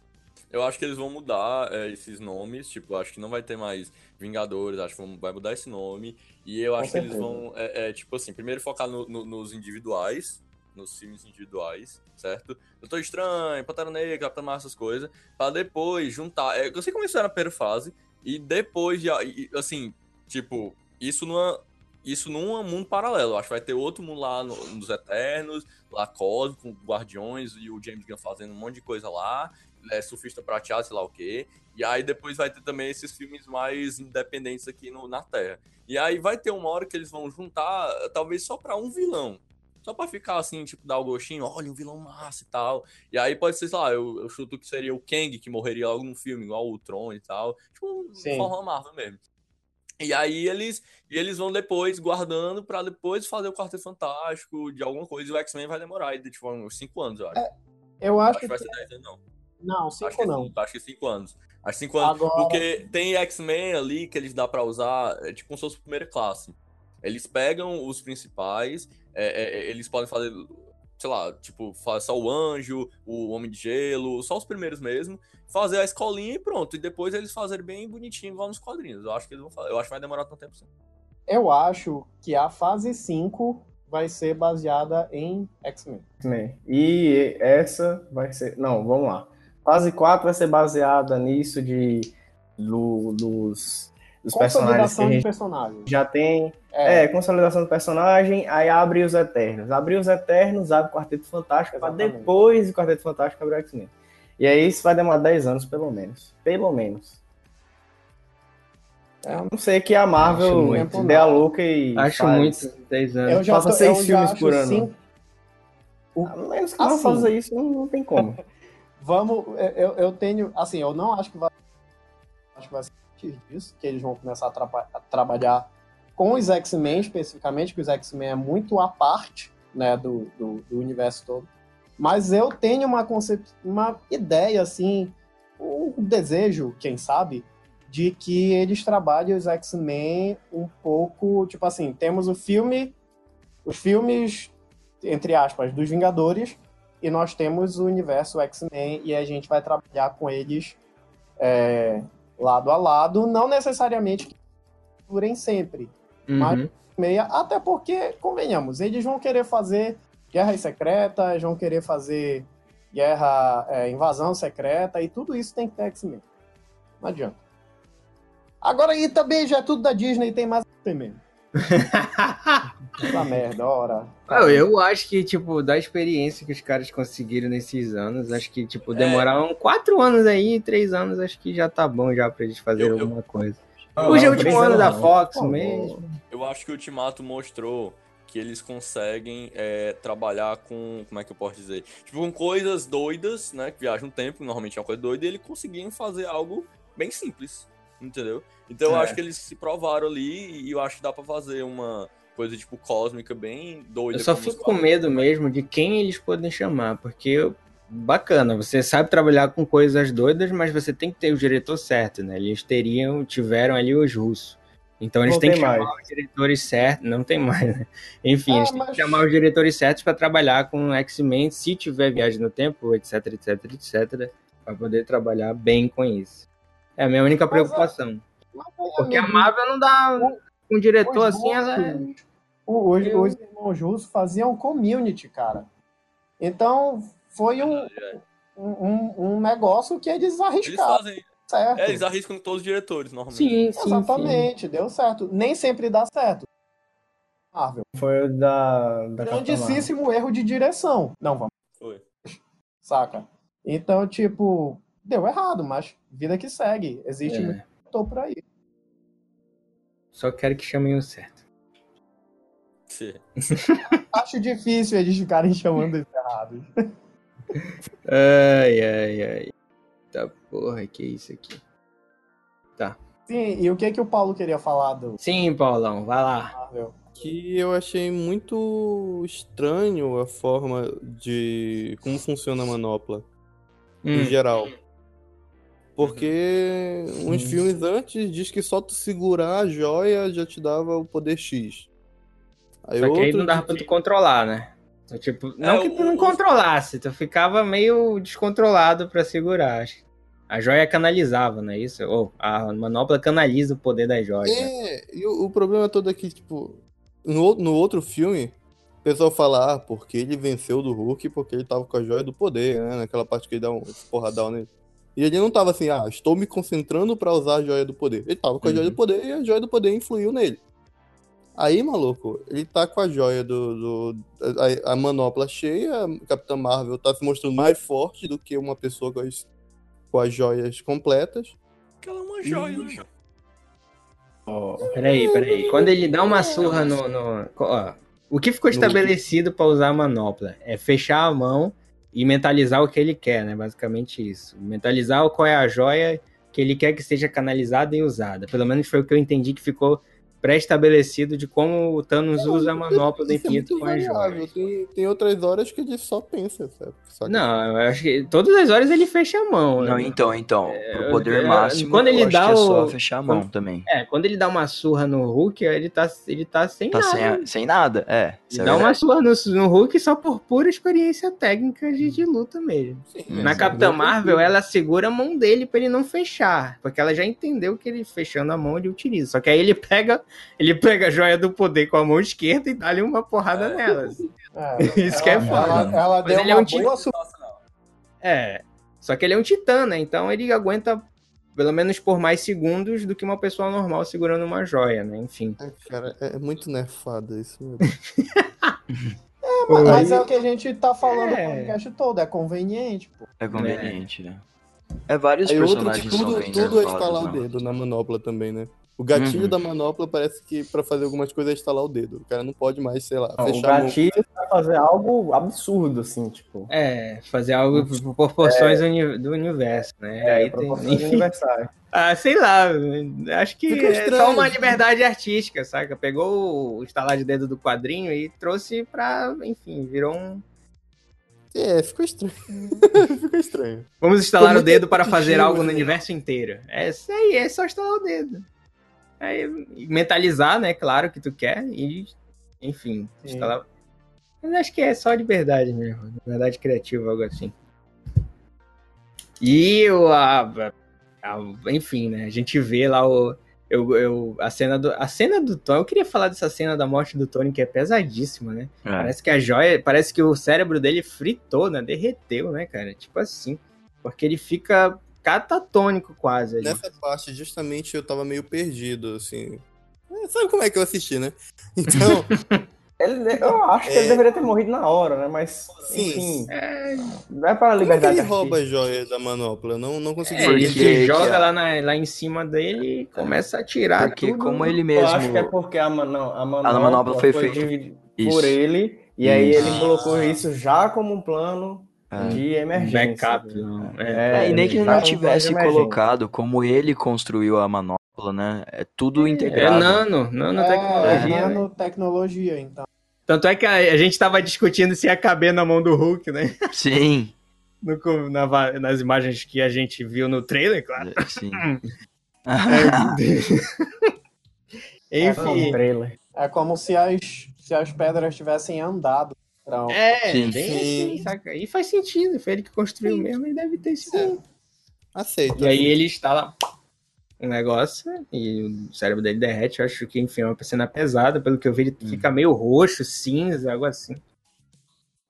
Eu acho que eles vão mudar é, esses nomes, tipo, acho que não vai ter mais Vingadores, acho que vai mudar esse nome. E eu acho que eles vão, é, é, tipo assim, primeiro focar no- no- nos individuais, nos filmes individuais, certo? Doutor Estranho, Pantera Negra, Capitão Marvel, essas coisas, pra depois juntar. É, eu sei como isso era na primeira fase, e depois, de, e, assim, tipo, isso numa. Isso num mundo paralelo. Acho que vai ter outro mundo lá no- nos Eternos, lá com Guardiões e o James Gunn fazendo um monte de coisa lá é, surfista prateado, sei lá o quê. E aí depois vai ter também esses filmes mais independentes aqui no, na Terra. E aí vai ter uma hora que eles vão juntar, talvez só pra um vilão. Só pra ficar assim, tipo, dar o gostinho, olha, um vilão massa e tal. E aí pode ser, sei lá, eu, eu chuto que seria o Kang que morreria logo no filme, igual o Tron e tal. Tipo, Sim. forma Marvel mesmo. E aí eles, e eles vão depois guardando pra depois fazer o Quarteto Fantástico de alguma coisa. E o X-Men vai demorar aí, tipo, uns 5 anos, eu acho. Eu acho acho que vai ser 10 anos, não. Não, Acho cinco que, não. é cinco, acho que cinco anos. Acho que cinco anos. Agora- Porque tem X-Men ali que eles dá pra usar, é tipo como se fosse primeira classe. Eles pegam os principais, é, é, eles podem fazer, sei lá, tipo, só o Anjo, o Homem de Gelo, só os primeiros mesmo, fazer a escolinha e pronto. E depois eles fazerem bem bonitinho, igual nos quadrinhos. Eu acho que eles vão fazer. Eu acho que vai demorar tanto tempo assim. Eu acho que a fase 5 vai ser baseada em X-Men. X-Men. E essa vai ser. Não, vamos lá. Fase 4 vai ser baseada nisso de do- dos, dos personagens que a de gente personagens. já tem. É, É, consolidação do personagem, aí abre os Eternos. Abre os Eternos, abre o Quarteto Fantástico, pra Exatamente. depois do Quarteto Fantástico abrir o X-Men. E aí isso vai demorar 10 anos, pelo menos. Pelo menos. É. Eu não sei que a Marvel dê a louca e. Acho faz. muito 10 anos. eu já faça seis filmes por ano. cinco- A menos que não Assim. faça isso, não, não tem como. Vamos, eu, eu tenho, assim, eu não acho que vai, acho que vai ser a disso, que eles vão começar a, traba- a trabalhar com os X-Men especificamente, que os X-Men é muito à parte, né, do, do, do universo todo. Mas eu tenho uma concep... uma ideia, assim, um desejo, quem sabe, de que eles trabalhem os X-Men um pouco, tipo assim, temos o filme, os filmes, entre aspas, dos Vingadores, e nós temos o universo X-Men e a gente vai trabalhar com eles é, lado a lado, não necessariamente que durem sempre, Uhum. meia, até porque, convenhamos, eles vão querer fazer guerras secretas, vão querer fazer guerra, é, invasão secreta, e tudo isso tem que ter X-Men. Não adianta. Agora aí também já é tudo da Disney, tem mais X-Men. Essa merda, ora. Eu, eu acho que, tipo, da experiência que os caras conseguiram nesses anos, acho que, tipo, demoraram quatro anos aí, três anos, acho que já tá bom já pra eles fazerem Eu- eu- alguma coisa. Ah, Hoje é o último ano da Fox mesmo. Eu acho que o Ultimato mostrou que eles conseguem é, trabalhar com, como é que eu posso dizer? Tipo, com coisas doidas, né? Que viajam um tempo, normalmente é uma coisa doida, e eles conseguiam fazer algo bem simples, entendeu? Então eu É. acho que eles se provaram ali e eu acho que dá pra fazer uma coisa, tipo, cósmica bem doida. Eu só fico com medo mesmo de quem eles podem chamar, porque bacana, você sabe trabalhar com coisas doidas, mas você tem que ter o diretor certo, né? Eles teriam, tiveram ali os russos. Então eles Não têm tem que chamar mais. os diretores certos, não tem mais, né? Enfim, Ah, eles têm mas- que chamar os diretores certos para trabalhar com X-Men, se tiver viagem no tempo, etc, etc, etc, para poder trabalhar bem com isso. É a minha única preocupação. Mas, Porque a Marvel não dá um diretor Os assim, ela é... russos, o- Os, Eu- os irmãos russos faziam community, cara. Então, foi um, É. um, um negócio que eles Eles arriscaram, fazem. Certo? É, eles arriscam todos os diretores, normalmente. Sim, sim, sim. Exatamente, deu certo. Nem sempre dá certo. Marvel. Foi o da, da. Grandíssimo erro de direção. Não, vamos, Foi. saca? Então, tipo, deu errado, mas vida que segue. Existe É. muito ator por aí. Só quero que chamem o certo. Sim. Acho difícil eles ficarem chamando isso errado. Ai, ai, ai. Tá porra, que isso aqui. Sim, e o que que o Paulo queria falar do Sim, Paulão, vai lá. Marvel? Que eu achei muito estranho a forma de. como funciona a manopla. em Hum, geral. Porque uns filmes antes diz que só tu segurar a joia já te dava o poder X. Aí Só que aí outro não dava pra tu controlar, né? Então, tipo, não É, que tu não o- controlasse, tu ficava meio descontrolado pra segurar. A joia canalizava, não é isso? Ou a manopla canaliza o poder da joia. É, e o, o problema todo é que, tipo, no, no outro filme, o pessoal fala, ah, porque ele venceu do Hulk porque ele tava com a joia do poder, né? Naquela parte que ele dá um porradão nele. E ele não tava assim, ah, estou me concentrando pra usar a joia do poder. Ele tava com a joia Uhum. do poder e a joia do poder influiu nele. Aí, maluco, ele tá com a joia do. do a, a manopla cheia, a Capitã Marvel tá se mostrando mais forte do que uma pessoa com as, com as joias completas. Porque ela é uma joia, né? Peraí, peraí. Quando ele dá uma surra no. no- ó, o que ficou estabelecido pra usar a manopla é fechar a mão e mentalizar o que ele quer, né? Basicamente isso. Mentalizar qual é a joia que ele quer que seja canalizada e usada. Pelo menos foi o que eu entendi que ficou pré-estabelecido de como o Thanos usa a manopla do é infinito muito com a variável. joia. Tem, tem outras horas que ele só pensa, sabe? Saca? Não, eu acho que todas as horas ele fecha a mão. Não, né? então, então. Pro poder eu- máximo, quando ele eu acho dá que é só o- fechar a mão quando- também. É, quando ele dá uma surra no Hulk, ele tá, ele tá sem Tá nada. sem, a- sem nada, é. Ele é dá uma surra no, no Hulk só por pura experiência técnica de, de luta mesmo. Sim, Hum. Na Capitã é Marvel, ela segura a mão dele pra ele não fechar. Porque ela já entendeu que ele fechando a mão ele utiliza. Só que aí ele pega, ele pega a joia do poder com a mão esquerda e dá-lhe uma porrada nelas. É, Isso que é ela, foda. ela, ela Mas deu ele é um su- É. Só que ele é um titã, né? Então ele aguenta pelo menos por mais segundos do que uma pessoa normal segurando uma joia, né? Enfim. Ai, Cara, é muito nerfado isso. meu Mas é o que a gente tá falando É. o podcast todo, é conveniente, pô. É conveniente, né? É vários Aí outro, personagens tudo, são tudo é estalar o né? dedo na manopla também, né? O gatilho Uhum. da manopla parece que pra fazer algumas coisas é estalar o dedo. O cara não pode mais, sei lá, Não, o fechar a mão. gatilho pra fazer algo absurdo, assim, tipo. É, fazer algo por proporções uni- do universo, né? É, Aí tem, universais. ah, sei lá, acho que Fica é estranho. só uma liberdade artística, saca? Pegou o estalar de dedo do quadrinho e trouxe pra, enfim, virou um... É, ficou estranho. ficou estranho. Vamos instalar o dedo muito para fazer algo no né? universo inteiro. É isso aí, é só instalar o dedo. Aí, mentalizar, né? Claro que tu quer e, enfim, instalar. Mas acho que é só liberdade mesmo, liberdade criativa, algo assim. E o, a, a- enfim, né? A gente vê lá o, eu, eu, a cena do, a cena do Tony. Eu queria falar dessa cena da morte do Tony que é pesadíssima, né? É. Parece que a joia, parece que o cérebro dele fritou, né? Derreteu, né, cara? Tipo assim. Porque ele fica catatônico quase. ali. Nessa parte, justamente, eu tava meio perdido, assim. É, Sabe como é que eu assisti, né? Então, Ele, eu acho que ele É. deveria ter morrido na hora, né? Mas, Sim. enfim, É, não é para a como é que liberdade ele rouba as joias da manopla? Eu não, não consegui é, ele que joga a- lá, na- lá em cima dele e começa a tirar Porque tudo. como ele Eu mesmo... acho que é porque a, man- não, a manopla, manopla foi foi, feita- Isso. por ele, e aí ele colocou isso já como um plano É. de emergência. Backup. não. É. É, e nem que ele não como tivesse colocado como ele construiu a manopla, né? É tudo É integrado. nano, nanotecnologia. É, né? nanotecnologia, então. Tanto é que a, a gente tava discutindo se ia caber na mão do Hulk, né? Sim, No na nas imagens que a gente viu no trailer, claro. sim. É, Enfim. como trailer. É como se as, se as pedras tivessem andado. Então, É, Sim. bem Sim. assim, saca? E faz sentido, foi ele que construiu mesmo e deve ter sido. Aceito. E aí ele instala um negócio e o cérebro dele derrete. Eu acho que, enfim, é uma cena pesada. Pelo que eu vi, ele fica meio roxo, cinza, algo assim.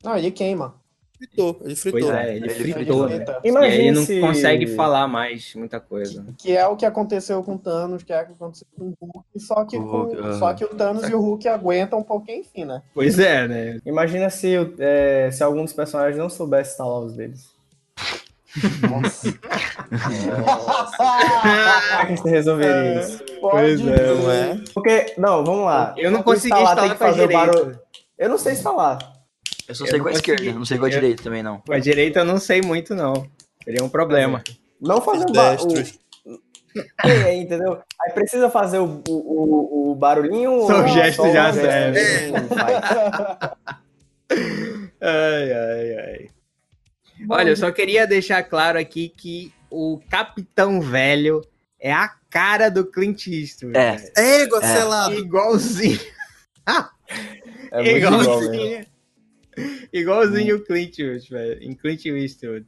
não, ele queima. Fritou, ele fritou. Pois é, ele Ele fritou, Ele né? E aí Imagina ele não se... consegue falar mais muita coisa. Que é o que aconteceu com o Thanos, que é o que aconteceu com o Hulk, só que, O com- Hulk, aham. só que o Thanos e o Hulk aguentam um pouquinho, enfim, né? Pois é, né? Imagina se, é, se algum dos personagens não soubesse instalar os deles. Nossa. Como é que você resolveria isso? Pois pode. é. Não é? Porque, não, vamos lá. Eu não consegui instalar tem instalar que com a fazer barulho. Eu não sei instalar. Eu só Eu sei com a consegui. esquerda, não sei com a Eu- direita também, não. Com a direita eu não sei muito, não. Seria um problema. Não fazer o. É, entendeu? Aí precisa fazer o, o, o, barulhinho. Só o ou gesto só já gesto serve. Ai, ai, ai. Olha, eu só queria deixar claro aqui que o Capitão Velho é a cara do Clint Eastwood. É. É. selado. Igualzinho. É muito igual. Igualzinho. Igualzinho o Clint Eastwood, velho. Em Clint Eastwood.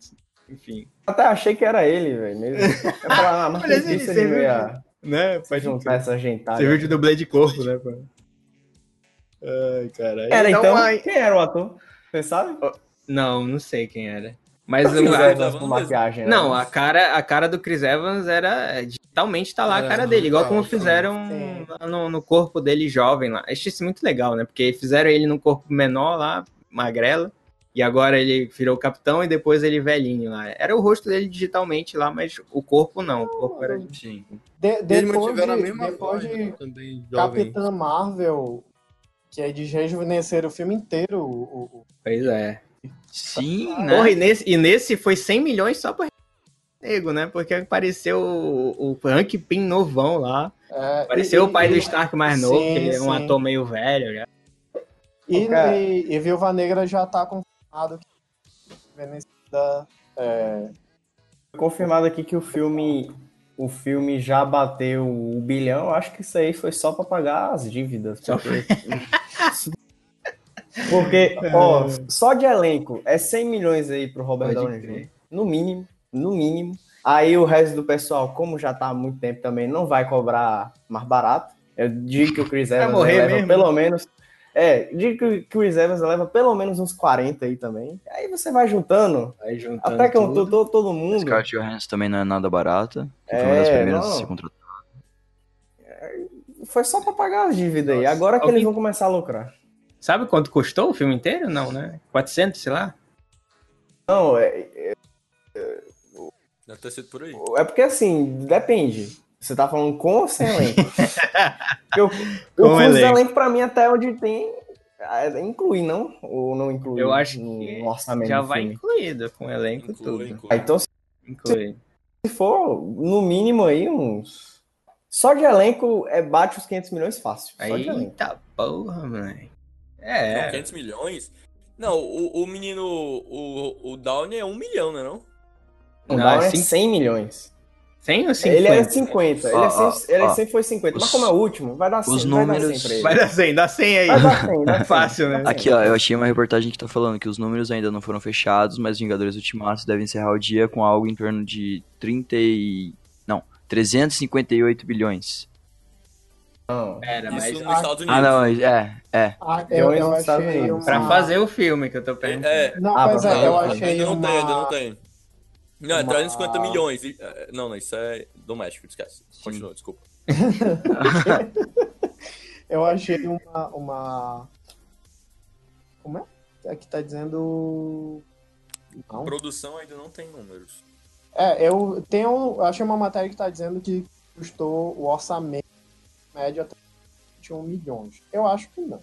Enfim. Até achei que era ele, velho. Mesmo. Eu falava, ah, mas Olha, ele viu? ia Né? Pode juntar essa gentada. Você viu de dublê de corpo, né, pô? Ai, caralho. Era então, aí- quem era o ator? Você sabe? Não, não sei quem era. Mas o- Evans. a- Evans com maquiagem. né? Não, a cara, a cara do Chris Evans era. Digitalmente tá lá a É, cara dele, igual como sim. fizeram no, no corpo dele jovem lá. Achei isso muito legal, né? Porque fizeram ele num corpo menor lá, magrela, e agora ele virou capitão e depois ele velhinho lá. Era o rosto dele digitalmente lá, mas o corpo não. O corpo era. Sim. De- Eles depois mantiveram a de, mesma depois voz, de né, jovem. Capitã Marvel, que é de rejuvenescer o filme inteiro, o, o- Pois é. Sim, Porra, né? e nesse, e nesse foi 100 milhões só por nego, né? Porque apareceu o, o Hank Pym novão lá. é, Apareceu e- o pai e- do Stark mais novo, Sim, que ele é um sim. ator meio velho já. E, Cara. e, e Viúva Negra já tá confirmado que é, Confirmado aqui que o filme, o filme já bateu o bilhão. Acho que isso aí foi só pra pagar as dívidas. Só Porque, porque ó, só de elenco é 100 milhões aí pro Robert Pode Downey. Jr. No mínimo, no mínimo. Aí o resto do pessoal, como já tá há muito tempo também, não vai cobrar mais barato. Eu digo que o Chris Vai Evans morrer leva mesmo? pelo menos. É, digo que o Chris Evans leva pelo menos uns 40 aí também. Aí você vai juntando. Aí juntando Até que eu tudo. tô, todo mundo. Scarlett Johansson também não é nada barata. que É, foi uma das primeiras não. a ser contratada. Foi só pra pagar as dívidas aí. Nossa. Agora que Alguém- eles vão começar a lucrar. Sabe quanto custou o filme inteiro? Não, né? 400, sei lá. Não, é, Deve ter sido por aí. é porque assim, depende. Você tá falando com ou sem elenco? O, Com o custo do elenco. elenco, pra mim, até onde tem, é, inclui, não? Ou não inclui Eu acho no, que no orçamento Já vai incluído com o elenco e Inclui, tudo. inclui. Ah, então, se Inclui. for, no mínimo aí, uns... Só de elenco, é, bate os 500 milhões fácil. Só de elenco. Eita porra, mãe. São É. 500 milhões? Não, o, o menino, o, o Downey é um milhão, né não? O Não, Down é é cinco- 100 milhões. 100 ou 50? Ele era 50. Ele, Ó, é sempre, ele ó, sempre foi 50. Mas os- como é o último, vai dar 100. os vai dar números- 100 pra ele. Vai dar 100, dá 100 aí. Vai dar 100, dá 100. Fácil, né? Aqui, ó, eu achei uma reportagem que tá falando que os números ainda não foram fechados, mas Vingadores Ultimato deve encerrar o dia com algo em torno de 30 e... Não, 358 bilhões. Não. Era, mas Isso nos Estados Unidos. Ah, não, é, é. ah, eu, eu Estados achei uma... pra fazer o filme que eu tô perguntando. É, Não, Ah, pra é, eu achei ainda não uma... tem, ainda não tem. Não, é uma- 350 milhões. e- é, Não, não, isso é doméstico, esquece. Continua, desculpa. Eu achei uma, uma... Como é? Aqui tá dizendo... Não. Produção ainda não tem números. É, eu tenho... Eu achei uma matéria que tá dizendo que custou o orçamento médio até 21 milhões. Eu acho que não.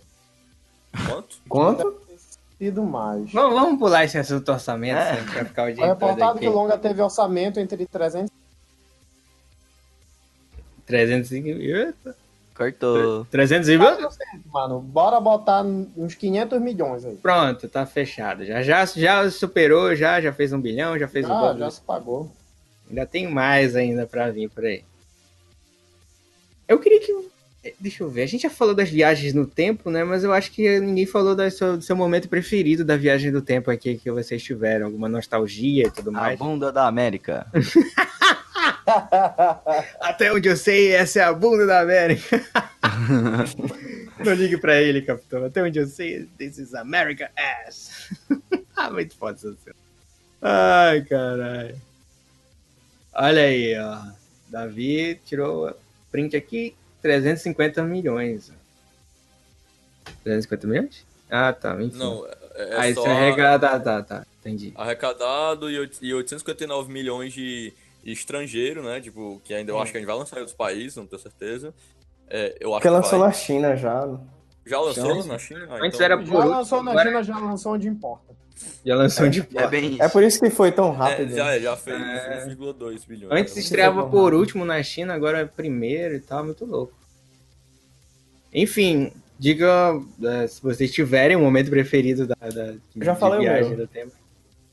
Quanto? Quanto? Ter sido mais. Vamos, vamos pular esse assunto orçamento É. assim, pra ficar o dia É reportado que o longa teve orçamento entre 300 350. Cortou. 300 e... e 400, mano. Bora botar uns 500 milhões aí. Pronto, tá fechado. Já, já, já superou, já, já fez um bilhão, já fez o Ah, dobro. já se pagou. Ainda tem mais ainda pra vir por aí. Eu queria que. Deixa eu ver. A gente já falou das viagens no tempo, né? Mas eu acho que ninguém falou do seu, do seu momento preferido da viagem do tempo aqui que vocês tiveram. Alguma nostalgia e tudo A mais. bunda da América. Até onde eu sei, essa é a bunda da América. Não ligue pra ele, capitão. Até onde eu sei, this is America ass. ah, muito foda essa cena. Ai, caralho. Olha aí, ó. Davi tirou print aqui, 350 milhões. 350 milhões? Ah, tá. Enfim. Não, é, é ah, isso só é regra. Tá, tá, tá. Entendi. arrecadado e oit- e 859 milhões de, estrangeiro, né? Tipo, que ainda eu acho que a gente vai lançar em outros países, não tenho certeza. É, eu acho Porque que lançou vai. na China já. Já lançou Já. na China? Ah, Antes então- era Já por lançou na China, já lançou onde importa. Já lançou de É bem É por isso que foi tão É, rápido. já, já fez É. 1,2 bilhões. Antes estreava Muito por último na China, agora é primeiro e tal, muito louco. Enfim, diga eh, se vocês tiverem um momento preferido da, da de, Eu já falei o de viagem meu. do tempo.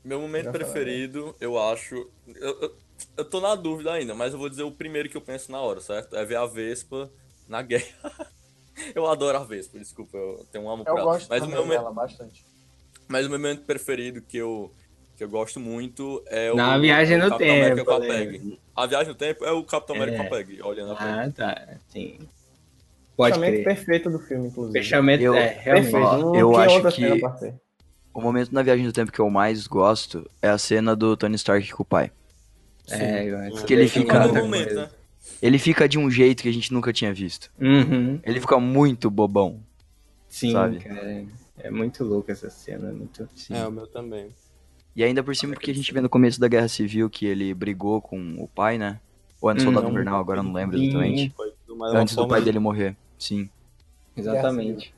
Meu momento Já falei. preferido, eu acho. Eu, eu, eu tô na dúvida ainda, mas eu vou dizer o primeiro que eu penso na hora, certo? É ver a Vespa na guerra. eu adoro a Vespa, desculpa, eu tenho um amor Eu por ela. gosto Mas o, meu, dela bastante. Mas o meu momento preferido que eu, que eu gosto muito é o. Na viagem é no Capitão América tempo, com a né? Peg. A viagem no tempo é o Capitão América É. com a Peg, olhando a Peg. Ah, tá. Sim. Pode Fechamento crer. perfeito do filme, inclusive. Fechamento Eu- é, realmente. Ó, eu tinha acho que-. O momento na Viagem do Tempo que eu mais gosto é a cena do Tony Stark com o pai. É, eu acho Que ele é o fica- outra momento, né? Ele fica de um jeito que a gente nunca tinha visto. Uhum. Ele fica muito bobão. Sim, Sabe? cara. É muito louco essa cena. é Muito... Sim. É, o meu também. E ainda por cima porque a gente vê no começo da Guerra Civil que ele brigou com o pai, né? Ou é no Soldado Hum. Invernal, agora eu não lembro exatamente. Antes do pai de- dele morrer. Sim. Exatamente.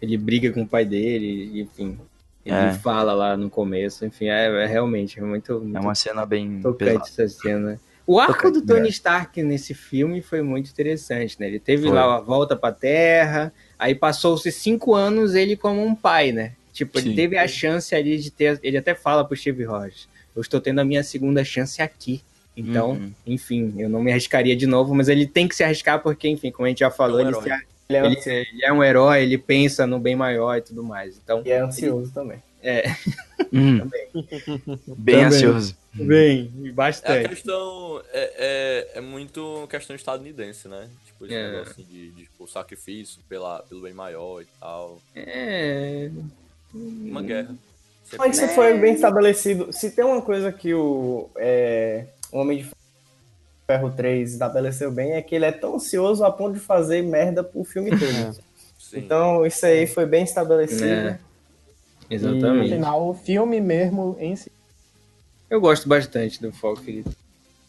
Ele briga com o pai dele, enfim. Ele É. fala lá no começo, enfim, é, é realmente é muito, muito É uma cena bem tocante pesada. essa cena. O arco do Tony? Stark nesse filme foi muito interessante, né? Ele teve Foi. lá a volta pra Terra, aí passou-se cinco anos ele como um pai, né? Tipo, ele Sim. teve a chance ali de ter. Ele até fala pro Steve Rogers: Eu estou tendo a minha segunda chance aqui. Então, Uhum. enfim, eu não me arriscaria de novo, mas ele tem que se arriscar porque, enfim, como a gente já falou, É um ele, se- Ele é, ele, ele é um herói, ele pensa no bem maior e tudo mais. Então, e é ansioso também. Hum. Bem Também. ansioso. bem, É a bastante. questão. É, é, é muito questão estadunidense, né? Tipo, esse É. negócio assim, de, de tipo, sacrifício pela, pelo bem maior e tal. É. Uma guerra. Sempre- Mas isso foi bem estabelecido. Se tem uma coisa que o é, o Homem de Ferro 3 estabeleceu bem, é que ele é tão ansioso a ponto de fazer merda pro filme todo. Então, isso aí foi bem estabelecido. É. No Exatamente. final, o filme mesmo em si. Eu gosto bastante do foco ele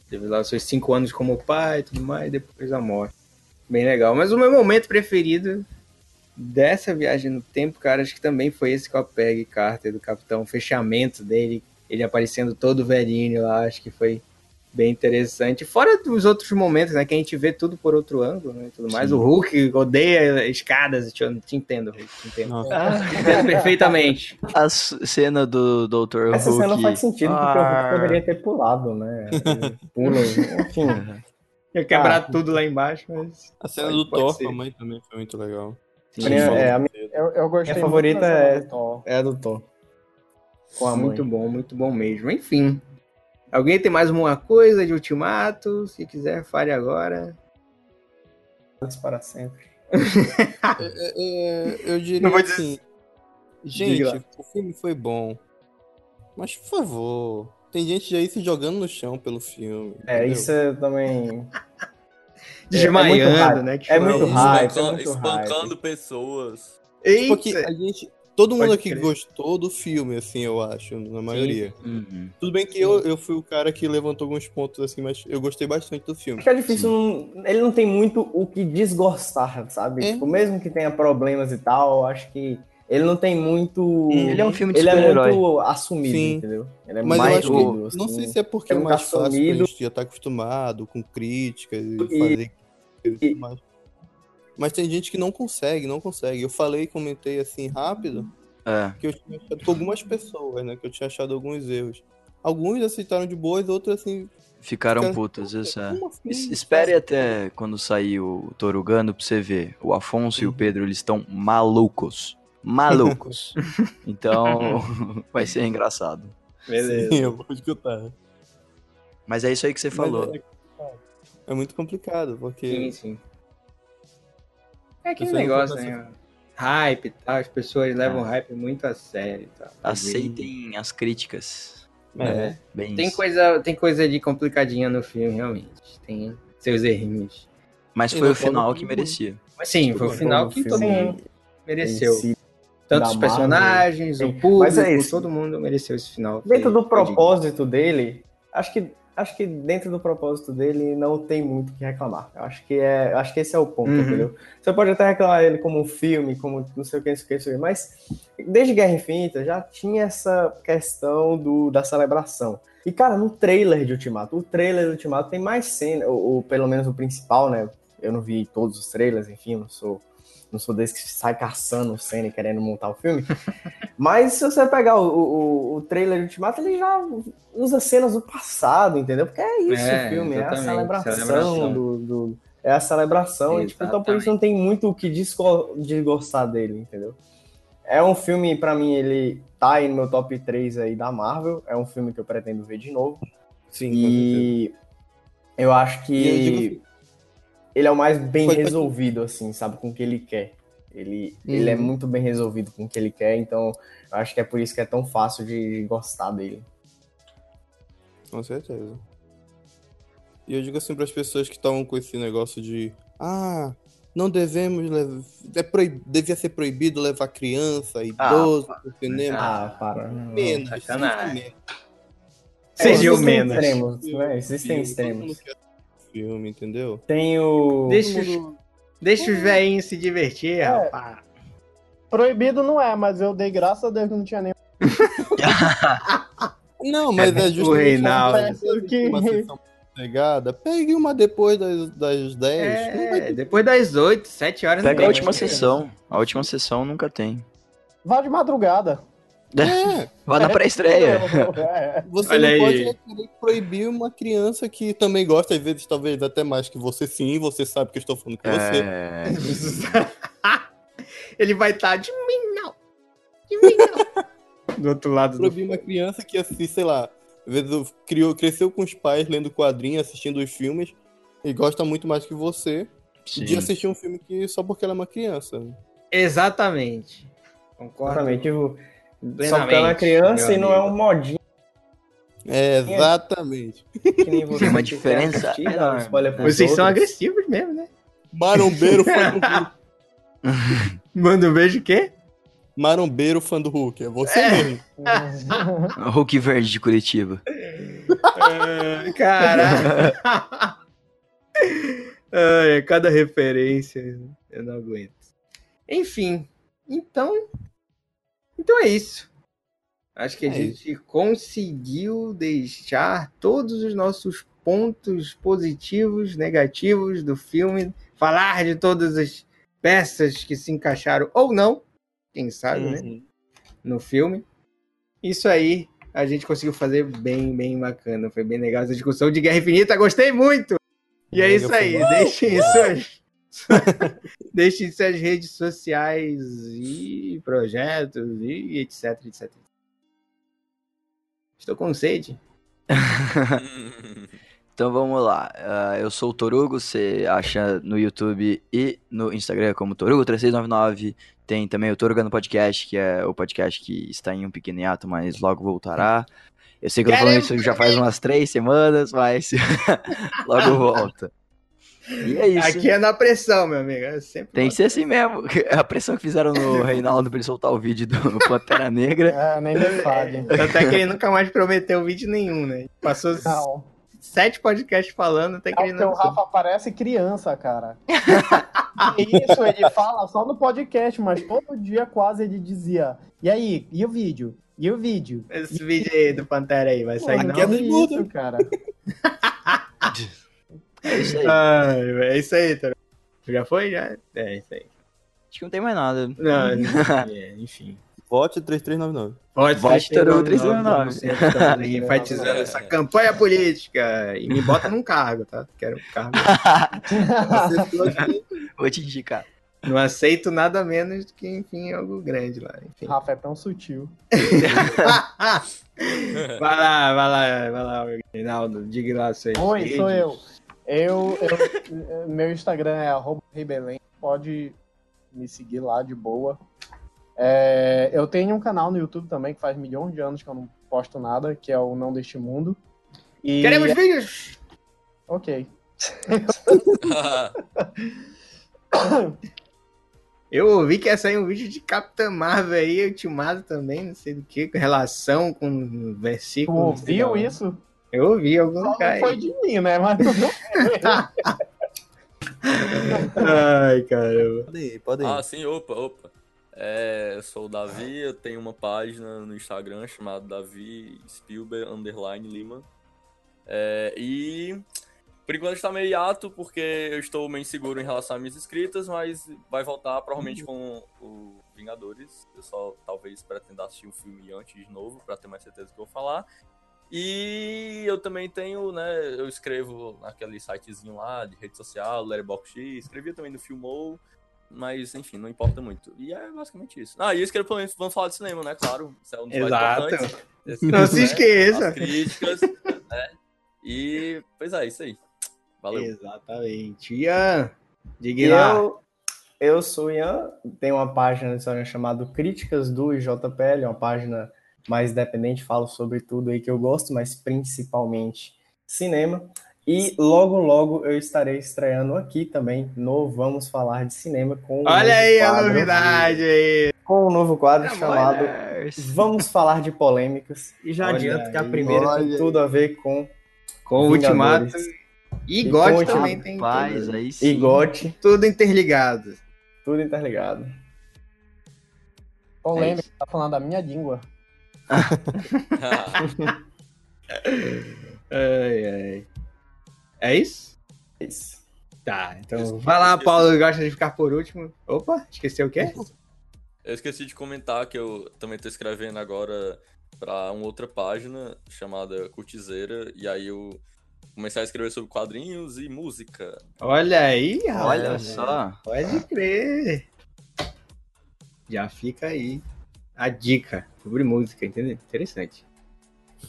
teve lá seus cinco anos como pai e tudo mais, depois a morte. Bem legal. Mas o meu momento preferido dessa viagem no tempo, cara, acho que também foi esse com a Peg Carter do Capitão, o fechamento dele, ele aparecendo todo velhinho lá, acho que foi bem interessante. Fora dos outros momentos, né, que a gente vê tudo por outro ângulo, né, e tudo mais. Sim. O Hulk odeia escadas, te, te entendo, Hulk, te entendo. Te entendo perfeitamente. A cena do Dr. Essa Hulk. cena faz sentido, porque o Ah. Hulk poderia ter pulado, né? Pula, enfim. Ia quebrar Ah. tudo lá embaixo, mas... A cena do Thor com a mãe também foi muito legal. Sim, Minha- é, a minha Eu, eu gostei Minha muito favorita da cena é- do Thor. é a do Thor. Com a mãe. Muito bom, muito bom mesmo. Enfim. Alguém tem mais alguma coisa de ultimato? Se quiser, fale agora. para sempre. É, é, eu diria Não vou dizer- assim. Gente, o filme foi bom. Mas, por favor, tem gente aí se jogando no chão pelo filme. É, entendeu? isso é também. Desmaiando, hype. né? É muito isso. hype. Espancando, é espancando pessoas. Tipo que Eita! a gente. Todo mundo Pode aqui crer. gostou do filme, assim, eu acho, na maioria. Uhum. Tudo bem que eu, eu fui o cara que levantou alguns pontos, assim, mas eu gostei bastante do filme. Acho que é difícil, não- ele não tem muito o que desgostar, sabe? É. Tipo, mesmo que tenha problemas e tal, eu acho que ele não tem muito. Ele é um filme de Ele é muito assumido, Sim. entendeu? Ele é Mas mais eu acho assumido, que. Não assim. sei se é porque é é muito mais fácil, a assumido. gente já tá acostumado com críticas e, E- fazer. e tudo mais. Mas tem gente que não consegue, não consegue. Eu falei, comentei assim rápido, É. que eu tinha achado com algumas pessoas, né? Que eu tinha achado alguns erros. Alguns aceitaram de boas, outros assim. Ficaram Cara, putos, isso é. Assim? Es- Espere até quando sair o Torugano pra você ver. O Afonso e o Uhum. Pedro, eles estão malucos. Malucos. então, vai ser engraçado. Beleza. Sim, eu vou escutar. Mas é isso aí que você Mas falou. É, é muito complicado, porque. Sim, sim. É aquele negócio, né? Hype e tal, as pessoas levam o hype muito a sério tal. Aceitem as críticas. É. Bem Tem isso. coisa, tem coisa ali complicadinha no filme, realmente. Tem seus errinhos. Mas foi o final que merecia. Mas sim, foi o final que todo mundo mereceu. em si. Tanto os personagens, o público, Mas é todo mundo mereceu esse final. Dentro do propósito dele, acho que acho que dentro do propósito dele não tem muito o que reclamar. Eu acho que é, acho que esse é o ponto, Uhum. entendeu? Você pode até reclamar ele como um filme, como não sei o que, não sei o que, não sei o que, mas desde Guerra Infinita já tinha essa questão do, da celebração. E, cara, no trailer de Ultimato, o trailer de Ultimato tem mais cena, ou, ou pelo menos o principal, né? Eu não vi todos os trailers, enfim, não sou, não sou desse que sai caçando cena e querendo montar o filme. Mas se você pegar o, o, o trailer de Ultimato, ele já usa cenas do passado, entendeu? Porque é isso É, o filme, é a celebração, celebração. Do, do- É a celebração, e, tipo, então por isso não tem muito o que desgo- desgostar dele, entendeu? É um filme, pra mim, ele tá aí no meu top 3 aí da Marvel. É um filme que eu pretendo ver de novo. Sim. E eu acho que ele é o mais bem pode- resolvido, assim, sabe? Com o que ele quer. Ele, ele é Uhum. muito bem resolvido com o que ele quer, então eu acho que é por isso que é tão fácil de gostar dele. Com certeza. E eu digo assim para as pessoas que estavam com esse negócio de ah, não devemos levar, é proib... devia ser proibido levar criança, idoso pro cinema. Ah, para. menos, sacanagem. sinceramente. Seja o existem menos. extremos, né? Existem extremos. Filme, entendeu? Tem o. Deixa, os- mundo- deixa os velhinhos se divertir, É. rapaz. Proibido não é, mas eu dei graças a Deus que não tinha nem. Não, mas é O justamente Reinaldo. uma, Que- uma sessão pegada. Pegue uma depois das, das 10. Não vai É, depois das 8, 7 horas. Pega não a última sessão. A última sessão nunca tem. Vá de madrugada. É, Vá na pré-estreia. É. você Olha não aí. pode proibir uma criança que também gosta, às vezes, talvez até mais que você sim, você sabe que eu estou falando com você. É. Ele vai estar de mim, não. De mim, não. Do outro lado do Proibir uma criança que, assim, sei lá, às vezes criou, cresceu com os pais lendo quadrinhos, assistindo os filmes, e gosta muito mais que você de Sim. assistir um filme que só porque ela é uma criança. Exatamente. Concordo. Exatamente. Tipo, só Plenamente, porque ela é criança e não é um modinho É, exatamente. que nem você. Tem uma diferença assistir, um Vocês são agressivos mesmo, né? Marombeiro fã do Hulk. Manda um beijo o quê? Marombeiro fã do Hulk. É você mesmo. Hulk verde de Curitiba. Caralho. Ai, cada referência eu não aguento. Enfim, então. Então é isso. Acho que a É gente conseguiu deixar todos os nossos pontos positivos, negativos do filme, falar de todas as peças que se encaixaram ou não, quem sabe, né? Uhum. no filme. Isso aí a gente conseguiu fazer bem, bem bacana. Foi bem legal essa discussão de Guerra Infinita. Gostei muito! E é isso aí. Deixem suas, deixem suas redes sociais e projetos e etc, etc. Estou com sede. Então vamos lá. Ah, eu sou o Torugo, você acha no YouTube e no Instagram como Torugo3699. Tem também o Toruga no Podcast, que é o podcast que está em um pequeno hiato, mas logo voltará. Eu sei que eu tô falando isso já faz umas três semanas, mas logo volta. E é isso. Aqui é na pressão, meu amigo. É sempre Tem que ser assim mesmo. A pressão que fizeram no Reinaldo pra ele soltar o vídeo do Pantera Negra. É, nem me fale. Tanto é que ele nunca mais prometeu vídeo nenhum, né? Passou Não. sete podcasts falando, até que É ele não. o Rafa parece criança, cara. E isso ele fala só no podcast, mas todo dia quase ele dizia: E aí, e o vídeo? E o vídeo? Esse vídeo aí do Pantera aí vai sair Pô, não? de muda. isso, cara. É isso aí. Ah, é isso aí, tá? Já foi? Já? É isso aí. Acho que não tem mais nada. Não, é, enfim. Vote 3399. Pode Vote ser Torugo 399. 399. Estamos aí enfatizando essa campanha política. E me bota num cargo, tá? Quero um cargo. Vou te indicar. Não aceito nada menos do que, enfim, algo grande lá. Enfim. Rafa é tão sutil. vai lá, vai lá, vai lá, Reinaldo. Diga lá suas Oi, redes. sou eu. Eu, eu- meu Instagram é arroba Ribelém. Pode me seguir lá de boa. É, eu tenho um canal no YouTube também que faz milhões de anos que eu não posto nada, que é o Não Deste Mundo. E Queremos vídeos! Ok. Eu ouvi que ia sair um vídeo de Capitã Marvel aí, ultimado também, não sei do que, com relação com Tu versículo. ouviu isso? Eu ouvi algum Só não cara. foi de mim, né? Mas tudo bem. Ai, caramba. Pode ir, pode ir. Ah, sim, opa, opa. É, eu sou o Davi, eu tenho uma página no Instagram chamada Davi Spielberg Underline Lima. É, e por enquanto está meio hiato porque eu estou meio inseguro em relação às minhas escritas, mas vai voltar provavelmente com o Vingadores. Eu só talvez pretenda assistir um filme antes de novo para ter mais certeza do que eu vou falar. E eu também tenho, né, eu escrevo naquele sitezinho lá de rede social, Letterboxd, escrevia também no Filmou, mas enfim, não importa muito. E é basicamente isso. Ah, e eu escrevo vamos falar de cinema, né, claro, isso é um dos mais Exato. importantes. Esse, Não se né, esqueça. As críticas, né, e, pois é, isso aí. Valeu. Exatamente. Ian, E diga lá. eu, eu sou o Ian, tenho uma página no Instagram chamada Críticas do JPL, uma página mais independente, falo sobre tudo aí que eu gosto, mas principalmente cinema. E logo, logo eu estarei estreando aqui também no Vamos Falar de Cinema com um Olha novo aí a novidade aí. Com um novo quadro chamado. Vamos Falar de Polêmicas. E já Olha adianto que a aí. primeira Olha tem aí. tudo a ver com Com o Ultimato. E E também tem Rapaz, tudo, aí sim. e GOT, tudo interligado. tudo interligado. Polêmica, tá falando da minha língua. Ai, ai. É isso? É Isso. Tá, então Esqueci- vai lá, esqueci. Paulo, gosta de ficar por último. Opa, esqueceu o quê? Eu esqueci de comentar que eu também tô escrevendo agora pra uma outra página chamada Curtizeira, e aí eu comecei a escrever sobre quadrinhos e música. Olha aí, Olha rapaz. só. Pode crer. Já fica aí a dica sobre música, entendeu? Interessante.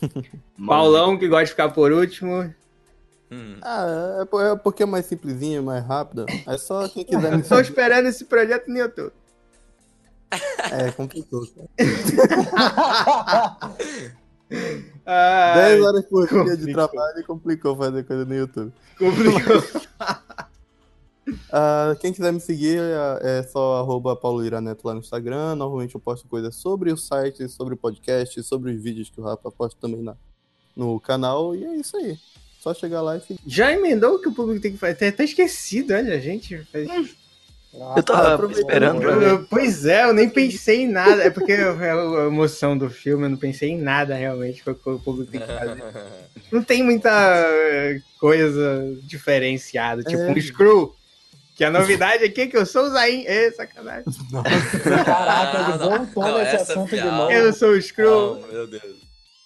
Paulão, que gosta de ficar por último. Hum. Ah, é é porque é mais simplesinho, mais rápido. É só quem quiser me Estou esperando esse projeto no YouTube. É, complicou. cara. Ai, 10 horas por dia de trabalho e complicou fazer coisa no YouTube. complicou. Ah, quem quiser me seguir é é só arroba Paulo Iraneto lá no Instagram. Normalmente eu posto coisas sobre o site, sobre o podcast, sobre os vídeos que o Rafa posta também na, no canal. E é isso aí. Só chegar lá e seguir. Já emendou o que o público tem que fazer? Até esquecido, olha, gente. faz- Eu tava aproveitando, esperando Eu- eu- pois é, eu nem pensei em nada. É porque é a emoção do filme, eu não pensei em nada realmente. Foi o que o público tem que fazer. Não tem muita eh, coisa diferenciada, tipo É. um Screw. Que a novidade aqui é que eu sou o Zayn. Ê, sacanagem. Caraca, ele voltou nesse essa assunto de novo. Eu sou o Screw. Não, meu Deus.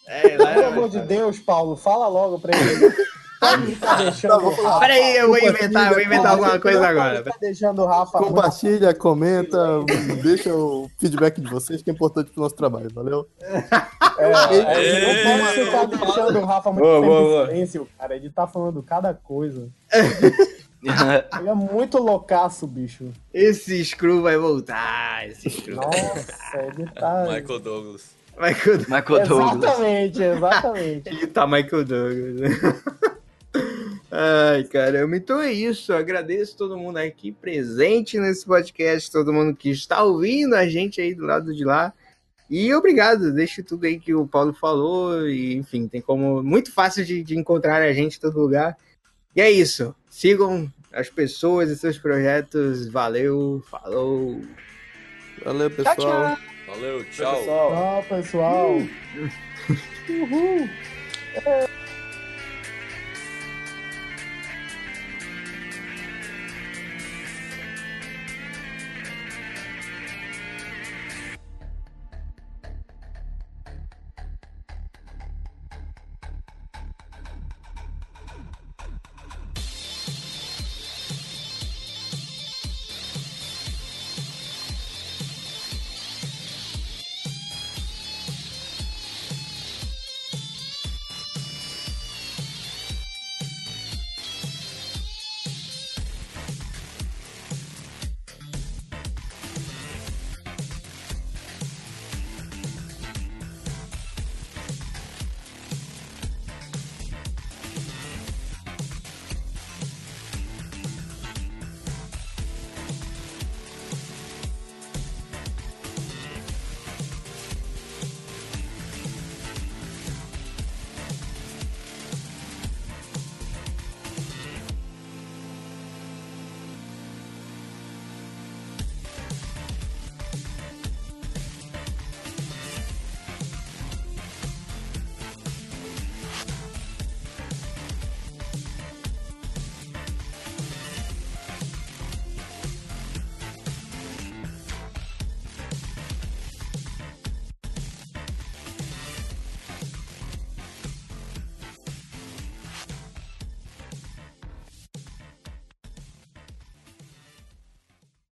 É, lá- Pelo amor de Deus, Paulo, fala logo pra ele. O Rafa. Peraí, eu vou inventar, eu vou inventar alguma coisa agora. Tá deixando o Rafa. Compartilha, comenta, deixa o feedback de vocês, que é importante pro nosso trabalho, valeu? É, é, não pode ficar deixando o Rafa muito Boa, tempo boa, boa. silêncio, cara. Ele tá falando cada coisa. Ele é muito loucaço, bicho. Esse Screw vai voltar. Esse Screw. Nossa, ele tá. Michael Douglas. Michael, Michael Douglas. Exatamente, exatamente. ele tá Michael Douglas. Ai, caramba. Então é isso. Eu agradeço todo mundo aqui presente nesse podcast, todo mundo que está ouvindo a gente aí do lado de lá. E obrigado, deixa tudo aí que o Paulo falou. E, enfim, tem como. Muito fácil de, de encontrar a gente em todo lugar. E é isso. Sigam as pessoas e seus projetos. Valeu, falou. Valeu, pessoal. Valeu, tchau. Pessoal. Tchau, pessoal. Uhul.